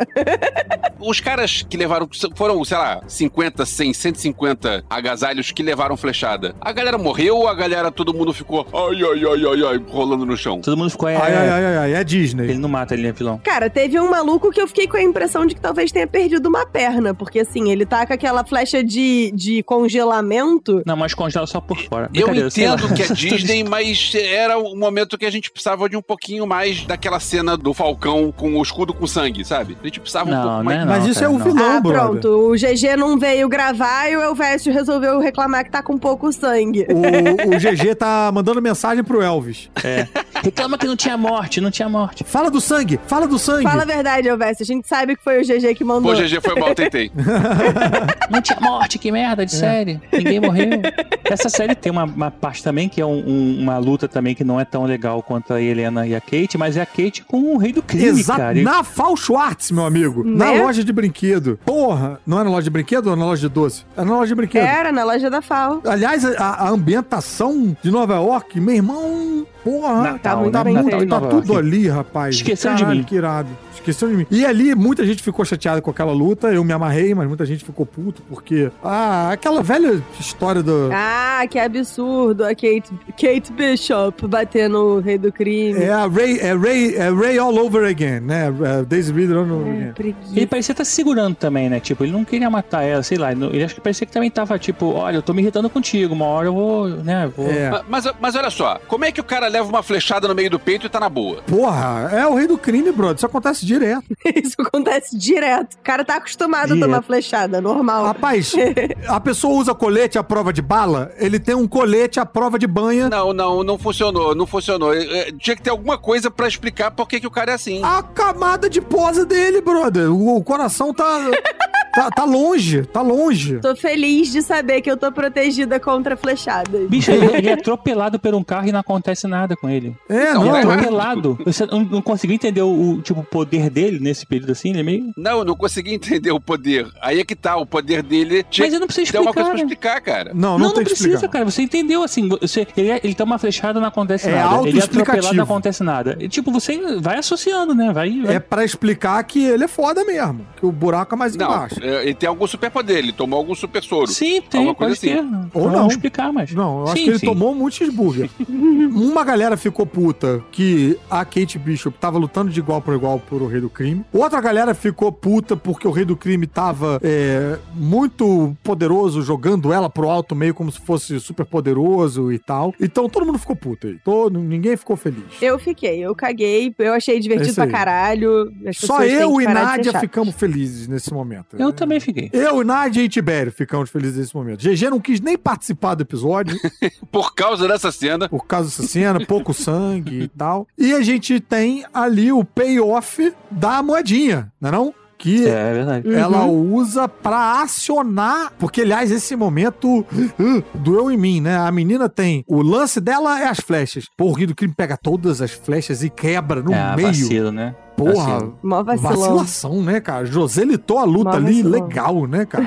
Os caras que levaram. Foram, sei lá, 50, 100, 150 agasalhos que levaram flechada. A galera morreu ou a galera, todo mundo ficou ai, ai, ai, ai, ai, rolando no chão? Todo mundo ficou. É, Ai, ai, ai, ai, ai, é Disney. Ele não mata, ele é vilão. Cara, teve um maluco que eu fiquei com a impressão de que talvez tenha perdido uma perna. Porque, assim, ele tá com aquela flecha de, de congelamento. Não, mas congela só por fora. Eu entendo que é [LAUGHS] Disney, mas era um momento que a gente precisava de um pouquinho mais daquela cena do Falcão com o escudo com sangue, sabe? A gente precisava um Não, pouco né, mais. não. Mas isso cara, é o não. vilão, ah, brother. pronto. O GG não veio gravar e o Elvésio resolveu reclamar que tá com pouco sangue. O, o GG tá mandando mensagem pro Elvis. É. Reclama que não tinha morte, não tinha morte. Fala do sangue, fala do sangue. Fala a verdade, Elvésio. A gente sabe que foi o GG que mandou. Pô, GG foi mal, tentei. [LAUGHS] Não tinha morte, que merda de série. Ninguém morreu. [LAUGHS] Essa série tem uma, uma parte também que é um- um- uma luta também que não é tão legal quanto a Helena e a Kate, mas é a Kate com o rei do crime, Exato. cara. Na Fal Schwartz, meu amigo. Na Né? loja de brinquedo. Porra, não é na loja de brinquedo ou na loja de doce? É na loja de brinquedo. Era na loja da FAO. Aliás, a, a ambientação de Nova York, meu irmão, porra, Natal, tá muito tá, feito. tá Nova tudo ali, rapaz. Esqueceu de mim. Que irado. Esqueceu de mim. E ali, muita gente ficou chateada com aquela luta. Eu me amarrei, mas muita gente ficou puto, porque. Ah, aquela velha história do. Ah, que absurdo. A Kate, Kate Bishop batendo o rei do crime. É a Ray, é Ray, é Ray all over again, né? É Daisy Ridley all over É, again. Ele parecia estar se segurando também, né? Tipo, ele não queria matar ela, sei lá. Ele acho que parecia que também tava, tipo, olha, eu tô me irritando contigo, uma hora eu vou, né, vou... É. Ma- Mas, mas olha só, como é que o cara leva uma flechada no meio do peito e tá na boa? Porra, é o rei do crime, brother. Isso acontece direto. [LAUGHS] Isso acontece direto. O cara tá acostumado Direto. a tomar flechada, normal. Rapaz, [LAUGHS] a pessoa usa colete à prova de bala, ele tem um colete à prova de banha. Não, não, não funcionou, não funcionou. É, é, Tinha que ter alguma coisa pra explicar por que, que o cara é assim. A camada de posa dele, brother. O, o coração tá, [LAUGHS] tá. tá longe, tá longe. Tô feliz de saber que eu tô protegida contra flechadas. Bicho, [LAUGHS] ele, ele é atropelado por um carro e não acontece nada com ele. É, Não, não, tá é. Atropelado. Você não, não conseguiu entender o, o, tipo, poder dele nesse período assim? Ele é meio... Não, eu não consegui entender o poder. Aí é que tá, o poder dele tinha Mas eu não preciso que ter alguma coisa explicar, pra né? explicar, cara. Não, não, tem que precisa, explicar. cara. Você entendeu assim. Você, ele, é- ele toma uma flechada não acontece É nada. Ele é atropelado não acontece nada. E, tipo, você vai associando, né? Vai. vai. É pra explicar que ele é foda mesmo. Que o buraco é mais Não, embaixo. É, ele tem algum superpoder, ele tomou algum super soro. Sim, tem, pode coisa ter. assim. Ou Vamos não. explicar, mas. Não, eu acho Sim, que ele sim. tomou muito cheeseburger. [LAUGHS] Uma galera ficou puta que a Kate Bishop tava lutando de igual por igual por o Rei do Crime. Outra galera ficou puta porque o Rei do Crime tava é, muito poderoso, jogando ela pro alto meio como se fosse super poderoso e tal. Então todo mundo ficou puto aí. Todo, ninguém ficou feliz. Eu fiquei, eu caguei, eu achei É divertido pra caralho. Só eu e de Nádia ficamos felizes nesse momento. Eu também fiquei. Eu, Nádia e Tibério ficamos felizes nesse momento. GG não quis nem participar do episódio. [LAUGHS] Por causa dessa cena, por causa dessa cena, pouco sangue e tal. E a gente tem ali o payoff da moedinha, não é não? Que É, é verdade. ela usa pra acionar. Porque, aliás, esse momento uh, doeu em mim, né? A menina tem. O lance dela é as flechas. Pô, o Rio do Crime pega todas as flechas e quebra no é, meio. vacilo, né? Porra. Vacilo. Mó vacilão. Vacilação, né, cara? Joselitou a luta Mó ali, vacilão. legal, né, [LAUGHS] cara?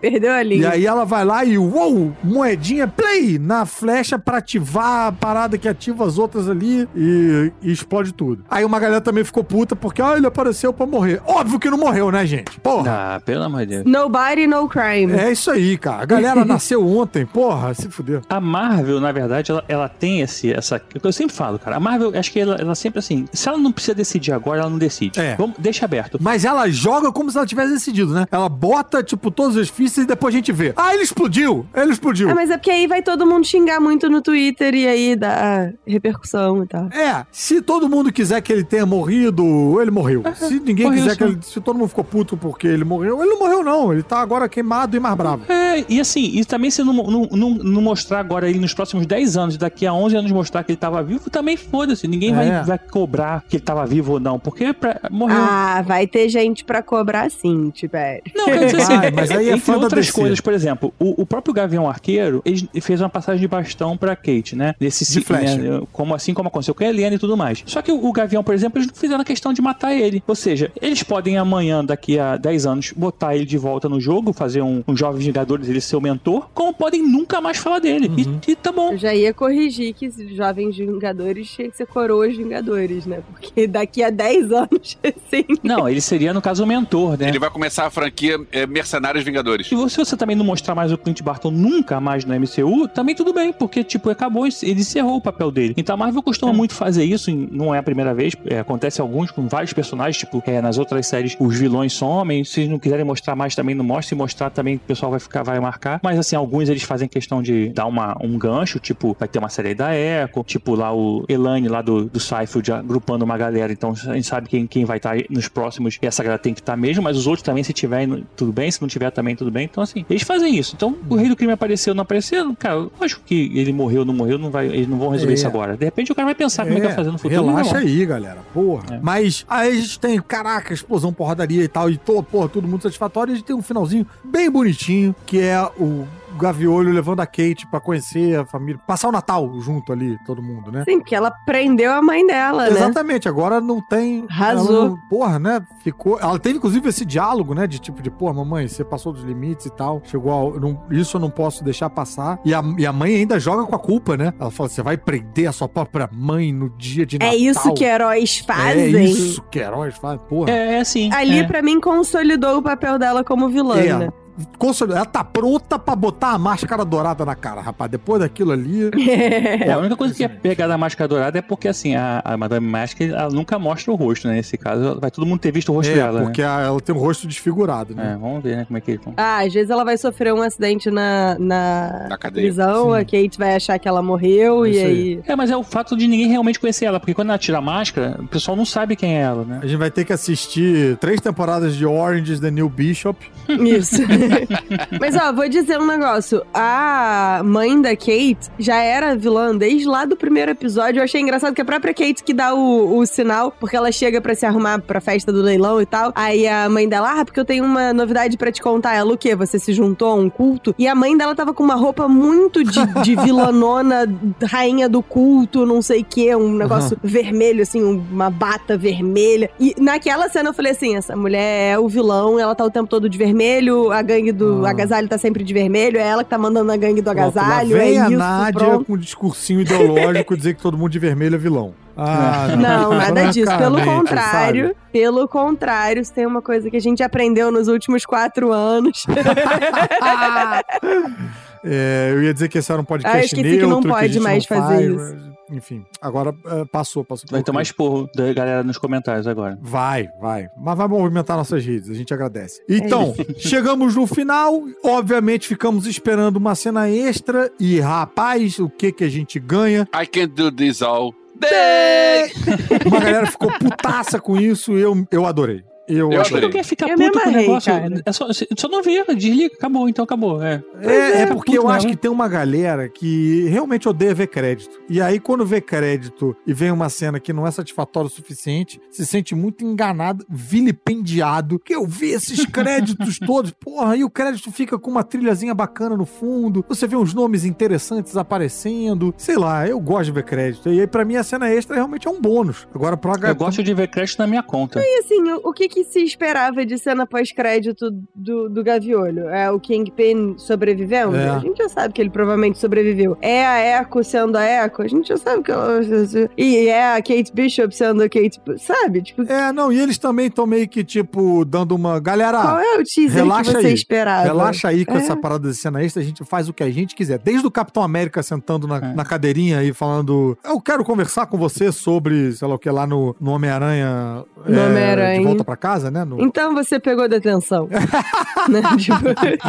Perdeu a E linha. aí ela vai lá e, uou, moedinha, play, na flecha pra ativar a parada que ativa as outras ali e, e explode tudo. Aí uma galera também ficou puta porque, ah, ele apareceu pra morrer. Óbvio que não morreu, né, gente? Porra. Ah, pelo amor de Deus. Nobody, no crime. É isso aí, cara. A galera [LAUGHS] nasceu ontem, porra, se fudeu. A Marvel, na verdade, ela, ela tem esse, essa. Eu sempre falo, cara. A Marvel, acho que ela, ela sempre assim. Se ela não precisa decidir agora, ela não decide. É. Vamos, deixa aberto. Mas ela joga como se ela tivesse decidido, né? Ela bota, tipo, todos os fichas e depois a gente vê. Ah, ele explodiu! Ele explodiu. Ah, mas é porque aí vai todo mundo xingar muito no Twitter e aí dá repercussão e tal. É, se todo mundo quiser que ele tenha morrido, ele morreu. Se ninguém morreu quiser sim. que ele. Se todo mundo ficou puto porque ele morreu, ele não morreu, não. Ele tá agora queimado e mais bravo. É, É, e assim, e também se não, não, não, não mostrar agora ele nos próximos 10 anos, daqui a 11 anos mostrar que ele tava vivo, também foda-se. Ninguém É. vai, vai cobrar que ele tava vivo ou não, porque pra, morreu. Ah, vai ter gente pra cobrar sim, Tibério. Não, quer dizer [LAUGHS] assim, Vai, mas aí é entre fã outras coisas, por exemplo, o, o próprio Gavião Arqueiro, ele fez uma passagem de bastão pra Kate, né? Desse De ciclo, flecha. né? Como assim como aconteceu com a Helena e tudo mais. Só que o, o Gavião, por exemplo, eles não fizeram a questão de matar ele. Ou seja, eles podem amanhã, daqui a 10 anos, botar ele de volta no jogo, fazer um, um Jovens Vingadores, ele ser o mentor, como podem nunca mais falar dele. Uhum. E, e tá bom. Eu já ia corrigir que jovens Vingadores tinha que ser coroas Vingadores, né? Porque daqui a 10 anos, [LAUGHS] assim. Não, ele seria, no caso, o mentor, né? Ele vai começar a franquia é, Mercenários Vingadores. Se você, também não mostrar mais o Clint Barton nunca mais no MCU, também tudo bem, porque, tipo, acabou, ele encerrou o papel dele. Então a Marvel costuma muito fazer isso, e não é a primeira vez, é, acontece alguns com vários personagens, tipo, é, nas outras séries os vilões somem, se não quiserem mostrar mais também não mostra, se mostrar também o pessoal vai ficar, vai marcar, mas assim, alguns eles fazem questão de dar uma, um gancho, tipo, vai ter uma série da Echo, tipo lá o Elane lá do, do Seinfeld agrupando uma galera, então a gente sabe quem, quem vai estar nos próximos, e essa galera tem que estar mesmo, mas os outros também, se tiver, tudo bem, se não tiver também, tudo bem, então assim, eles fazem isso. Então, o Rei do Crime apareceu, não apareceu, cara, acho que ele morreu, não morreu, não vai, eles não vão resolver É. isso agora. De repente o cara vai pensar como é que vai fazer no futuro. Relaxa aí, galera. Porra. É. Mas aí a gente tem, caraca, explosão, porradaria e tal, e todo, porra, tudo muito satisfatório. E a gente tem um finalzinho bem bonitinho, que é o Gaviolho levando a Kate pra conhecer a família, passar o Natal junto ali, todo mundo, né? Sim, porque ela prendeu a mãe dela, né? Exatamente, agora não tem. Ela não- porra, né? Ficou. Ela teve, inclusive, esse diálogo, né? De tipo, de, pô, mamãe, você passou dos limites e tal. Chegou ao. não- isso eu não posso deixar passar. E a, e a mãe ainda joga com a culpa, né? Ela fala: você vai prender a sua própria mãe no dia de Natal. É isso que heróis fazem. É isso que heróis fazem, porra. É, é assim. Ali, é. pra mim, consolidou o papel dela como vilã, É, né? Consolidou. Ela tá pronta pra botar a máscara dourada na cara, rapaz. Depois daquilo ali. É, a única coisa que é pegar da máscara dourada é porque, assim, a, a Madame Mask, ela nunca mostra o rosto, né? Nesse caso, vai todo mundo ter visto o rosto É, dela, porque a- ela tem um rosto desfigurado, né? né? É, vamos ver, né, como é que... Ah, às vezes ela vai sofrer um acidente na, na, Na cadeia. prisão, Sim. a Kate vai achar que ela morreu É e aí. aí. É, mas é o fato de ninguém realmente conhecer ela, porque quando ela tira a máscara, o pessoal não sabe quem é ela, né? A gente vai ter que assistir três temporadas de Orange is the New Bishop. Isso. [LAUGHS] [LAUGHS] Mas ó, vou dizer um negócio. A mãe da Kate já era vilã desde lá do primeiro episódio. Eu achei engraçado que a própria Kate que dá o, o sinal, porque ela chega pra se arrumar pra festa do leilão e tal. Aí a mãe dela, ah, porque eu tenho uma novidade pra te contar. Ela, o quê? Você se juntou a um culto? E a mãe dela tava com uma roupa muito de, de [LAUGHS] vilanona, rainha do culto, não sei o quê, um negócio vermelho, assim, uma bata vermelha. E naquela cena eu falei assim: essa mulher é o vilão, ela tá o tempo todo de vermelho, a gangue do Ah. agasalho tá sempre de vermelho, é ela que tá mandando a gangue do Pronto, lá agasalho, vem é a isso, Nádia pronto. com um discursinho ideológico dizer que todo mundo de vermelho é vilão. [LAUGHS] Ah, Não, nada disso. Pelo francamente, contrário, sabe? pelo contrário, se tem uma coisa que a gente aprendeu nos últimos quatro anos. [LAUGHS] [LAUGHS] É, eu ia dizer que esse era um podcast Ah, eu esqueci que neutro, não a pode gente mais não fazer faz, isso. mas, Enfim, agora é, passou, passou. Vai por tomar aqui. esporro da galera nos comentários agora. Vai, vai. Mas vai movimentar nossas redes, a gente agradece. Então, [LAUGHS] chegamos no final. Obviamente, ficamos esperando uma cena extra. E, rapaz, o que que a gente ganha? I can't do this all day. Uma galera ficou putaça com isso. Eu, eu adorei. Eu, Eu Acho que quer ficar Eu puto com o negócio. cara. É só, só não vira, desliga, acabou, então acabou. É. É, é Fica porque eu acho mesmo. que tem uma galera que realmente odeia ver crédito. E aí, quando vê crédito e vem uma cena que não é satisfatória o suficiente, se sente muito enganado, vilipendiado. Que eu vi esses [LAUGHS] créditos todos, porra, e o crédito fica com uma trilhazinha bacana no fundo. Você vê uns nomes interessantes aparecendo. Sei lá, eu gosto de ver crédito. E aí, pra mim, a cena extra realmente é um bônus. Agora, pro H. Eu gosto de ver crédito na minha conta. E assim, o, o que que se esperava de cena pós-crédito do, do Gaviolho? É o Kingpin sobrevivendo? É. A gente já sabe que ele provavelmente sobreviveu. É a Echo sendo a Echo? A gente já sabe que ela... E é a Kate Bishop sendo a Kate... Sabe? Tipo, É, não, e eles também estão meio que, tipo, dando uma. Galera. qual é o teaser relaxa que você aí. esperava? Relaxa aí com É. essa parada de cena extra, a gente faz o que a gente quiser. Desde o Capitão América sentando na, É. na cadeirinha e falando: Eu quero conversar com você sobre, sei lá o que, lá no, no Homem-Aranha. No é, Homem-Aranha. De volta pra casa, né? No- Então você pegou detenção. [LAUGHS] né? Tipo...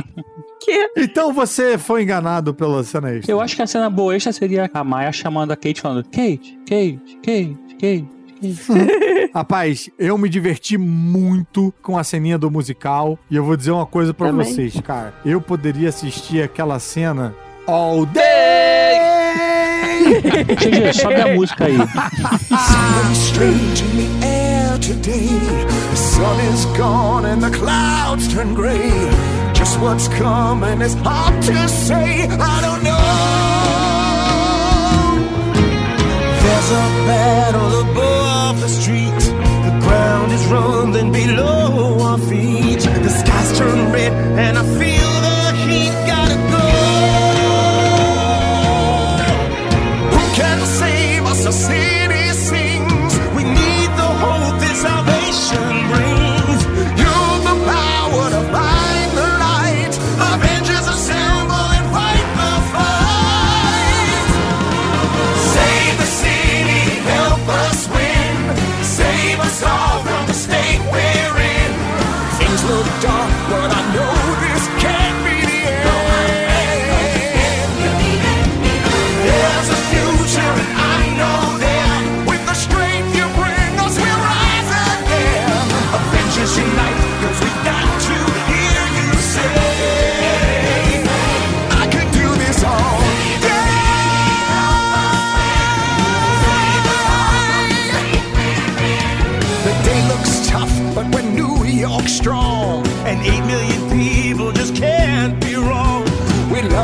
[LAUGHS] que? Então você foi enganado pela cena extra. Eu acho que a cena boa extra seria a Maia chamando a Kate falando: Kate, Kate, Kate, Kate. [LAUGHS] Rapaz, eu me diverti muito com a ceninha do musical. E eu vou dizer uma coisa pra Também. vocês, cara. Eu poderia assistir aquela cena all day! GG, sobe a música aí. Today. The sun is gone and the clouds turn gray. Just what's coming is hard to say. I don't know. There's a battle above the street. The ground is rumbling below our feet. The skies turn red and I feel the heat. Gotta go. Who can save us?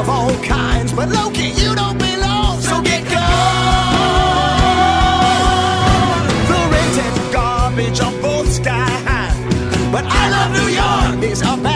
Love all kinds, but Loki, you don't belong. So get gone. The rented garbage on both high. But I love New York is our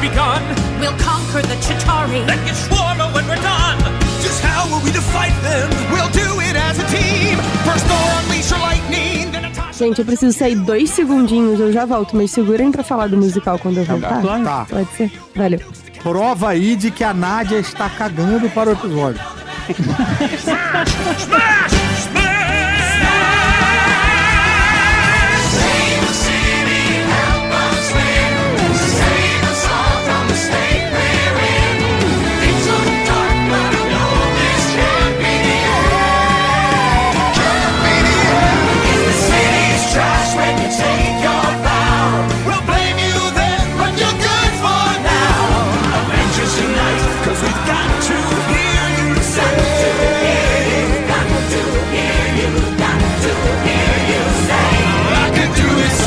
begun. We'll conquer the Chitauri. Get Swarmer when we're done. Just how are we to fight them? We'll do it as a team. First Thor unleash your lightning, then Natasha. Gente, eu preciso sair dois segundinhos, eu já volto, mas segurem pra falar do musical quando eu voltar. claro. Tá. Pode ser? Valeu. Prova aí de que a Nádia está cagando para o episódio. Smash!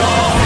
song.